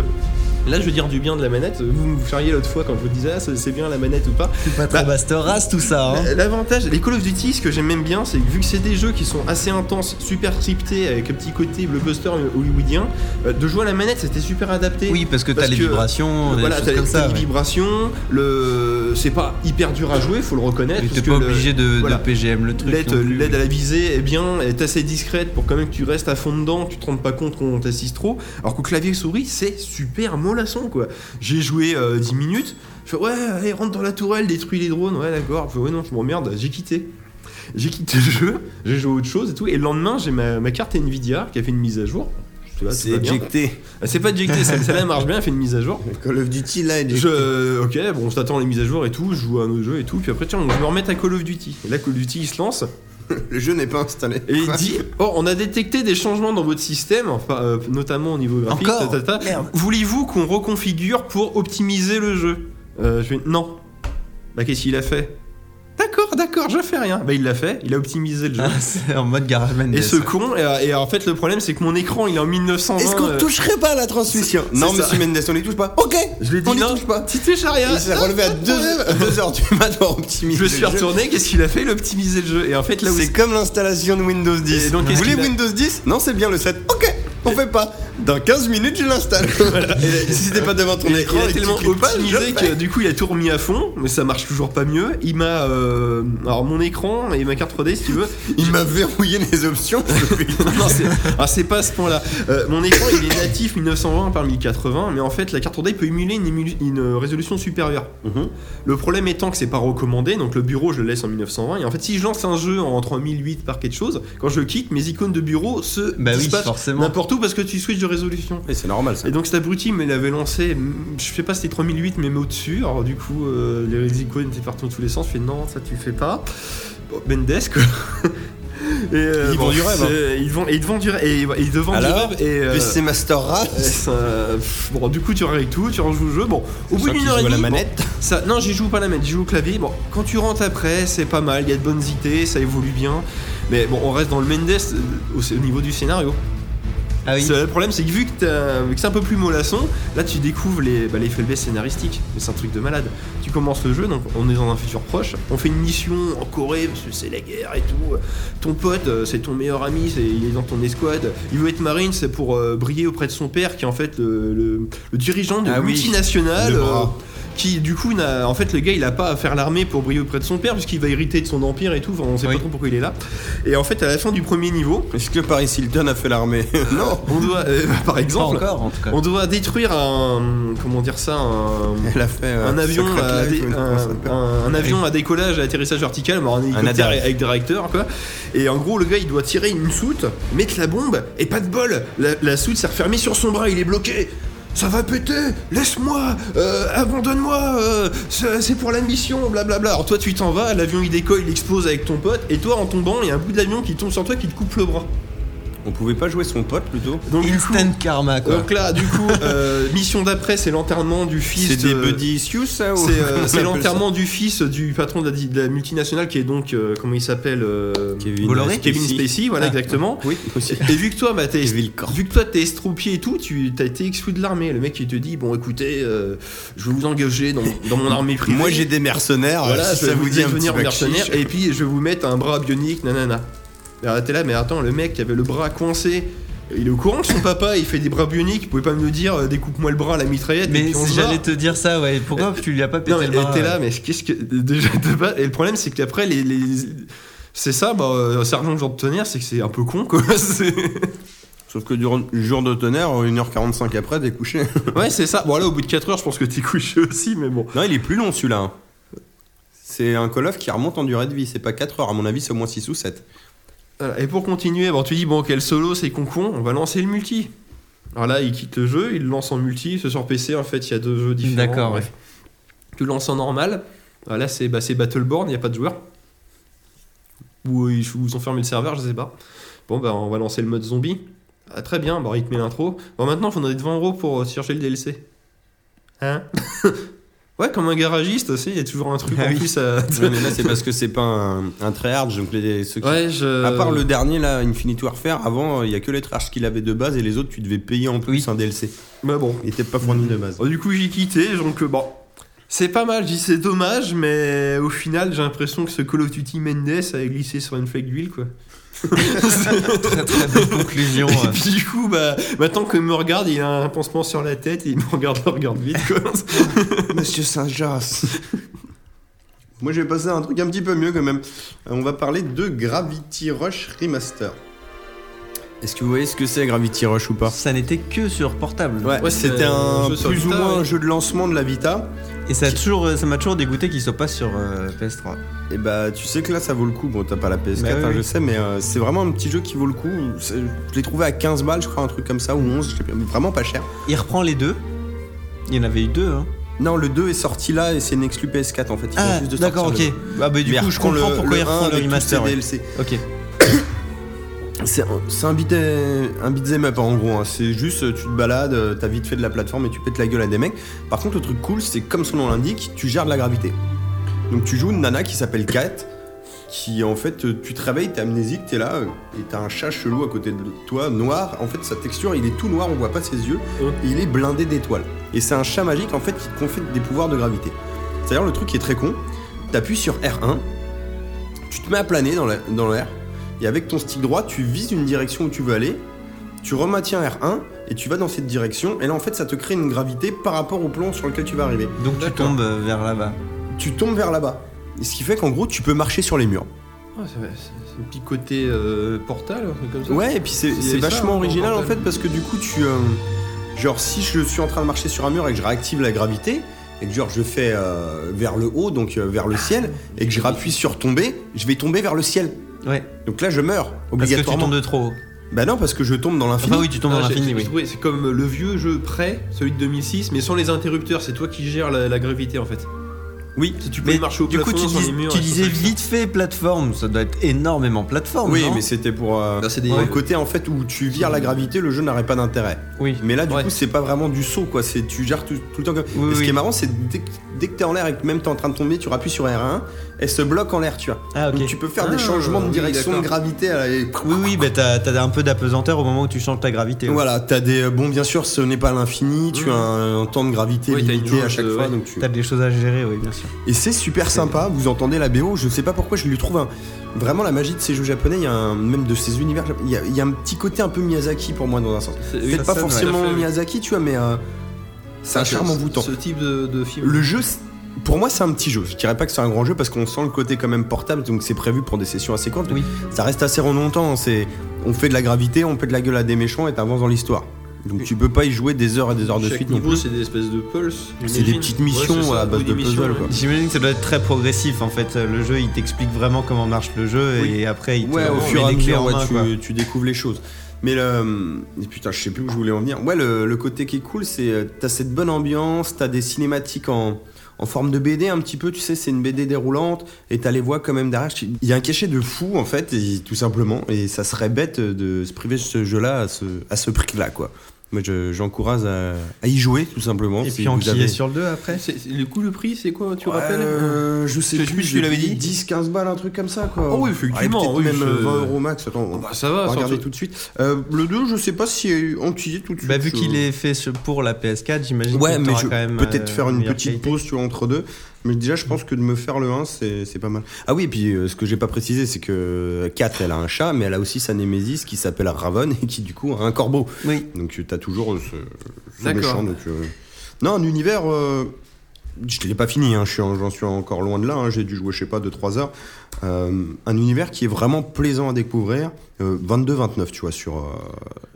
là je veux dire du bien de la manette vous vous charriez l'autre fois quand je vous disais ah, c'est bien la manette ou pas C'est pas trop Bah, Master Race tout ça. Hein. L'avantage, les Call of Duty, ce que j'aime même bien, c'est que vu que c'est des jeux qui sont assez intenses, super scriptés, avec un petit côté blockbuster hollywoodien, euh, de jouer à la manette, c'était super adapté. Oui, parce que t'as les que, vibrations, voilà, t'as ça. les ouais. vibrations, le... c'est pas hyper dur à jouer, faut le reconnaître. Mais T'es que pas le- obligé de, voilà. de PGM le truc. L'aide à la visée est bien, est assez discrète pour quand même que tu restes à fond dedans, que tu te rendes pas compte qu'on t'assiste trop. Alors qu'au clavier souris, c'est super mollasson quoi. J'ai joué euh, 10 minutes, je fais ouais, allez, rentre dans la tourelle, détruis les drones, ouais, d'accord. Je fais ouais, non, je m'emmerde, j'ai quitté. J'ai quitté le jeu, j'ai joué à autre chose et tout. Et le lendemain, j'ai ma, ma carte Nvidia qui a fait une mise à jour. C'est éjecté. Ah, C'est pas éjecté, celle- celle-là marche bien, elle fait une mise à jour. Call of Duty là, éjecté. Je, ok, bon, je t'attends les mises à jour et tout, je joue à un autre jeu et tout, puis après, tiens, je me remets à Call of Duty. Et là, Call of Duty, il se lance, Le jeu n'est pas installé. et il dit Oh, on a détecté des changements dans votre système, enfin, euh, notamment au niveau graphique. Voulez-vous qu'on reconfigure pour optimiser le jeu? Euh, Je Non. Bah, qu'est-ce qu'il a fait? D'accord, d'accord, je fais rien. Bah, il l'a fait, il a optimisé le jeu. Ah, c'est en mode Garage Mendes. et ce con, et, et en fait, le problème, c'est que mon écran, il est en 1920. Est-ce qu'on euh, toucherait pas à la transmission c'est Non, ça. monsieur Mendes, on n'y touche pas. Ok Je lui ai dit On n'y non, touche pas. tu touches à rien. Il s'est relevé à Pas de problème. 2h du mat pour optimiser. Je me suis le jeu. retourné, qu'est-ce qu'il a fait Il a optimisé le jeu. Et en fait, là où C'est comme l'installation de Windows 10. Et donc, Vous voulez a- Windows 10 Non, c'est bien le 7. Ok, on fait pas. Dans 15 minutes, je l'installe. Et si t'es pas devant ton écran, il a tellement optimisé que du coup il a tout remis à fond, mais ça marche toujours pas mieux. Il m'a. euh, alors mon écran et ma carte 3D si tu veux. Il m'a verrouillé les options. non, c'est ah, c'est pas à ce point-là. Euh, mon écran il est natif 1920 par 1080, mais en fait la carte 3D peut émuler une, émule- une résolution supérieure. Mhm. Le problème étant que c'est pas recommandé, donc le bureau je le laisse en 1920. Et en fait, si je lance un jeu en 3008 par quelque chose, quand je le quitte, mes icônes de bureau se Bah oui, forcément. n'importe où parce que tu switches de résolution. Et c'est normal ça. Et donc cet abruti me l'avait lancé, mm, je sais pas si c'était 3008 mais au-dessus, alors du coup euh, les icônes étaient partout dans tous les sens, je fais non ça tu fais pas. Bon, Mendes quoi. Et, euh, Ils vendent du rêve, c'est- Ils vendent, et ils te vendent du rêve. Ils vendent du rêve. Et, euh, PC Master Race. bon, du coup, tu règles tout, tu rejoues le jeu. Bon, au bout d'une heure et la demie. bon, manette. ça, non, j'y joue pas à la manette, j'y joue au clavier. Bon, quand tu rentres après, c'est pas mal, il y a de bonnes idées, ça évolue bien. Mais bon, on reste dans le Mendes euh, au, au niveau du scénario. Ah oui. Le problème, c'est que vu que, t'as- vu que c'est un peu plus mollasson, là tu découvres les, bah, les faiblesses scénaristiques. Mais c'est un truc de malade. Tu commences le jeu, donc on est dans un futur proche. On fait une mission en Corée parce que c'est la guerre et tout. Ton pote, euh, c'est ton meilleur ami, il est dans ton escouade. Il veut être marine, c'est pour euh, briller auprès de son père, qui est en fait le, le- le dirigeant de Ah multinationale. Qui du coup n'a en fait le gars il a pas à faire l'armée pour briller auprès de son père puisqu'il va hériter de son empire et tout enfin, on sait Oui. pas trop pourquoi il est là et en fait à la fin du premier niveau Est-ce que Paris Hilton a fait l'armée Non. on doit euh, par exemple encore en tout cas. on doit détruire un. Comment dire ça Un, Elle a fait euh, un avion, à, dé- un, un- un avion à décollage, à atterrissage vertical, alors un hélicoptère avec des réacteurs, quoi. Et en gros, le gars, il doit tirer une soute, mettre la bombe, et pas de bol. La, la soute s'est refermée sur son bras, il est bloqué. Ça va péter, laisse-moi, euh, abandonne-moi, euh, c'est pour la mission, blablabla. Alors toi, tu t'en vas, l'avion il décolle, il explose avec ton pote, et toi, en tombant, il y a un bout de l'avion qui tombe sur toi qui te coupe le bras. On pouvait pas jouer son pote plutôt Donc, du coup, Instant karma quoi. donc là, du coup, euh, mission d'après, c'est l'enterrement du fils. C'est des de- buddy issues ça ou C'est euh, l'enterrement du fils du patron de la, de la multinationale qui est donc, euh, comment il s'appelle euh, ça Kevin Bolloré Kevin Spacey, voilà Ah. exactement. Oui, aussi. Et vu que toi, bah, t'es, vu que toi t'es estropié et tout, tu as été exclu de l'armée. Le mec il te dit bon écoutez, euh, je vais vous engager dans, dans mon armée privée. Moi j'ai des mercenaires, voilà, vais ça vous dit devenir mercenaire et puis je vais vous mettre un bras bionique, nanana. Alors t'es là, mais attends, le mec qui avait le bras coincé. Il est au courant que son papa il fait des bras bioniques, il pouvait pas me le dire euh, découpe-moi le bras à la mitraillette et Mais si j'allais te dire ça, ouais. Pourquoi tu lui as pas pété Non mais le bras t'es là, mais qu'est-ce que déjà de base- Et le problème c'est qu'après les, les- c'est ça, bah euh, sergent genre de tonnerre, c'est que c'est un peu con quoi. Sauf que durant le jour de tonnerre, 1h45 après, t'es couché. ouais c'est ça. Bon là au bout de 4 heures, je pense que t'es couché aussi, mais bon. Non, il est plus long celui-là. hein. C'est un Call of qui remonte en durée de vie. C'est pas 4 heures, à mon avis, c'est au moins 6 ou 7. Voilà, Et pour continuer, bon, tu dis, bon, quel solo, c'est con con, on va lancer le multi. Alors là, il quitte le jeu, il le lance en multi, c'est sur PC, en fait, il y a deux jeux différents. D'accord, bref. Tu le lances en normal, Ah, là, c'est bah, Battleborn, il n'y a pas de joueurs. Ou euh, ils vous ont fermé le serveur, je sais pas. Bon, bah, on va lancer le mode zombie. Ah, très bien, te met l'intro. Bon, maintenant, il faudrait 20 euros pour euh, chercher le DLC. Hein? Ouais, comme un garagiste, tu sais, il y a toujours un truc Ah en oui. plus à. Ouais, mais là, c'est parce que c'est pas un, un tryhard. Donc, les, ceux qui- Ouais, je. À part le dernier, là, Infinity Warfare, avant, il y a que les tryhards qu'il avait de base et les autres, tu devais payer en plus un DLC. Bah bon. Il était pas fourni de base. Bon, du coup, j'ai quitté, donc euh, bon. C'est pas mal, je dis c'est dommage, mais au final, j'ai l'impression que ce Call of Duty Mendes a glissé sur une flaque d'huile, quoi. Très très bonne conclusion. Et puis du coup, bah, maintenant qu'il me regarde, il a un pansement sur la tête et il me regarde, regarde vite, quoi. Monsieur Saint-Jas. Moi, je vais passer à un truc un petit peu mieux quand même. Euh, On va parler de Gravity Rush Remaster. Est-ce que vous voyez ce que c'est Gravity Rush ou pas? Ça n'était que sur portable. Ouais, Ouais, c'était un plus ou moins ouais. un jeu de lancement de la Vita. Et ça toujours, euh, m'a toujours dégoûté qu'il soit pas sur euh, PS3. Et bah, tu sais que là, ça vaut le coup. Bon, t'as pas la PS4, Bah hein, oui. je sais, mais euh, c'est vraiment un petit jeu qui vaut le coup. Je l'ai trouvé à 15 balles, je crois, un truc comme ça, ou 11, je sais pas, vraiment pas cher. Il reprend les deux. Il y en avait eu deux. Hein. Non, le 2 est sorti là et c'est une exclu PS4 en fait. Il vient Ah, juste de d'accord, ok. le Ah, bah, du Mais coup, je comprends le- pourquoi le il reprend 1 le remaster. ouais. Ok. C'est un, un beat un beat'em up en gros. hein. C'est juste euh, tu te balades, euh, t'as vite fait de la plateforme et tu pètes la gueule à des mecs. Par contre, le truc cool, c'est comme son nom l'indique, tu gères de la gravité. Donc tu joues une nana qui s'appelle Kat, qui en fait, tu te réveilles, t'es amnésique, t'es là et t'as un chat chelou à côté de toi, noir. En fait, sa texture, il est tout noir, on voit pas ses yeux. Et il est blindé d'étoiles. Et c'est un chat magique en fait qui te confie des pouvoirs de gravité. C'est-à-dire le truc qui est très con. T'appuies sur R1, tu te mets à planer dans la- dans l'air. Et avec ton stick droit, tu vises une direction où tu veux aller, tu remaintiens R1 et tu vas dans cette direction. Et là, en fait, ça te crée une gravité par rapport au plan sur lequel tu vas arriver. Donc tu tombes euh, vers là-bas. Tu tombes vers là-bas. Et ce qui fait qu'en gros, tu peux marcher sur les murs. Ah, c'est un petit côté euh, portal, un truc comme ça. Ouais, et puis c'est ça, vachement original en fait parce que du coup, tu. euh, genre, si je suis en train de marcher sur un mur et que je réactive la gravité, et que genre je fais euh, vers le haut, donc euh, vers le ciel, et que je rappuie sur tomber, je vais tomber vers le ciel. Ouais. Donc là, je meurs Parce que tu obligatoirement. tombes de trop haut. Bah non, parce que je tombe dans l'infini. Enfin oui, tu tombes Ah, dans j'ai- l'infini, oui. C'est comme le vieux jeu prêt, celui de 2006, mais sans les interrupteurs. C'est toi qui gères la, la gravité en fait. Oui. Si tu peux Mais marcher au du coup, tu, sur dis- les murs. tu disais vite fait plateforme, ça doit être énormément plateforme. Oui, non mais c'était pour euh, c'est des- côté en fait où tu vires la gravité, le jeu n'aurait pas d'intérêt. Oui. Mais là, du Ouais. coup, c'est pas vraiment du saut, quoi. C'est tu gères tout, tout le temps. Comme... Oui, et ce oui. qui est marrant, c'est dès, que- dès que t'es en l'air et que même t'es en train de tomber, tu rappuies sur R1, elle se bloque en l'air, tu vois. Ah. Donc tu peux faire Ah, des changements de oui, direction de gravité. à la- Oui, oui, bah t'as t'as un peu d'apesanteur au moment où tu changes ta gravité. ouais. Voilà, t'as des bon, bien sûr, ce n'est pas l'infini. Tu Mhm. as un, un temps de gravité Oui, limité à chaque euh, fois, ouais. donc tu. T'as des choses à gérer, oui, bien sûr. Et c'est super sympa, vous entendez la BO, je sais pas pourquoi je lui trouve un- vraiment la magie de ces jeux japonais, il y a un, même de ces univers, il y, a, il y a un petit côté un peu Miyazaki pour moi dans un sens. C'est- ça pas forcément. Miyazaki, tu vois, mais euh, c'est un Ça, charme envoûtant. Ce type de, de film. Le jeu, c'est- pour moi, c'est un petit jeu. Je dirais pas que c'est un grand jeu parce qu'on sent le côté quand même portable, donc c'est prévu pour des sessions assez courtes. Oui. Ça reste assez longtemps. C'est, on fait de la gravité, on fait de la gueule à des méchants et t'avances dans l'histoire. Donc tu peux pas y jouer des heures et des heures de Chaque suite non niveau, plus. c'est des espèces de pulse. C'est des petites missions, Ouais, c'est ça, à base de puzzle, ouais. quoi. J'imagine que ça doit être très progressif en fait. Le jeu il t'explique vraiment comment marche le jeu Oui. et après il te Ouais, au fur et à mesure, tu, tu découvres les choses. Mais le. et putain, je sais plus où je voulais en venir. Ouais, le, le côté qui est cool, c'est. euh, T'as cette bonne ambiance, t'as des cinématiques en, en forme de BD un petit peu, tu sais, c'est une BD déroulante, et t'as les voix quand même derrière. Il y a un cachet de fou, en fait, tout simplement, et ça serait bête de se priver de ce jeu-là à ce, à ce prix-là, quoi. Moi, je- j'encourage à, à y jouer, tout simplement. Et si puis en avez- est sur le 2 après le coup, le prix, c'est quoi Tu Ouais, rappelles euh, je sais Je sais plus, je qu'il avait dit. 10, 15 balles, un truc comme ça, quoi. Oh oui, effectivement, oui, même je- 20 euros max. Attends, Ah bah, ça va, on va regarder tout de suite. Euh, le 2, je sais pas si est entier tout de suite. Bah, vu qu'il est fait pour la PS4, j'imagine Ouais, que mais je quand même peut-être euh, faire une petite pause tu vois, entre deux. Mais déjà, je pense que de me faire le 1, c'est pas mal. Ah oui, et puis euh, ce que j'ai pas précisé, c'est que 4, elle a un chat, mais elle a aussi sa némésis qui s'appelle Raven et qui, du coup, a un corbeau. Oui. Donc, tu as toujours euh, ce, méchant. Donc, euh, Non, un univers euh, je l'ai pas fini, hein, j'en suis encore loin de là, hein, j'ai dû jouer, je sais pas, 2-3 heures. Euh, un univers qui est vraiment plaisant à découvrir. euh, 22-29, tu vois, sur, euh,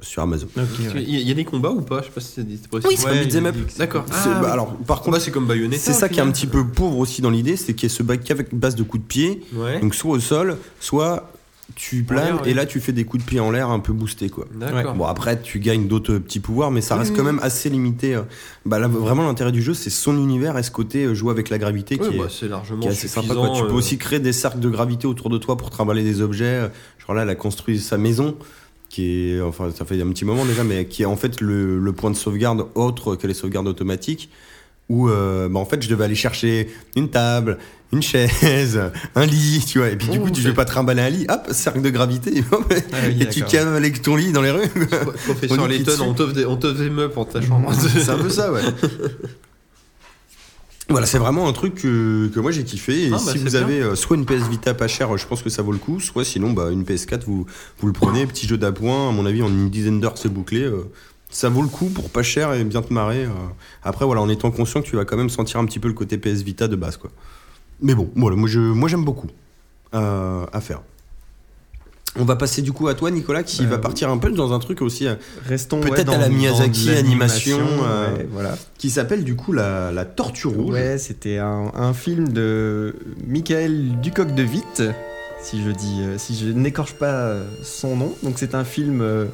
sur Amazon. Il y, a- il y a des combats ou pas? Je sais pas si c'est possible. Oui, c'est un beat'em up. D'accord. Ah, bah, alors, par contre, c'est comme Bayonetta. c'est ça qui est un petit peu pauvre aussi dans l'idée, c'est qu'il y a ce bac avec base de coups de pied, Ouais. donc soit au sol, soit tu planes ouais. et là tu fais des coups de pied en l'air un peu boostés quoi. D'accord. Bon après tu gagnes d'autres petits pouvoirs mais ça reste quand même assez limité. euh. Bah là vraiment l'intérêt du jeu c'est son univers et ce côté euh, jouer avec la gravité qui, est, bah, c'est largement qui est assez sympa quoi. Tu peux euh, aussi créer des cercles de gravité autour de toi pour trimballer des objets. Genre là elle a construit sa maison qui est enfin ça fait un petit moment déjà mais qui est en fait le, le point de sauvegarde autre que les sauvegardes automatiques où euh, bah, en fait je devais aller chercher une table, une chaise, un lit, tu vois. Et puis du Oh, coup, tu c'est- veux pas trimballer un lit, hop, cercle de gravité, hop, Ah oui, et tu cales avec ton lit dans les rues. Professeur Layton, on t'offre des, on des meubles pour ta chambre. C'est un peu ça, ouais. Voilà, c'est vraiment un truc que, que moi j'ai kiffé. Et Ah, bah, si vous bien. avez euh, soit une PS Vita pas chère, je pense que ça vaut le coup, soit sinon bah, une PS4, vous, vous le prenez, petit jeu d'appoint, à mon avis en une dizaine d'heures c'est bouclé. euh, ça vaut le coup pour pas cher et bien te marrer. euh. Après, voilà, en étant conscient que tu vas quand même sentir un petit peu le côté PS Vita de base, quoi. Mais bon, voilà, moi j'aime beaucoup euh, à faire. On va passer du coup à toi, Nicolas, qui Euh, va oui. partir un peu dans un truc aussi euh, Restons Peut-être ouais, à la Miyazaki animation, euh, ouais, voilà. qui s'appelle du coup la, la Tortue Rouge. Ouais, c'était un, un film de Michael Ducoq de Witt, si je dis, euh, si je n'écorche pas euh, son nom. Donc c'est un film euh,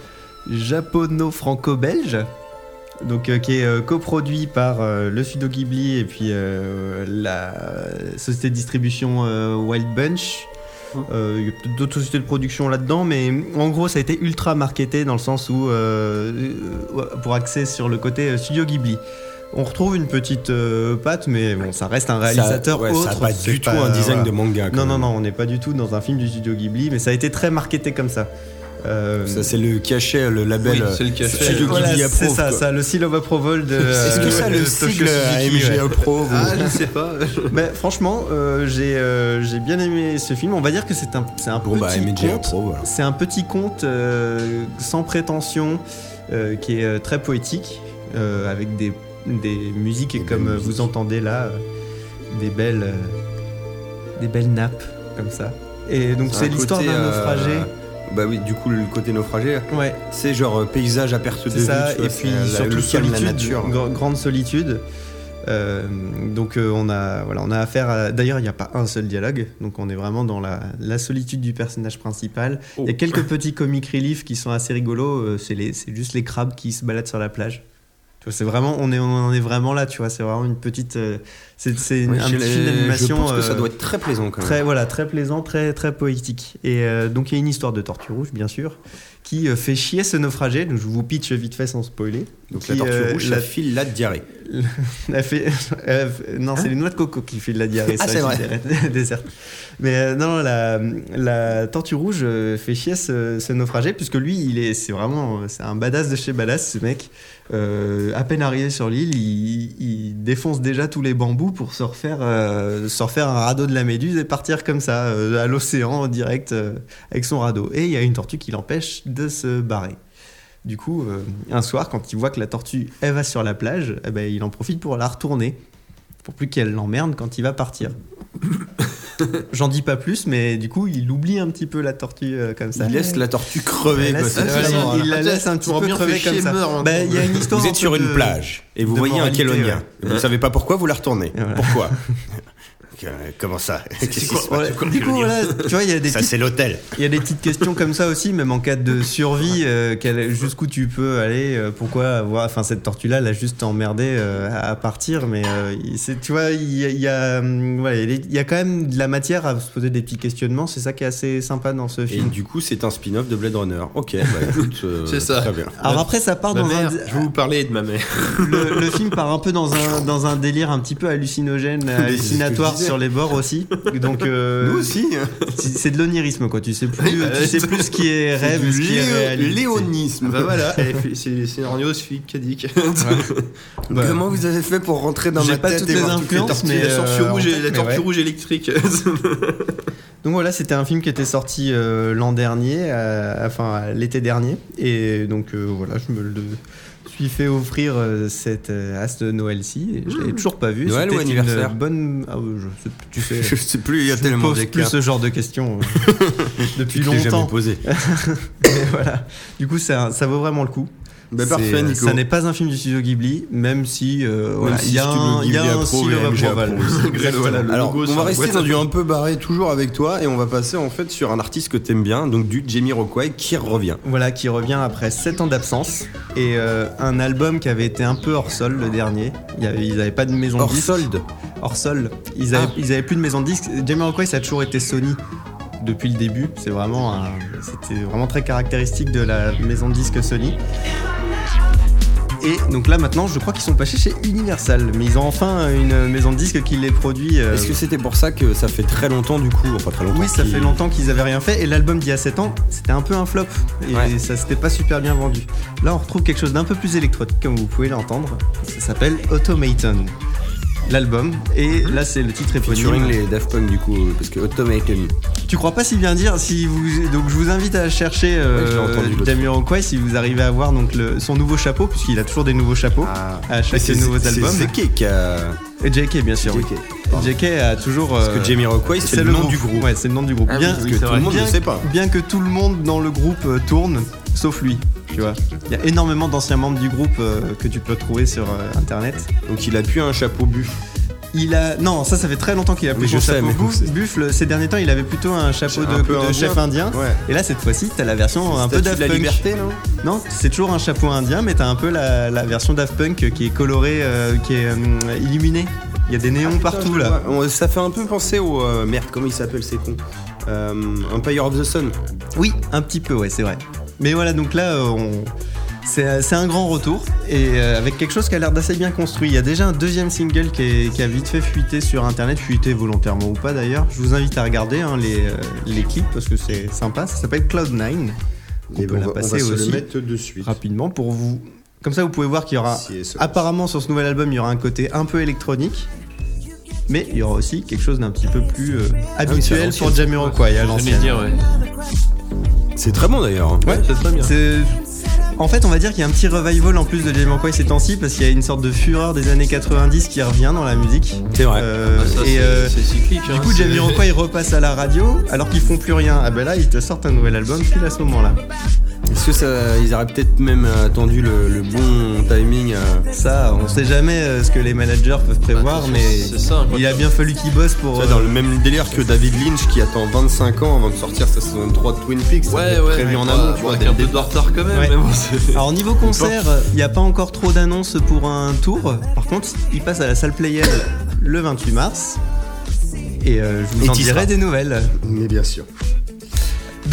japono-franco-belge, donc euh, qui est euh, coproduit par euh, le studio Ghibli et puis la société de distribution Wild Bunch. Euh, Il y a peut-être d'autres sociétés de production là-dedans, mais en gros, ça a été ultra marketé dans le sens où, euh, pour axer sur le côté studio Ghibli. On retrouve une petite euh, patte, mais bon, ça reste un réalisateur ça, ouais, autre. Ça pas du tout un design voilà. de manga. Non, non, non, on n'est pas du tout dans un film du studio Ghibli, mais ça a été très marketé comme ça. Euh, Ça, c'est le cachet, le label. Oui, c'est le cachet. voilà, c'est ça, ça, le seal of approval de. Est-ce que ça, le sigle. AMG Approuve Ah, je sais pas. Mais franchement, euh, j'ai euh, j'ai bien aimé ce film. On va dire que c'est un, c'est un Bon, bah, voilà. C'est un petit conte sans prétention qui est très poétique avec des, des musiques Des comme vous entendez là, des belles des belles nappes comme ça. Et donc C'est l'histoire côté, d'un euh, naufragé. Bah oui, du coup, le côté naufragé, Ouais, c'est genre euh, paysage à perte de vue. ça. vois, Et puis la- surtout la solitude, nature. grande solitude. Euh, donc euh, on a voilà on a affaire à... d'ailleurs il n'y a pas un seul dialogue donc on est vraiment dans la, la solitude du personnage principal il y a quelques petits comic relief qui sont assez rigolos euh, c'est les c'est juste les crabes qui se baladent sur la plage c'est vraiment on est on en est vraiment là tu vois c'est vraiment une petite euh, c'est c'est une- Ouais, un petit film d'animation Je pense que ça euh, doit être très plaisant quand même. Très, voilà, très plaisant, très, très poétique. Et euh, donc il y a une histoire de tortue rouge, bien sûr, qui fait chier ce naufragé. Donc je vous pitch vite fait sans spoiler. Donc Qui, la tortue euh, rouge, la- ça file la diarrhée. Elle fait, euh, non, c'est les noix de coco qui de la diarrhée. Ah, c'est la vrai. désert-. Mais euh, non, la, la tortue rouge fait chier ce, ce naufragé puisque lui, il est, c'est vraiment, c'est un badass de chez badass, ce mec. À peine arrivé sur l'île, il, il défonce déjà tous les bambous pour se refaire, se refaire un radeau de la méduse et partir comme ça à l'océan direct avec son radeau. Et il y a une tortue qui l'empêche de se barrer. Du coup, euh, un soir, quand il voit que la tortue elle va sur la plage, eh ben, il en profite pour la retourner, pour plus qu'elle l'emmerde quand il va partir. J'en dis pas plus, mais du coup, il oublie un petit peu la tortue euh, comme ça. Il laisse la tortue crever. Il quoi, laisse- il, il la laisse un petit peu crever comme ça. meurt. Bah, Il y a une histoire Vous un êtes sur une de- plage et vous voyez un ouais. Et Vous ne savez pas pourquoi vous la retournez. Voilà. Pourquoi? Comment ça Qu'est-ce qui se passe Voilà. Du coup, voilà, tu vois, il y a des Ça, petites c'est l'hôtel. Il y a des petites questions comme ça aussi, même en cas de survie, euh, jusqu'où tu peux aller, euh, pourquoi avoir, enfin cette tortue-là, elle a juste emmerdé euh, à partir, mais euh, c'est, tu vois, il y a, y, y quand même de la matière à se poser des petits questionnements, c'est ça qui est assez sympa dans ce Et film. du coup, c'est un spin-off de Blade Runner. Ok, bah écoute, euh, C'est ça. Très bien. Alors après, ça part Ma dans mère, un, je vais vous parler de ma mère. le, le film part un peu dans un, dans un délire un petit peu hallucinogène, hallucinatoire. sur les bords aussi. Donc euh, Nous aussi. c'est de l'onirisme quoi. Tu sais plus, bah, tu sais plus ce qui est rêve, ce qui est réalité. léonisme. bah voilà, c'est les scénarios Philippe Ouais. Comment vous avez fait pour rentrer dans ma pas tête toutes et les voir toutes les influences, tortues mais, la tortue euh, rouge, en la tortue ouais. rouge électrique. Donc voilà, c'était un film qui était sorti euh, l'an dernier, euh, enfin l'été dernier. Et donc euh, voilà, je me le suis fait offrir euh, cette euh, As de Noël-ci. Je l'avais toujours pas vu. Noël ou une anniversaire bonne. Ah, je sais, tu sais. Je sais plus, il y a je tellement pose d'écarts. plus ce genre de questions euh, depuis Je l'ai jamais longtemps. posé. Voilà. Du coup, ça, ça vaut vraiment le coup. Parfait, Nico. Ça n'est pas un film du studio Ghibli, même si euh, voilà, si il y a un, y a un. Voilà, Alors, on va rester dans du un peu barré, toujours avec toi, et on va passer en fait sur un artiste que t'aimes bien, donc du Jamie Rockway qui revient. Voilà, qui revient après 7 ans d'absence et euh, un album qui avait été un peu hors sol le dernier. Il y avait- ils n'avaient pas de maison de Hors disque. solde. Hors sol. Ils avaient, Ah. plus de maison de disque. Jamie Rockway, ça a toujours été Sony depuis le début. C'est vraiment, un- c'était vraiment très caractéristique de la maison de disque Sony. Et donc là maintenant, je crois qu'ils sont passés chez Universal, mais ils ont enfin une maison de disque qui les produit. euh, Est-ce que c'était pour ça que ça fait très longtemps du coup Enfin très longtemps. oui, ça fait longtemps qu'ils avaient rien fait et l'album d'il y a 7 ans, c'était un peu un flop et Ouais. ça s'était pas super bien vendu. Là, on retrouve quelque chose d'un peu plus électronique comme vous pouvez l'entendre. Ça s'appelle Automaton. L'album et là c'est le titre Featuring éponyme. les Daft Punk du coup, parce que Automaton. Tu crois pas si bien dire si vous donc je vous invite à chercher euh, Ouais, si vous arrivez à voir donc le- son nouveau chapeau puisqu'il a toujours des nouveaux chapeaux à chaque nouveau album. C'est qui a. Et JK bien sûr. JK. oui. JK a toujours Parce euh, que Jamie Rockway, c'est le nom du groupe. Ouais, c'est le nom du groupe. Ah bien oui, que tout le monde bien- ne sait pas. Bien que tout le monde dans le groupe euh, tourne, sauf lui. Tu vois, il y a énormément d'anciens membres du groupe euh, que tu peux trouver sur euh, internet. Donc il a pu un chapeau buff. Il a non, ça ça fait très longtemps qu'il a pris son chapeau mais buff. c'est- Buffle, ces derniers temps, il avait plutôt un chapeau Un de, peu de indien. chef indien. Ouais. Et là, cette fois-ci, t'as la version un peu Daft de la Punk. liberté, non? Non, c'est toujours un chapeau indien, mais t'as un peu la, la version Daft Punk qui est colorée, euh, qui est euh, illuminée. Il y a des néons partout là. Ça fait un peu penser au. euh, merde, comment il s'appelle ces cons? Empire of the Sun. Oui, un petit peu, ouais, c'est vrai. Mais voilà, donc là, on... c'est c'est un grand retour et euh, avec quelque chose qui a l'air d'assez bien construit. Il y a déjà un deuxième single qui, est- qui a vite fait fuiter sur internet, fuiter volontairement ou pas d'ailleurs. Je vous invite à regarder hein, les, euh, les clips parce que c'est sympa. Ça s'appelle Cloud9. On Et peut la on va, on passer va se aussi le mettre de suite. rapidement pour vous. Comme ça, vous pouvez voir qu'il y aura. Apparemment, sur ce nouvel album, il y aura un côté un peu électronique. Mais il y aura aussi quelque chose d'un petit peu plus euh, habituel pour Jamiroquai à l'ancienne. ouais. C'est très bon d'ailleurs. Ouais, c'est très bien. En fait, on va dire qu'il y a un petit revival en plus de Jamiroquai ces temps-ci parce qu'il y a une sorte de fureur des années 90 qui revient dans la musique. C'est vrai. Euh, Ah, ça, et euh, c'est cyclique. hein, du coup, Jamiroquai il repasse à la radio alors qu'ils font plus rien. Ah ben là, ils te sortent un nouvel album pile à ce moment-là. Est-ce que ça, ils auraient peut-être même attendu le, le bon timing euh, Ça, on sait jamais euh, ce que les managers peuvent prévoir, Bah, mais ça, quoi. il a bien fallu qu'ils bossent pour. euh, dans le même délire que David Lynch qui attend 25 ans avant de sortir sa saison 3 de Twin Peaks. ça Ouais. Prévu en ouais, amont, tu vois. avec un peu de retard quand même, Ouais. mais bon, c'est. Alors niveau concert, il n'y a pas encore trop d'annonces pour un tour. Par contre, il passe à la salle Playel le 28 mars. Et euh, je vous Et en dirai des nouvelles. Mais bien sûr.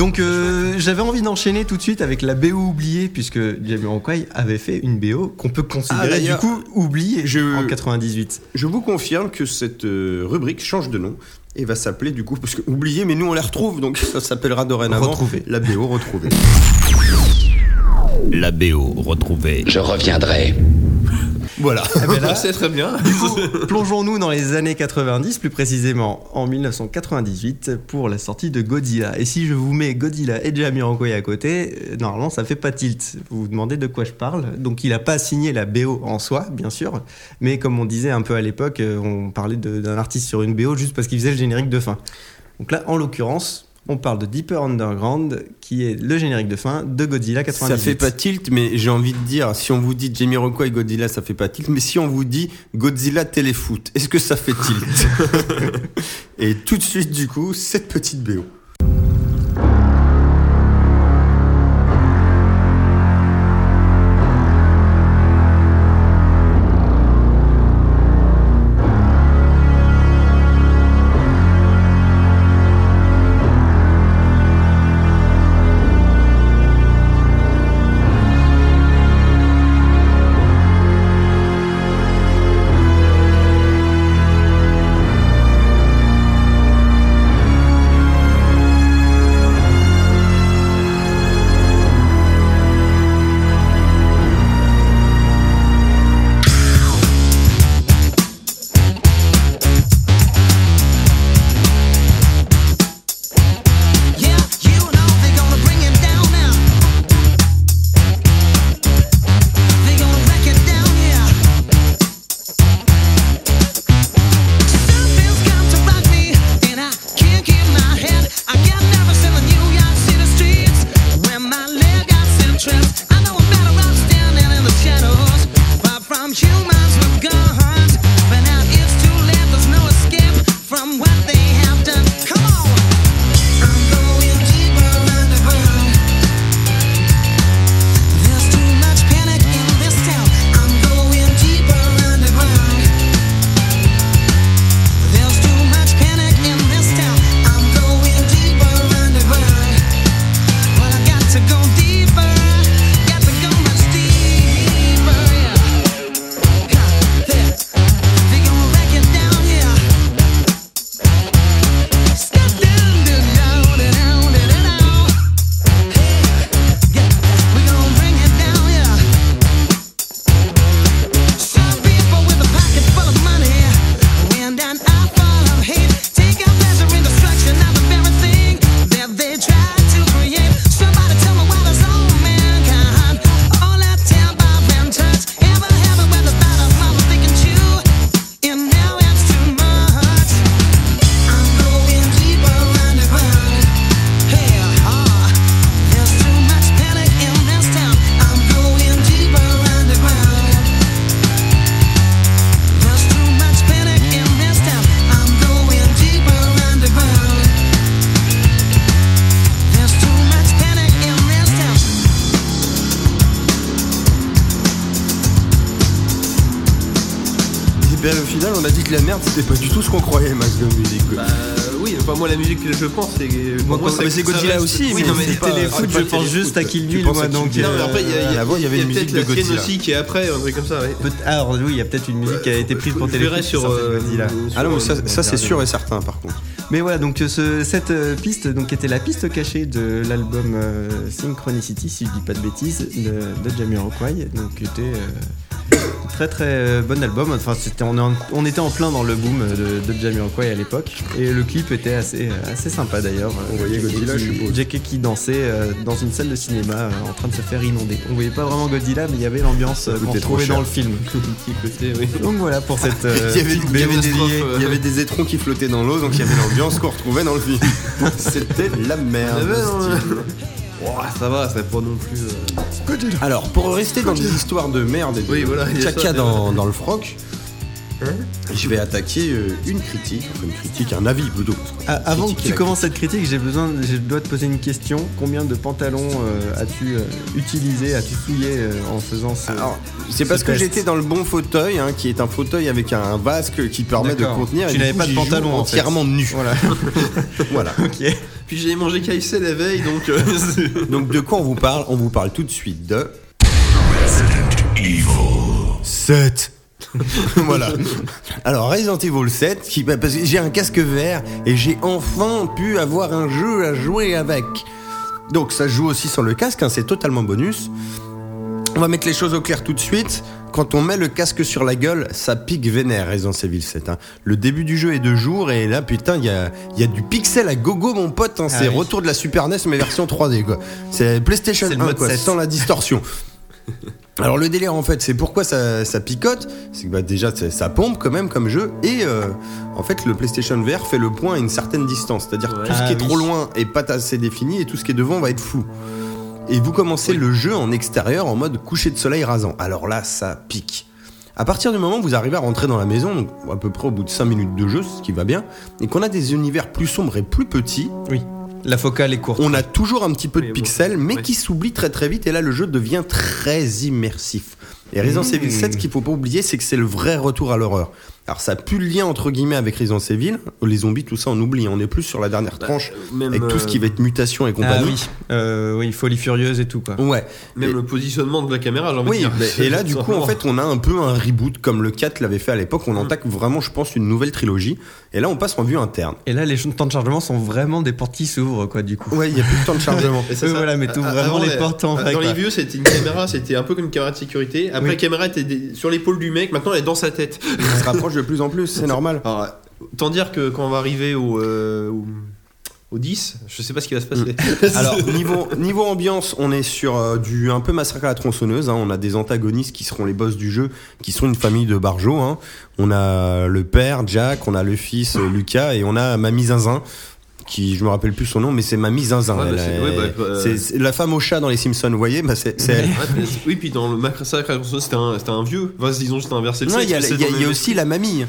Donc euh, j'avais envie d'enchaîner tout de suite avec la BO oubliée puisque Jamiroquai avait fait une BO qu'on peut Ah, considérer du d'ailleurs, coup oubliée je- en 98. Je vous confirme que cette euh, rubrique change de nom et va s'appeler du coup, parce que oubliez, mais nous on les retrouve, donc ça s'appellera dorénavant Retrouver. la BO retrouvée. La BO retrouvée. Je reviendrai. Voilà. Ah ben C'est très bien. plongeons-nous dans les années 90, plus précisément en 1998 pour la sortie de Godzilla. Et si je vous mets Godzilla et Jamiroquai à côté, euh, normalement ça fait pas tilt. Vous vous demandez de quoi je parle. Donc il a pas signé la BO en soi, bien sûr, mais comme on disait un peu à l'époque, euh, on parlait d'un artiste sur une BO juste parce qu'il faisait le générique de fin. Donc là, en l'occurrence, on parle de Deeper Underground, qui est le générique de fin de Godzilla 98. Ça fait pas tilt, mais j'ai envie de dire, si on vous dit Jamie Rockway Godzilla, ça fait pas tilt, mais si on vous dit Godzilla Téléfoot, est-ce que ça fait tilt? Et tout de suite, du coup, cette petite BO. C'était pas du tout ce qu'on croyait, Max Gun Music. Bah oui, enfin moi la musique que je pense c'est. Moi, mais c'est Godzilla aussi, Oui, mais non, mais c'est pas- Téléfoot, c'est je pense juste à Kill Tu Bill, moi, donc. Non, mais euh, après il y a, il y il avait une peut-être musique de Godzilla. aussi qui est après, un truc comme ça. Peut- Alors oui, il y a peut-être une musique qui a été prise pour Téléfoot. sur. de euh, Godzilla. Ah non, ça, euh, ça, c'est sûr et certain, par contre. Mais voilà, donc euh, ce- cette euh, piste donc, était la piste cachée de l'album euh, Synchronicity, si je dis pas de bêtises, de, de Jamiroquai. Donc qui était euh, très très euh, bon album. Enfin, c'était, on, en- on était en plein dans le boom de, de Jamiroquai à l'époque. Et le clip était assez, euh, assez sympa d'ailleurs. On voyait Godzilla, je suppose. Jackie qui dansait euh, dans une salle de cinéma en train de se faire inonder. On voyait pas vraiment Godzilla, mais il y avait l'ambiance qu'on cher. dans le film. Oui. Donc voilà pour cette il, y avait, il y avait des, dédiée. il y avait des étrons qui flottaient dans l'eau, donc il y avait l'ambiance qu'on retrouvait dans le film. C'était la merde. Ah ben, ça va, c'est pas non plus. euh, Alors, pour rester dans des histoires de merde et de Oui, voilà, il y a caca ça, dans, dans le froc, je vais attaquer euh, une critique, enfin une critique, un avis plutôt. Ah, avant que tu commences cette critique, j'ai besoin, je dois te poser une question. Combien de pantalons euh, as-tu euh, utilisé, as-tu souillé euh, en faisant ce Alors, c'est parce ce que j'étais dans le bon fauteuil, hein, qui est un fauteuil avec un vasque qui permet de contenir. et Tu n'avais pas de pantalon, en fait. entièrement nu. Voilà. Voilà. ok. Puis j'ai mangé KFC la veille, donc. euh, Donc de quoi on vous parle? On vous parle tout de suite de 7. voilà. Alors Resident Evil 7, qui, bah, parce que j'ai un casque vert et j'ai enfin pu avoir un jeu à jouer avec. Donc ça joue aussi sur le casque, hein, c'est totalement bonus. On va mettre les choses au clair tout de suite. Quand on met le casque sur la gueule, ça pique vénère Resident Evil 7. hein. Le début du jeu est de jour et là putain il y a, y a du pixel à gogo mon pote. hein. c'est oui. retour de la Super NES mais version 3D quoi. C'est PlayStation C'est le 1 mode quoi, 7. sans la distorsion. Alors le délire en fait, c'est pourquoi ça, ça picote, c'est que bah, déjà c'est- ça pompe quand même comme jeu et euh, en fait le PlayStation VR fait le point à une certaine distance, c'est-à-dire que tout ce Ah qui est oui. trop loin est pas assez défini et tout ce qui est devant va être flou. Et vous commencez le jeu en extérieur en mode coucher de soleil rasant. Alors là ça pique. À partir du moment où vous arrivez à rentrer dans la maison, donc à peu près au bout de 5 minutes de jeu, ce qui va bien, et qu'on a des univers plus sombres et plus petits, Oui. La focale est courte. on a toujours un petit peu de pixels, mais qui s'oublie très très vite. Et là, le jeu devient très immersif. Et Resident Mmh. Evil 7, ce qu'il faut pas oublier, c'est que c'est le vrai retour à l'horreur. Alors, ça pue le lien entre guillemets avec Resident Evil. Les zombies, tout ça, on oublie. On est plus sur la dernière tranche même, avec tout ce qui va être mutation et Ah compagnie. oui. Euh, oui, folie furieuse et tout quoi. Ouais. Même Et- le positionnement de la caméra, j'ai envie Oui, de dire. mais- et là, du coup, en fait, on a un peu un reboot comme le 4 l'avait fait à l'époque. On entaque vraiment, je pense, une nouvelle trilogie. Et là, on passe en vue interne. Et là, les temps de chargement sont vraiment des portes qui s'ouvrent quoi du coup. Ouais, il y a plus de temps de chargement. Et Oui, ça. voilà, mais t'ouvres A- vraiment avant, les portes en vrai, Dans les vieux, c'était une caméra, c'était un peu comme une caméra de sécurité. Après, Oui. la caméra était sur l'épaule du mec, maintenant elle est dans sa tête. On se rapproche de plus en plus, c'est normal. Alors, autant dire que quand on va arriver au, euh, au, au 10, je sais pas ce qui va se passer. Alors niveau niveau ambiance, on est sur euh, du un peu massacre à la tronçonneuse. hein. On a des antagonistes qui seront les boss du jeu, qui sont une famille de barjots. hein. On a le père Jack, on a le fils euh, Lucas et on a Mamie Zinzin qui je me rappelle plus son nom, mais c'est Mamie Zinzin. Ouais, bah, c'est- est- ouais, bah, euh, c'est- la femme au chat dans les Simpsons, vous voyez, bah, c'est c'est elle. Ouais, mais- oui, puis dans le massacre à la tronçonneuse, c'était un, c'était un vieux. Enfin, ont juste inversé le Non, il y a, y a- y aussi la mamie.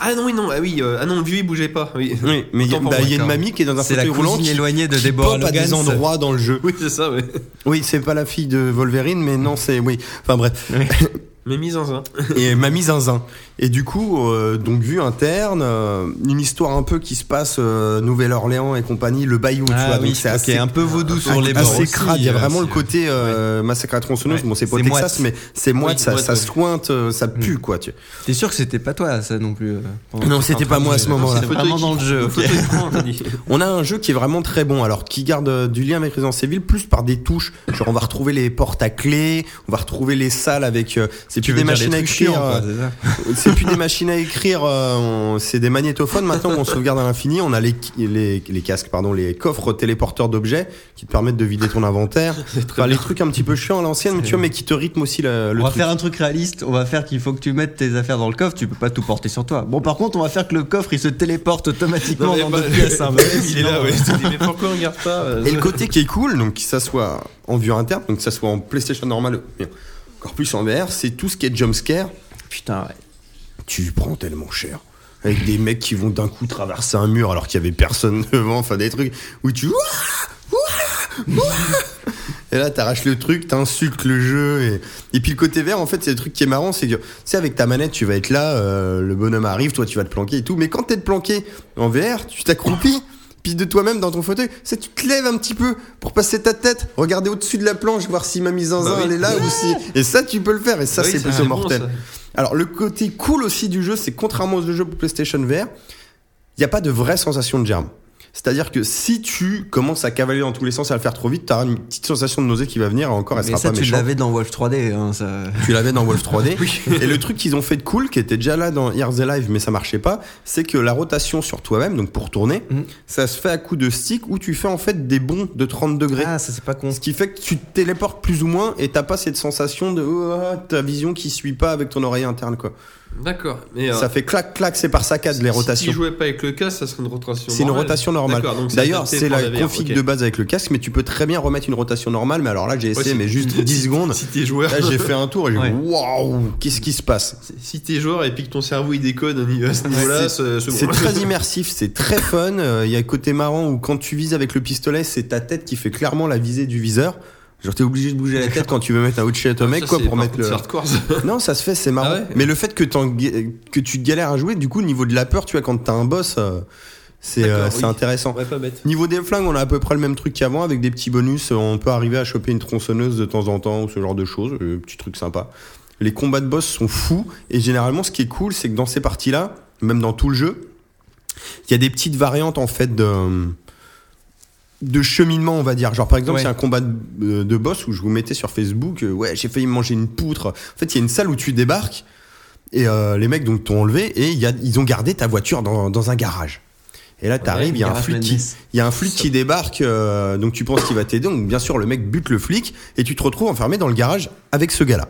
Ah non, oui, non, ah oui, euh, ah non, vieux il bougeait pas. Oui, Oui, mais il y a, Autant pour bah, il y a une mamie qui est dans un C'est fauteuil roulant qui, éloignée de qui Deborah pop à des Logan. endroits dans le jeu. Oui, c'est ça, ouais. Oui, c'est pas la fille de Wolverine, mais non, c'est oui. Enfin bref. mise en un. et Mamie Zinzin. Et du coup, euh, donc vue interne, euh, une histoire un peu qui se passe euh, Nouvelle-Orléans et compagnie, le Bayou, tu Ah vois. oui, donc c'est assez un peu vaudou sur les bords assez aussi, crade. Il y a vraiment le côté euh, massacre à tronçonneuse. Ouais. Bon, c'est pas Texas, mais c'est moite, Oui, ça, moite, ça ouais. sointe, euh, ça pue quoi. Tu... T'es sûr que c'était pas toi, ça non plus euh, Non, c'était pas moi à ce moment-là. C'est vraiment dans le jeu. On a un jeu qui est vraiment très bon, alors qui garde du lien avec Resident Evil, plus par des touches. Genre, on va retrouver les portes à clé, on va retrouver les salles avec. Euh, c'est plus des machines à écrire. euh, c'est plus des machines à écrire, euh, c'est des magnétophones maintenant où on sauvegarde à l'infini. On a les, les, les casques, pardon, les coffres téléporteurs d'objets qui te permettent de vider ton inventaire. Enfin, les trucs un petit peu chiants à l'ancienne, mais tu vois, mais qui te rythment aussi le, le on va truc. faire un truc réaliste, on va faire qu'il faut que tu mettes tes affaires dans le coffre, tu peux pas tout porter sur toi. Bon par contre on va faire que le coffre il se téléporte automatiquement Non, mais dans bah, d'autres pièces. hein, il est là, ouais. euh, Tu te dis, mais pourquoi on regarde pas euh, Et le côté qui est cool, donc que ça soit en vue interne, donc que ça soit en PlayStation normal, mais encore plus en VR, c'est tout ce qui est jumpscare. Putain ouais. Tu prends tellement cher. Avec des mecs qui vont d'un coup traverser un mur alors qu'il y avait personne devant, enfin des trucs où tu. Et là, t'arraches le truc, t'insultes le jeu. Et, et puis le côté vert, en fait, c'est le truc qui est marrant, c'est que, tu sais, avec ta manette, tu vas être là, euh, le bonhomme arrive, toi, tu vas te planquer et tout. Mais quand t'es planqué en VR, tu t'accroupis. Puis de toi-même dans ton fauteuil, c'est tu te lèves un petit peu pour passer ta tête, regarder au-dessus de la planche, voir si Mamie Zinzin Bah oui. elle est là ou si. Et ça, tu peux le faire. Et ça, Oui, c'est plutôt bon, mortel. Alors le côté cool aussi du jeu, c'est contrairement aux jeux pour PlayStation VR, il n'y a pas de vraie sensation de germe. C'est-à-dire que si tu commences à cavaler dans tous les sens et à le faire trop vite, tu auras une petite sensation de nausée qui va venir, et encore elle Mais sera ça pas tu l'avais dans Wolf 3D. Hein, ça... Tu l'avais dans Wolf 3D. Et le truc qu'ils ont fait de cool, qui était déjà là dans Here's Alive, mais ça marchait pas, c'est que la rotation sur toi-même, donc pour tourner, Mhm. ça se fait à coup de stick où tu fais en fait des bonds de 30 degrés. Ah ça c'est pas con. Ce qui fait que tu te téléportes plus ou moins et t'as pas cette sensation de oh, ta vision qui suit pas avec ton oreille interne quoi. D'accord. Euh, Ça fait clac clac, c'est par saccade les Si rotations. tu jouais pas avec le casque, ça serait une rotation C'est une rotation normale. D'ailleurs, c'est la config de base avec le casque, mais tu peux très bien remettre une rotation normale. Mais alors là, j'ai essayé, si- mais juste 10 secondes. Si t'es joueur, Là, j'ai fait un tour et j'ai Ouais. dit waouh, qu'est-ce qui se passe? Si t'es joueur et puis que ton cerveau il décode à ce niveau-là, c'est très immersif, c'est très fun. Euh, Il y a un côté marrant où quand tu vises avec le pistolet, c'est ta tête qui fait clairement la visée du viseur. Genre t'es obligé de bouger la tête quand tu veux mettre un hot shot au mec Ça, quoi pour mettre le. hardcore. Non, ça se fait, c'est marrant. Ah ouais Mais le fait que, que tu galères à jouer, du coup, au niveau de la peur, tu vois, quand t'as un boss, euh, c'est euh, oui. intéressant. Ouais, pas bête. Niveau des flingues, on a à peu près le même truc qu'avant, avec des petits bonus. On peut arriver à choper une tronçonneuse de temps en temps, ou ce genre de choses. euh, petit truc sympa. Les combats de boss sont fous. Et généralement, ce qui est cool, c'est que dans ces parties-là, même dans tout le jeu, il y a des petites variantes, en fait, de de cheminement on va dire genre par exemple Ouais. c'est un combat de, euh, de boss où je vous mettais sur Facebook euh, ouais j'ai failli me manger une poutre en fait il y a une salle où tu débarques et euh, les mecs donc t'ont enlevé et y a, ils ont gardé ta voiture dans, dans un garage et là t'arrives il y a un flic qui il y a un flic qui débarque euh, donc tu penses qu'il va t'aider donc bien sûr le mec bute le flic et tu te retrouves enfermé dans le garage avec ce gars là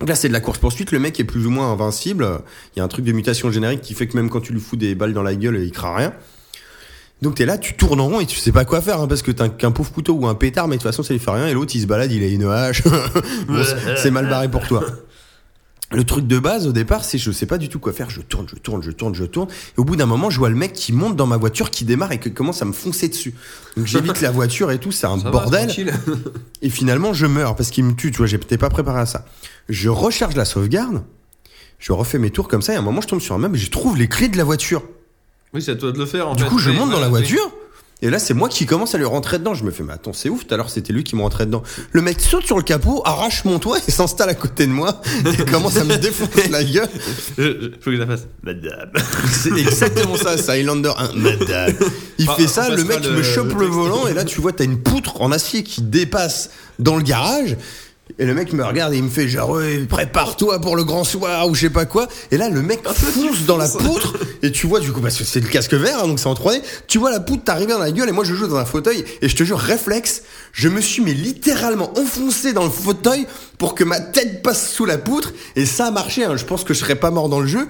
donc là, c'est de la course poursuite. Le mec est plus ou moins invincible. Il y a un truc de mutation générique qui fait que même quand tu lui fous des balles dans la gueule, il craint rien. Donc t'es là, tu tournes en rond et tu sais pas quoi faire hein, parce que t'as qu'un pauvre couteau ou un pétard, mais de toute façon ça lui fait rien. Et l'autre il se balade, il a une hache. Bon, c'est- mal barré pour toi. Le truc de base au départ, c'est je sais pas du tout quoi faire. Je tourne, je tourne, je tourne, je tourne. Et au bout d'un moment, je vois le mec qui monte dans ma voiture, qui démarre et qui commence à me foncer dessus. Donc j'évite la voiture et tout, c'est un Ça bordel. Et finalement, je meurs parce qu'il me tue, tu vois, j'étais pas préparé à ça. Je recharge la sauvegarde, je refais mes tours comme ça, et à un moment, je tombe sur un meuble et je trouve les clés de la voiture. Oui, c'est à toi de le faire. En Du fait. coup, je monte dans la voiture, et là, c'est moi qui commence à lui rentrer dedans. Je me fais, mais attends, c'est ouf, tout à l'heure, c'était lui qui me rentrait dedans. Le mec saute sur le capot, arrache mon toit et s'installe à côté de moi, et commence à me défoncer la gueule. Je- je- Faut que je la fasse. Madame. C'est exactement ça, Highlander 1. Madame. Il fait ça, le mec le- me chope le volant et là tu vois t'as une poutre en acier qui dépasse dans le garage. Et le mec me regarde et il me fait genre prépare-toi pour le grand soir ou je sais pas quoi. Et là le mec fonce dans la poutre et tu vois du coup parce que c'est le casque vert hein, donc c'est en 3D. Tu vois la poutre t'arriver dans la gueule et moi je joue dans un fauteuil et je te jure réflexe, je me suis mais littéralement enfoncé dans le fauteuil pour que ma tête passe sous la poutre et ça a marché. hein. Je pense que je serais pas mort dans le jeu.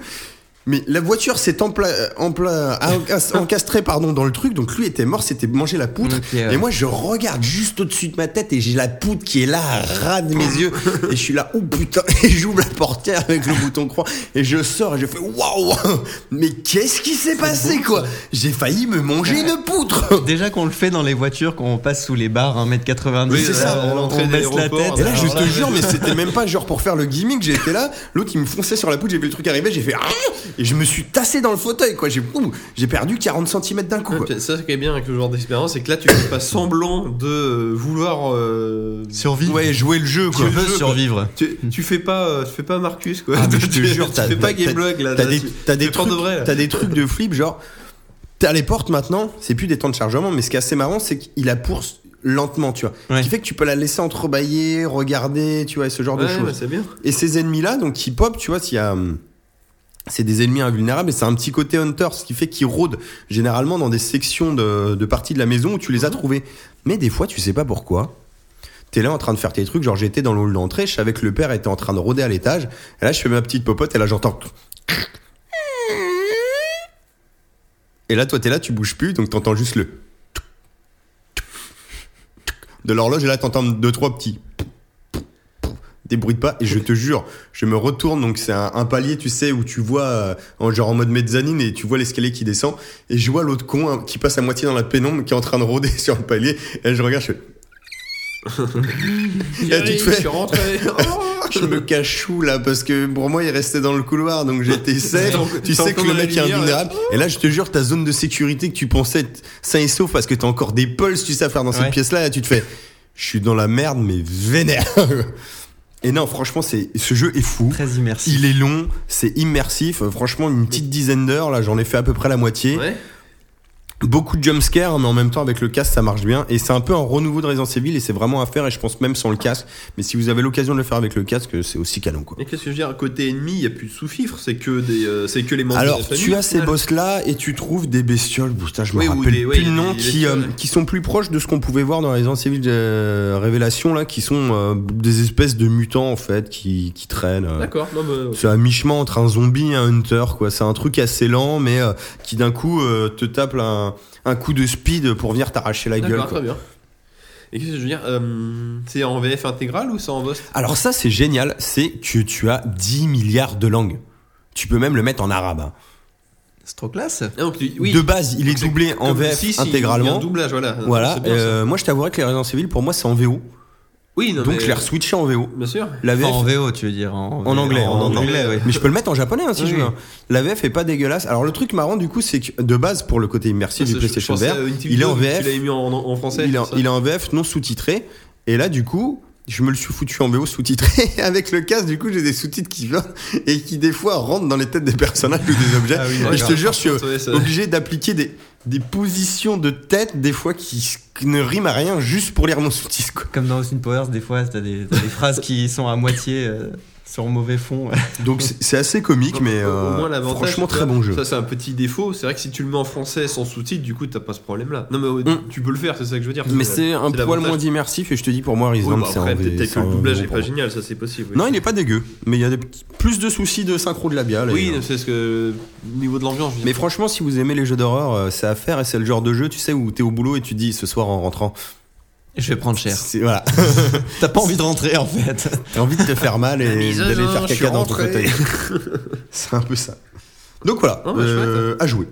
Mais la voiture s'est empla- empla- encas- encastrée pardon, dans le truc, donc lui était mort, c'était manger la poutre. Ouais. Et moi, je regarde juste au-dessus de ma tête et j'ai la poutre qui est là, à ras de mes yeux. Et je suis là, oh putain, et j'ouvre la portière avec le bouton croix et je sors et je fais waouh, mais qu'est-ce qui s'est passé quoi J'ai failli me manger une poutre. Déjà qu'on le fait dans les voitures, quand on passe sous les barres 1m90, Oui, c'est ça, euh, l'entrée on de baisse la tête. Et là, je te jure, mais c'était même pas genre pour faire le gimmick, j'étais là, l'autre il me fonçait sur la poutre, j'ai vu le truc arriver, j'ai fait Ah et je me suis tassé dans le fauteuil quoi, j'ai ouh, j'ai perdu 40 cm d'un coup. Ouais, quoi. ça, ce qui est bien avec le genre d'expérience, c'est que là, tu fais pas semblant de euh, vouloir. euh, Survivre. Ouais, jouer le jeu Tu quoi. veux jeu, quoi. survivre. tu, tu fais pas, euh, tu fais pas Marcus quoi. Ah, mais je te Tu- jure, tu t'as- fais pas Gameblog là. T'as des, tu- t'as des tu trucs, de vrai. t'as des trucs de flip, genre, t'as les portes maintenant, c'est plus des temps de chargement, mais ce qui est assez marrant, c'est qu'il la pousse lentement, tu vois. Ouais. Ce qui fait que tu peux la laisser entrebâiller, regarder, tu vois, et ce genre de Ouais, choses. bah, c'est bien. Et ces ennemis-là, donc qui pop, tu vois, s'il y a. C'est des ennemis invulnérables et c'est un petit côté hunter, ce qui fait qu'ils rôdent généralement dans des sections de, de parties de la maison où tu les as trouvés. Mais des fois, tu sais pas pourquoi. T'es là en train de faire tes trucs, genre j'étais dans le hall d'entrée, je savais que le père était en train de rôder à l'étage. Et là, je fais ma petite popote et là, j'entends. Et là, toi, t'es là, tu bouges plus, donc t'entends juste le. De l'horloge, et là, t'entends deux, trois petits des bruits de pas. Et je te jure je me retourne donc c'est un, un palier tu sais où tu vois euh, en genre en mode mezzanine et tu vois l'escalier qui descend et je vois l'autre con hein, qui passe à moitié dans la pénombre qui est en train de rôder sur le palier et je regarde je fais Et tu te fais- Je suis rentré. je me cache où là parce que pour moi il restait dans le couloir donc j'étais safe. tu sais que le mec est invulnérable et là je te jure ta zone de sécurité que tu pensais être sain et sauf parce que t'as encore des pulses tu sais à faire dans cette Ouais. pièce là et tu te fais je suis dans la merde mais vénère et non franchement c'est ce jeu est fou Très immersif. il est long, c'est immersif. Franchement, une petite dizaine d'heures, là, j'en ai fait à peu près la moitié. Ouais. Beaucoup de jumpscares, mais en même temps, avec le casque, ça marche bien. Et c'est un peu un renouveau de Resident Evil, et c'est vraiment à faire, et je pense même sans le casque. Mais si vous avez l'occasion de le faire avec le casque, c'est aussi canon, quoi. Mais qu'est-ce que je veux dire? Côté ennemi, il y a plus de sous-fifres, c'est que des, euh, c'est que les membres Alors, de la tu as ces final. boss-là, et tu trouves des bestioles, putain, je me Oui, ou rappelle des- ouais, plus y le nom, des qui, euh, ouais. qui sont plus proches de ce qu'on pouvait voir dans Resident Evil euh, Révélation, là, qui sont euh, des espèces de mutants, en fait, qui, qui traînent. euh, D'accord. C'est à mi-chemin entre un zombie et un hunter, quoi. C'est un truc assez lent, mais euh, qui d'un coup te tape un, un coup de speed pour venir t'arracher la gueule. Quoi. très bien. Et qu'est-ce que je veux dire euh, C'est en VF intégral ou c'est en VOST Alors ça, c'est génial, c'est que tu as 10 milliards de langues. Tu peux même le mettre en arabe. hein. C'est trop classe. Ah, donc, tu- oui. De base, il est doublé en comme- VF si, si, Il y a intégralement. un doublage, voilà. Voilà. C'est bien, ça. Euh, moi, je t'avouerais que les Resident Evil, pour moi, c'est en VO. Oui, non, Donc, mais- je l'ai reswitché en VO. Bien sûr. La VF, Enfin, en VO, tu veux dire. En, En anglais, En, en anglais, oui. Mais je peux le mettre en japonais hein, si Oui, je veux. oui. La VF est pas dégueulasse. Alors le truc marrant du coup, c'est que de base pour le côté immersif Ça, du PlayStation VR, il est en Tu VF. l'avais mis en, français. est, il est en VF non sous-titré. Et là, du coup, je me le suis foutu en VO sous-titré. Avec le casque, du coup, j'ai des sous-titres qui viennent et qui, des fois, rentrent dans les têtes des personnages ou des objets. Ah oui, et je te jure, je suis obligé d'appliquer des, des positions de tête, des fois, qui, qui ne riment à rien juste pour lire mon sous-titre. Comme dans Austin Powers, des fois, t'as des, des phrases qui sont à moitié euh, sur mauvais fond. Donc, c'est assez comique, mais au euh, moins, franchement, très bon jeu. Ça, c'est un petit défaut. C'est vrai que si tu le mets en français sans sous-titres, du coup, t'as pas ce problème-là. Non, mais Mm. tu peux le faire, c'est ça que je veux dire. Mais c'est un poil moins immersif et je te dis pour moi Oui, Resident bah, c'est après, un peut-être que le doublage bon est pour pas génial, ça c'est possible. oui. Non, il est pas dégueu, mais il y a des plus de soucis de synchro de labial. Oui, euh, c'est ce que. Au niveau de l'ambiance, mais franchement, si vous aimez les jeux d'horreur, euh, c'est à faire et c'est le genre de jeu, tu sais, où t'es au boulot et tu dis ce soir en rentrant. Je vais prendre cher. c'est- Voilà. T'as pas envie de rentrer en fait. T'as envie de te faire mal et d'aller faire caca dans ton fauteuil. c'est un peu ça. Donc voilà, Ah, bah, euh, à jouer.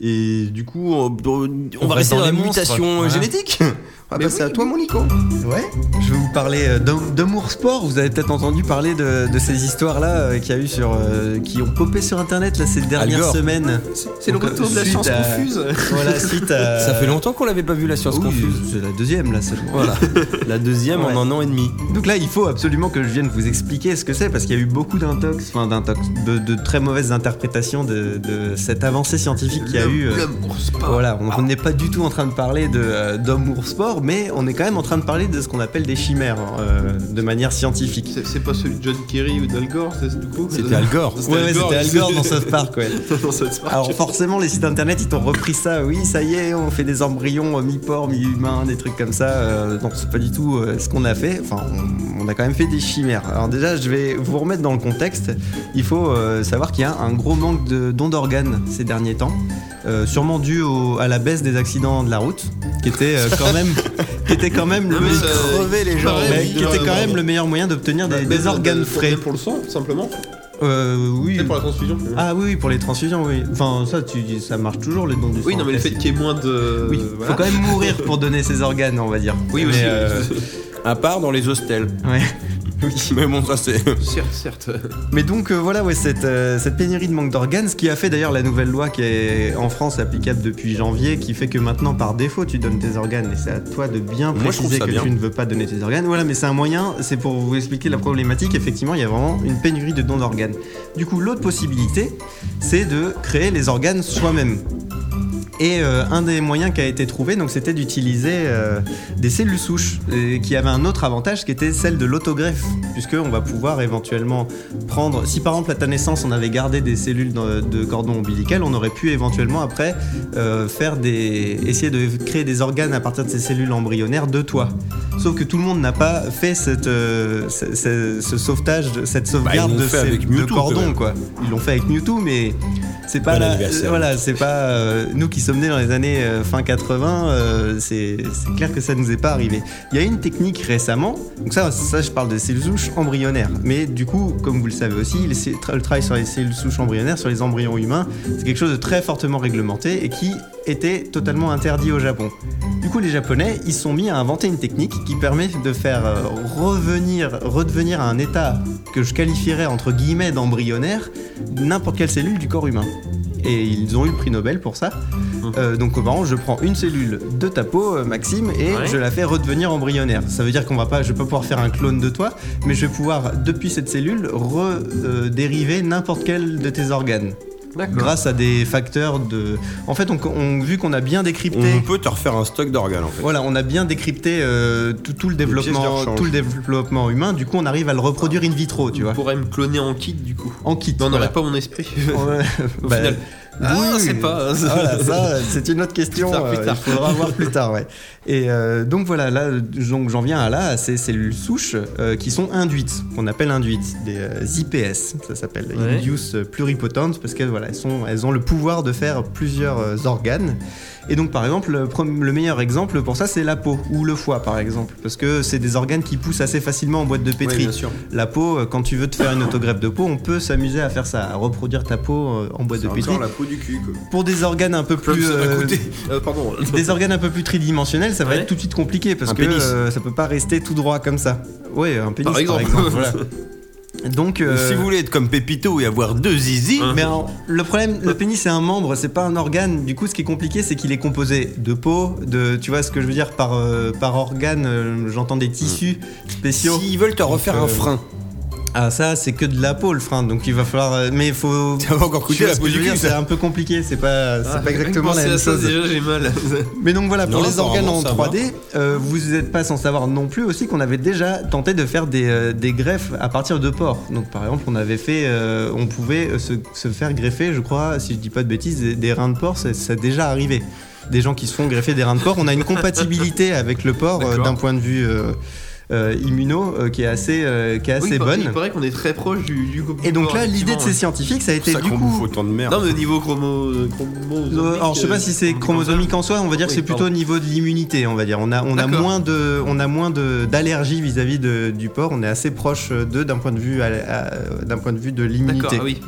Et du coup, on, on- on va reste rester dans dans la les monstres, mutation voilà. Génétique. Ah Mais bah c'est oui, à toi, mon Nico. Ouais. Je vais vous parler euh, d'Am- d'Amour Sport. Vous avez peut-être entendu parler de, de ces histoires-là qu'il y a eu sur, euh, qui ont popé sur Internet là, ces dernières semaines. C'est le retour de la science à- confuse. Voilà, suite à. Ça fait longtemps qu'on l'avait pas vu la science Oui, confuse. C'est la deuxième là seulement. Voilà. La deuxième Ouais. en un an et demi. Donc là, il faut absolument que je vienne vous expliquer ce que c'est parce qu'il y a eu beaucoup d'intox, enfin d'intox, de, de très mauvaises interprétations de, de cette avancée scientifique qu'il y a eu. euh, L'amour sport. Voilà, on on n'est pas du tout en train de parler euh, ou sport, mais on est quand même en train de parler de ce qu'on appelle des chimères hein, euh, de manière scientifique. C'est pas celui de John Kerry ou d'Al Gore, c'est du coup C'était Al Gore. Ouais, ouais, c'était Al Gore dans South Park, ouais. dans South Park. Alors forcément, les sites internet, ils t'ont repris ça. Oui, ça y est, on fait des embryons euh, mi-porc, mi-humain, des trucs comme ça. Euh, non, c'est pas du tout euh, ce qu'on a fait. Enfin, on, on a quand même fait des chimères. Alors déjà, je vais vous remettre dans le contexte. Il faut euh, savoir qu'il y a un gros manque de dons d'organes ces derniers temps, euh, sûrement dû au- à la baisse des accidents de la route, qui était euh, quand même, qui était quand même le, crever les gens. mais qui était quand même le meilleur moyen d'obtenir des, Bah, des de- organes de- frais. Pour le sang, simplement. Euh, oui. Et pour la transfusion. Ah oui, oui, pour les transfusions, oui. Enfin, ça, tu, ça marche toujours les dons du sang. Oui, non, mais le fait qu'il y ait moins de. Oui, voilà. faut quand même mourir pour donner ses organes, on va dire. Oui, Mais, aussi. euh, À part dans les hostels. ouais. Mais bon, ça c'est. Certes, certes. Mais donc euh, voilà, ouais, cette, euh, cette pénurie de manque d'organes, ce qui a fait d'ailleurs la nouvelle loi qui est en France applicable depuis janvier, qui fait que maintenant par défaut tu donnes tes organes et c'est à toi de bien Moi, préciser que bien. tu ne veux pas donner tes organes. Voilà, mais c'est un moyen, c'est pour vous expliquer la problématique. Effectivement, il y a vraiment une pénurie de dons d'organes. Du coup, l'autre possibilité, c'est de créer les organes soi-même. Et euh, un des moyens qui a été trouvé, donc, c'était d'utiliser euh, des cellules souches, et qui avaient un autre avantage qui était celle de l'autogreffe, puisque on va pouvoir éventuellement prendre. Si par exemple à ta naissance on avait gardé des cellules de, de cordon ombilical, on aurait pu éventuellement après euh, faire des, essayer de créer des organes à partir de ces cellules embryonnaires de toi. Sauf que tout le monde n'a pas fait cette, ce, ce- ce sauvetage, cette sauvegarde l'ont de, ces- avec de Mewtwo, cordon, quoi. Ils l'ont fait avec Mewtwo, mais c'est pas Bon voilà, c'est pas nous qui sommes nés dans les années euh, fin 80. euh, c'est clair que ça nous est pas arrivé. Il y a une technique récemment. Donc ça, ça je parle de cellules souches embryonnaires. Mais du coup, comme vous le savez aussi, le travail sur les cellules souches embryonnaires, sur les embryons humains, c'est quelque chose de très fortement réglementé et qui était totalement interdit au Japon. Du coup, les Japonais, ils sont mis à inventer une technique qui permet de faire euh, revenir, redevenir à un état que je qualifierais entre guillemets d'embryonnaire n'importe quelle cellule du corps humain. Et ils ont eu le prix Nobel pour ça. Euh, donc, par exemple, je prends une cellule de ta peau, euh, Maxime, et Ouais. je la fais redevenir embryonnaire. Ça veut dire qu'on va pas, je vais pas pouvoir faire un clone de toi, mais je vais pouvoir, depuis cette cellule, redériver n'importe quel de tes organes. Grâce à des facteurs de. En fait, on, on- vu qu'on a bien décrypté. On peut te refaire un stock d'organes en fait. Voilà, on a bien décrypté euh, tout, tout le développement, tout le développement humain. Du coup, on arrive à le reproduire in vitro, tu Tu vois, pourrais me cloner en kit, du coup. en kit. Mais on voilà. n'aurait pas mon esprit. Ouais, Au bah, final. Ah, oui, oui. pas. Voilà, ça, c'est une autre question. Plus tard, euh, tard. il faudra voir plus tard, ouais. Et euh, donc voilà, là, donc j'en viens à là, à ces cellules souches euh, qui sont induites, qu'on appelle induites, des euh, IPS, ça s'appelle Ouais. Induce Pluripotentes, parce qu'elles voilà, elles sont, elles ont le pouvoir de faire plusieurs organes. Et donc par exemple, le, meilleur exemple pour ça, c'est la peau ou le foie, par exemple, parce que c'est des organes qui poussent assez facilement en boîte de pétri. Bien sûr. La peau, euh, quand tu veux te faire une autogreffe de peau, on peut s'amuser à faire ça, à reproduire ta peau euh, en boîte de pétri. la peau du cul quoi. Pour des organes un peu plus, euh. Euh, pardon. des organes un peu plus tridimensionnels, ça va Ouais. être tout de suite compliqué parce Un que euh, ça peut pas rester tout droit comme ça. Ouais, un pénis Par par exemple. exemple. voilà. Donc, euh, Si vous voulez être comme Pépito et avoir deux zizi, Hein. mais alors, le problème, le pénis c'est un membre, c'est pas un organe. Du coup, ce qui est compliqué, c'est qu'il est composé de peau, de, tu vois ce que je veux dire par euh, par organe. euh, J'entends des tissus spéciaux. s'ils veulent te refaire euh, un frein, Ah ça, c'est que de la peau le frein, donc il va falloir. euh, mais il faut. ça va encore coûter la peau c'est ça. un peu compliqué, c'est pas, c'est Ah, pas exactement la même ça, chose. Déjà, j'ai mal. Mais donc voilà, pour Non, les organes en apparemment, ça 3D, euh, vous n'êtes pas sans savoir non plus aussi qu'on avait déjà tenté de faire des, euh, des greffes à partir de porcs. Donc par exemple, on avait fait, euh, on pouvait se, se faire greffer, je crois, si je dis pas de bêtises, des, des reins de porc, c'est c'est déjà arrivé. Des gens qui se font greffer des reins de porc. On a une compatibilité avec le porc euh, d'un point de vue immuno euh, qui est assez, euh, qui est assez Oui, bonne. Il paraît qu'on est très proche du, du Et donc là, l'idée de ces scientifiques, ça a été ça du coup autant de merde. Non, mais au niveau chromo... chromosomique, Euh, alors je sais pas si c'est euh, chromosomique en soi, on va dire que c'est plutôt au niveau de l'immunité, on va dire. On a, on a moins de, on a moins de d'allergie vis-à-vis du porc. On est assez proche d'eux d'un point de vue, d'un point de vue de D'accord, l'immunité. ah oui.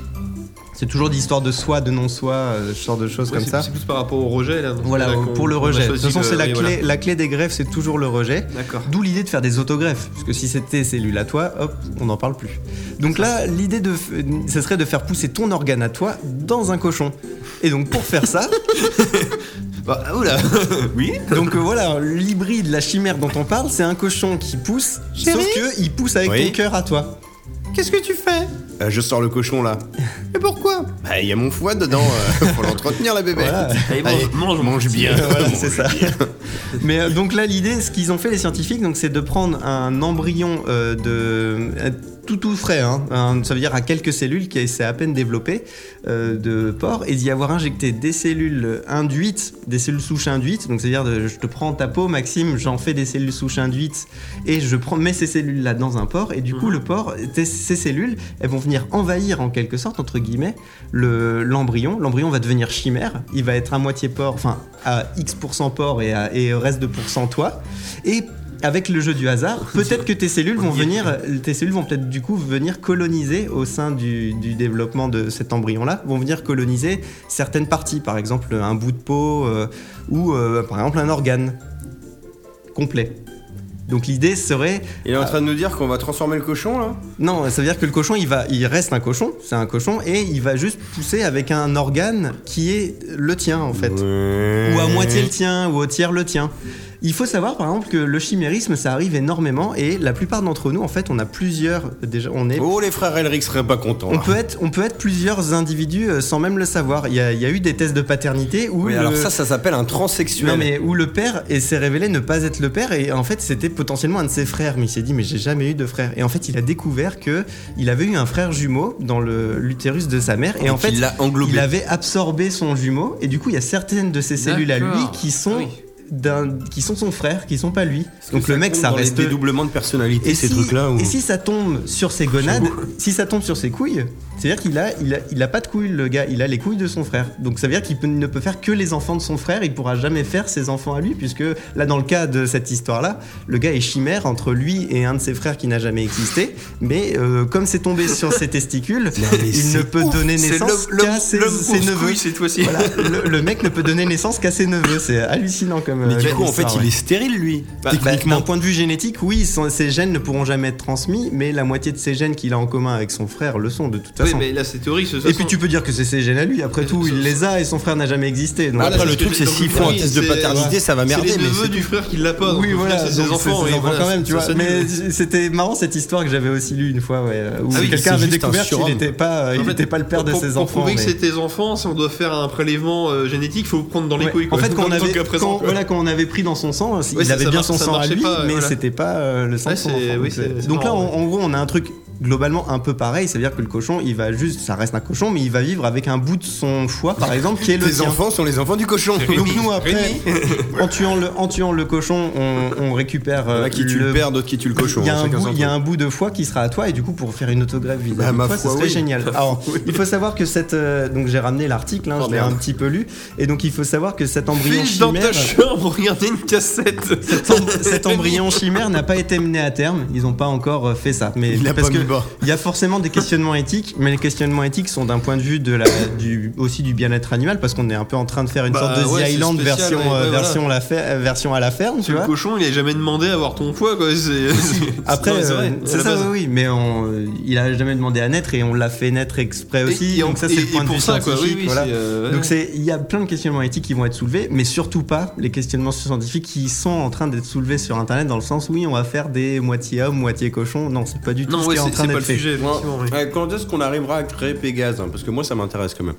C'est toujours d'histoire de soi, de non soi, euh, ce genre de choses Ouais, comme ça. C'est plus par rapport au rejet là. Voilà, pour le rejet. De toute façon, c'est la oui, clé, voilà. la clé des greffes, c'est toujours le rejet. D'accord. D'où l'idée de faire des autogreffes, parce que si c'était cellule à toi, hop, on n'en parle plus. Donc là, l'idée de, ce serait de faire pousser ton organe à toi dans un cochon. Et donc pour faire ça, Bah, oula Oui. donc euh, voilà, l'hybride, la chimère dont on parle, c'est un cochon qui pousse, Chérie sauf que il pousse avec Oui. ton cœur à toi. Qu'est-ce que tu fais Euh, je sors le cochon là. Et pourquoi Bah, il y a mon foie dedans. euh, faut l'entretenir la bébé. Voilà. Allez, mange, mange, mange bien. voilà, c'est ça. Mais euh, donc là, l'idée, ce qu'ils ont fait les scientifiques, donc c'est de prendre un embryon euh, de euh, tout tout frais, hein, ça veut dire à quelques cellules qui s'est à peine développé euh, de porc, et d'y avoir injecté des cellules induites, des cellules souches induites. Donc c'est-à-dire, de- je te prends ta peau, Maxime, j'en fais des cellules souches induites, et je prends mets ces cellules là dans un porc, et du coup le porc, ces cellules, elles vont venir envahir en quelque sorte entre guillemets le- l'embryon. L'embryon va devenir chimère, il va être à moitié porc, enfin à X% porc et, à, et au reste de pourcent toi. Et avec le jeu du hasard, peut-être que tes cellules vont venir, tes cellules vont peut-être du coup venir coloniser au sein du, du développement de cet embryon-là, vont venir coloniser certaines parties, par exemple un bout de peau euh, ou euh, par exemple un organe complet. Donc l'idée serait Il est en train de nous dire qu'on va transformer le cochon là? Non, ça veut dire que le cochon, il va, il reste un cochon, c'est un cochon, et il va juste pousser avec un organe qui est le tien en fait, ou à moitié le tien, ou au tiers le tien. Il faut savoir par exemple que le chimérisme, ça arrive énormément, et la plupart d'entre nous, en fait, on a plusieurs, déjà, on est Oh, les frères Elric seraient pas contents. on peut, être, on peut être plusieurs individus euh, sans même le savoir. Il y a, il y a eu des tests de paternité où Oui, le- alors ça, ça s'appelle un transsexuel. non mais où le père et s'est révélé ne pas être le père et en fait c'était potentiellement un de ses frères mais il s'est dit mais j'ai jamais eu de frère et en fait il a découvert que il avait eu un frère jumeau dans le l'utérus de sa mère et, Et en fait englobé. il avait absorbé son jumeau et du coup il y a certaines de ses cellules à lui qui sont Oui. D'un qui sont son frère qui sont pas lui. Donc le mec ça dans reste dédoublements de personnalité, ces si, trucs-là ou- et si ça tombe sur ses gonades, si ça tombe sur ses couilles, c'est-à-dire qu'il a, il a, il a pas de couilles, le gars, il a les couilles de son frère. Donc ça veut dire qu'il peut- ne peut faire que les enfants de son frère, il pourra jamais faire ses enfants à lui, puisque là, dans le cas de cette histoire-là, le gars est chimère entre lui et un de ses frères qui n'a jamais existé, mais euh, comme c'est tombé sur ses testicules, il ne peut ouf, donner naissance qu'à ses, neveux. couille, cette fois-ci. Voilà, le, le mec ne peut donner naissance qu'à ses neveux, c'est hallucinant comme. Mais euh, du comme coup, en fait, il est stérile, lui. Bah, D'un point de vue génétique, oui, son- ses gènes ne pourront jamais être transmis, mais la moitié de ses gènes qu'il a en commun avec son frère le sont de toute Oui, façon. mais là c'est théorique. toute Et façon. puis tu peux dire que c'est ses gènes à lui, après tout, il les a et son frère n'a jamais existé. Donc, Après, le ce truc, c'est s'ils font un test de paternité, ça va merder, C'est neveux c'est du frère qui l'a pas. oui, voilà, c'est ses enfants. quand même, tu vois. Mais c'était marrant cette histoire que j'avais aussi lue une fois, ouais, où Ah quelqu'un avait découvert qu'il n'était pas, était pas le père de pour- ses pour enfants. prouver que c'est tes enfants, si on doit faire un prélèvement euh, génétique, il faut le prendre dans les couilles. En fait, quand on, le avait, pris dans son sang, il avait bien son sang à lui, mais c'était pas euh, le sang de son enfant. Donc, euh, là, en gros, on a un truc globalement un peu pareil, c'est-à-dire que le cochon, il va juste, ça reste un cochon, mais il va vivre avec un bout de son foie, par exemple, qui est le Tes tien. enfants sont les enfants du cochon. Donc nous après, en tuant le, en tuant le cochon, on, on récupère Il y en euh, a qui tue le père, d'autres qui tuent le cochon. il y, a hein, un bout, son il y a truc. un bout de foie qui sera à toi et du coup pour faire une autogreffe vis-à-vis Bah, serait oui. génial. Alors, il faut savoir que cette euh, donc j'ai ramené l'article, hein, Oh, je l'ai un petit peu lu et donc il faut savoir que cet embryon dans chimère, ta chambre, regardez une cassette. cet, em- cet embryon chimère n'a pas été mené à terme. Ils n'ont pas encore euh, fait ça, mais parce pas que il y a forcément des questionnements éthiques, mais les questionnements éthiques sont d'un point de vue de la, du, aussi du bien-être animal, parce qu'on est un peu en train de faire une Bah, sorte de ouais, The Island spécial, version, ouais, ouais, version, la fer- version à la ferme, tu Le vois. cochon, il a jamais demandé à avoir ton foie, quoi. Après, c'est euh, ça, oui, mais on, euh, il a jamais demandé à naître et on l'a fait naître exprès aussi. Et- donc on- ça, c'est le point de vue scientifique. euh. Donc c'est, il y a plein de questionnements éthiques qui vont être soulevés, mais surtout pas les questionnements scientifiques qui sont en train d'être soulevés sur Internet dans le sens oui, on va faire des moitié hommes, moitié cochons. Non, c'est pas du tout Non, ce ouais, qui est en train d'être fait. sujet. Ouais, Quand est-ce qu'on arrivera à créer Pégase hein, Parce que moi, ça m'intéresse quand même.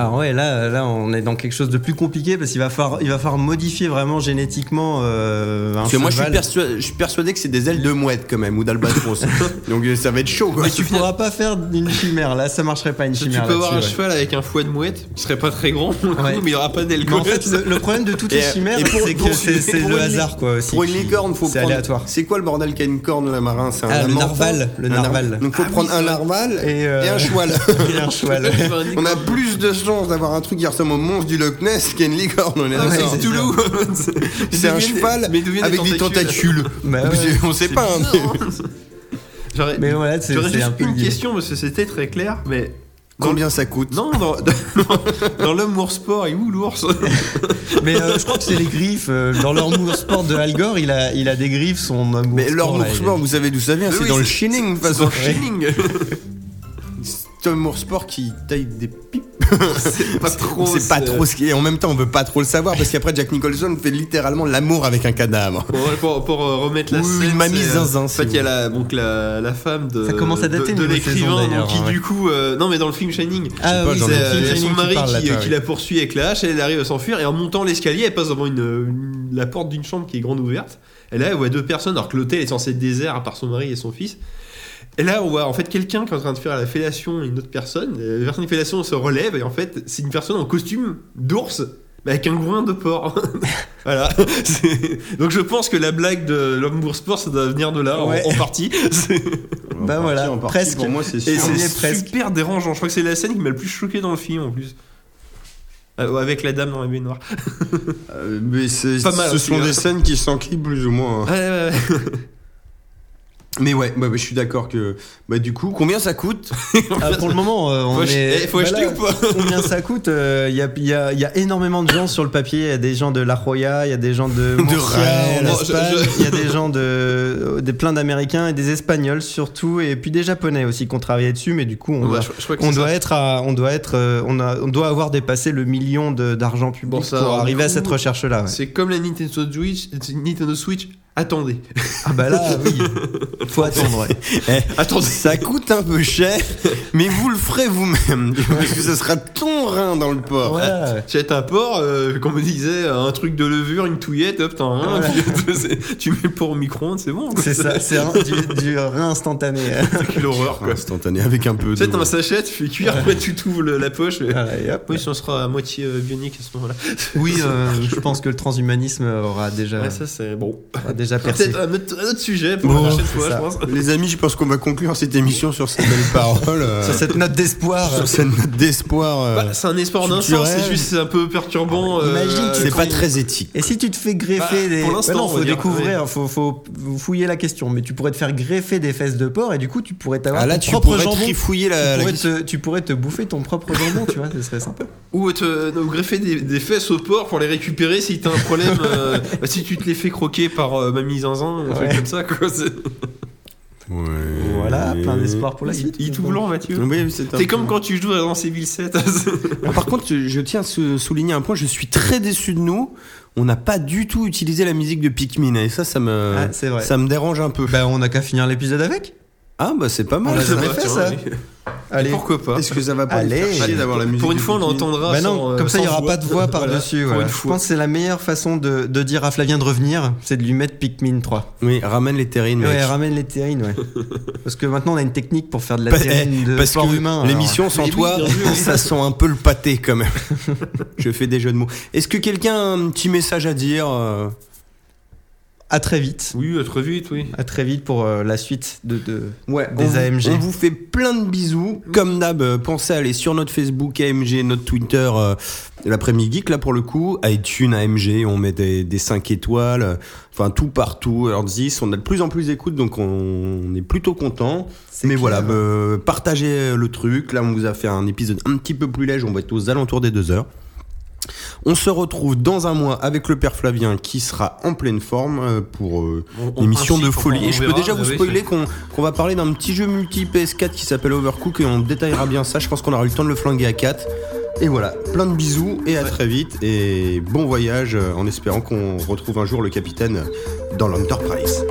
Alors ouais, là, là, on est dans quelque chose de plus compliqué parce qu'il va falloir, il va falloir modifier vraiment génétiquement euh, un Parce que moi, je suis, persuadé, je suis persuadé que c'est des ailes de mouette quand même, ou d'albatros. Donc ça va être chaud, quoi. Mais tu pourras pas faire une chimère là, ça marcherait pas une Tu chimère. peux avoir un ouais. cheval avec un foie de mouette qui serait pas très grand, pour le coup, Ouais. mais il aura pas d'aile en quoi. fait, le, le problème de toutes les chimères, c'est que c'est le hasard, quoi. Aussi, Pour une qui- licorne, faut c'est prendre. aléatoire. C'est quoi le bordel qu'a une corne, la marin C'est un Ah, le narval, le narval. Donc faut prendre un narval Et, euh, et un cheval. Et un cheval. On a plus de d'avoir un truc qui ressemble au monstre du Loch Ness qu'une licorne, on est d'accord. c'est Toulouse. C'est un cheval avec des tentacules. Bah On sait pas. J'aurais voilà, un juste peu une question parce que c'était très clair, mais Combien ça coûte Non, dans, dans, dans l'homme ours sport, il est où l'ours Mais euh, je crois que c'est les griffes. euh, dans l'Amour Sport de Al Gore, il a, il a des griffes, son Mais là, il- sport, vous savez d'où ça vient C'est Oui, dans le chinning, de façon. le Shining. C'est un Moore sport qui taille des pipes. C'est pas trop. On sait pas c'est- trop ce qui est. En même temps, on veut pas trop le savoir parce qu'après, Jack Nicholson fait littéralement l'amour avec un cadavre. Pour, pour- pour, euh, remettre la scène, une mamie c'est, zinzin, En fait, il y a la, donc la, la femme de, Ça commence à dater de, l'écrivain qui ouais. du coup euh, non mais dans le film Shining Ah oui, c'est c'est euh, Kim il y a Jong-un son mari qui, la poursuit avec la hache elle arrive à s'enfuir et en montant l'escalier elle passe devant une, une la porte d'une chambre qui est grande ouverte. Et là, elle voit deux personnes, alors que l'hôtel est censé être désert à part son mari et son fils. Et là, on voit en fait quelqu'un qui est en train de faire la fellation à une autre personne. La personne de fellation se relève et en fait, c'est une personne en costume d'ours. mais Avec un groin de porc. voilà. Donc je pense que la blague de l'homme bourse sport, ça doit venir de là, en- Ouais. en, partie. En Bah partie, voilà, en partie, presque. Pour moi, c'est super dérangeant. Je crois que c'est la scène qui m'a le plus choqué dans le film en plus. Euh, avec la dame dans la baignoire. Euh, mais c'est- Pas mal ce aussi, sont hein. des scènes qui s'enquillent plus ou moins. hein. Ouais, ouais, ouais. Mais ouais, bah, bah, je suis d'accord que. Bah, du coup, combien ça coûte Ah, pour le moment, euh, on Faut ach- est. eh, faut bah acheter là, ou pas Combien ça coûte euh, Il y, a, il y a- il y a énormément de gens sur le papier. Il y a des gens de La Joya, il y a des gens de Murcia je- je- il y a des gens de, euh, des plein d'Américains et des Espagnols surtout, et puis des Japonais aussi qui ont travaillé dessus. Mais du coup, on Ouais, doit, je- je on être à, on doit être, euh, on, a, on doit avoir dépassé le million de- d'argent public Bon, ça, pour arriver à cette recherche-là. ouais. C'est comme la Nintendo Switch. Nintendo Switch. Attendez. Ah bah là, oui, faut attendre. ouais. Attendez. Ça coûte un peu cher, mais vous le ferez vous-même. Parce que ce sera ton rein dans le porc. Voilà. Jette un porc, euh, comme on disait, un truc de levure, une touillette, hop, t'en as un, Voilà. c'est- tu mets le porc au micro-ondes, c'est bon. quoi. C'est ça, c'est du, du rein instantané. Quelle horreur, quoi. Instantané avec un peu de. t'as un sachet, tu fais cuire, après tu t'ouvres la poche. et- Voilà, et hop. Oui, si on sera à moitié euh, bionique à ce moment-là. Oui, euh, je pense que le transhumanisme aura déjà, Ouais, ça c'est bon. aura déjà percé. Peut-être un autre, un autre sujet pour Bon, la prochaine c'est fois, ça. je pense. Les amis, je pense qu'on va conclure cette émission sur ces belles paroles. euh, Sur cette note d'espoir. sur cette note d'espoir. euh, Bah, c'est un espoir d'un sens, c'est juste c'est un peu perturbant. euh, Imagine, euh, c'est quand pas très éthique. Et si tu te fais greffer Bah, des. pour l'instant, Bah faut dire, découvrir, faut, faut fouiller la question. Mais tu pourrais te faire greffer des fesses de porc et du coup, tu pourrais t'avoir Ah là, ton tu propre pourrais jambon. trifouiller la. tu, la pourrais question. te, tu pourrais te bouffer ton propre jambon, tu vois, ce serait sympa. Ou te ou greffer des, des fesses au porc pour les récupérer si t'as un problème. euh, bah, si tu te les fais croquer par euh, mamie zinzin, un truc comme ça, quoi. c'est- Ouais. Voilà, plein d'espoir pour la suite. il est tout blanc, Mathieu. Oui, T'es comme quand tu joues dans Civil 7. Alors, par contre, je tiens à souligner un point. Je suis très déçu de nous. On n'a pas du tout utilisé la musique de Pikmin. Et ça, ça me, Ah, ça me dérange un peu. Bah, on a qu'à finir l'épisode avec. Ah, bah c'est pas On mal. l'a ça. jamais fait, ça. Allez. Pourquoi pas Est-ce que ça va pas Allez. chier d'avoir la musique Pour une fois, on l'entendra. Bah non, sans, comme ça, il n'y aura pas de voix par-dessus. voilà. Je fois. pense que c'est la meilleure façon de, de dire à Flavien de revenir, c'est de lui mettre Pikmin 3. Oui, ramène les terrines, mec. Ouais, ramène les terrines, ouais. Parce que maintenant, on a une technique pour faire de la Pa- terrine eh, de parce que humain. l'émission sans toi, ça sent un peu le pâté quand même. Je fais des jeux de mots. Est-ce que quelqu'un a un petit message à dire euh, À très vite. Oui, à très vite, oui. À très vite pour euh, la suite de. de... Ouais, Des on vous- AMG. On vous fait plein de bisous. Comme d'hab, euh, pensez à aller sur notre Facebook AMG, notre Twitter, euh, l'après-midi geek là pour le coup, iTunes AMG, on met des, des 5 étoiles, euh, enfin tout partout, 10, on a de plus en plus d'écoutes donc on, on est plutôt content. Mais clair. voilà, euh, partagez le truc. Là, on vous a fait un épisode un petit peu plus léger, on va être aux alentours des deux heures. On se retrouve dans un mois avec le père Flavien qui sera en pleine forme euh, pour euh, On- de folie. Et je peux déjà vous spoiler qu'on va parler d'un petit jeu multi PS4 qui s'appelle Overcook et on détaillera bien ça. Je pense qu'on aura eu le temps de le flinguer à 4. Et voilà, plein de bisous et à très vite. Et bon voyage euh, en espérant qu'on retrouve un jour le capitaine dans l'Enterprise.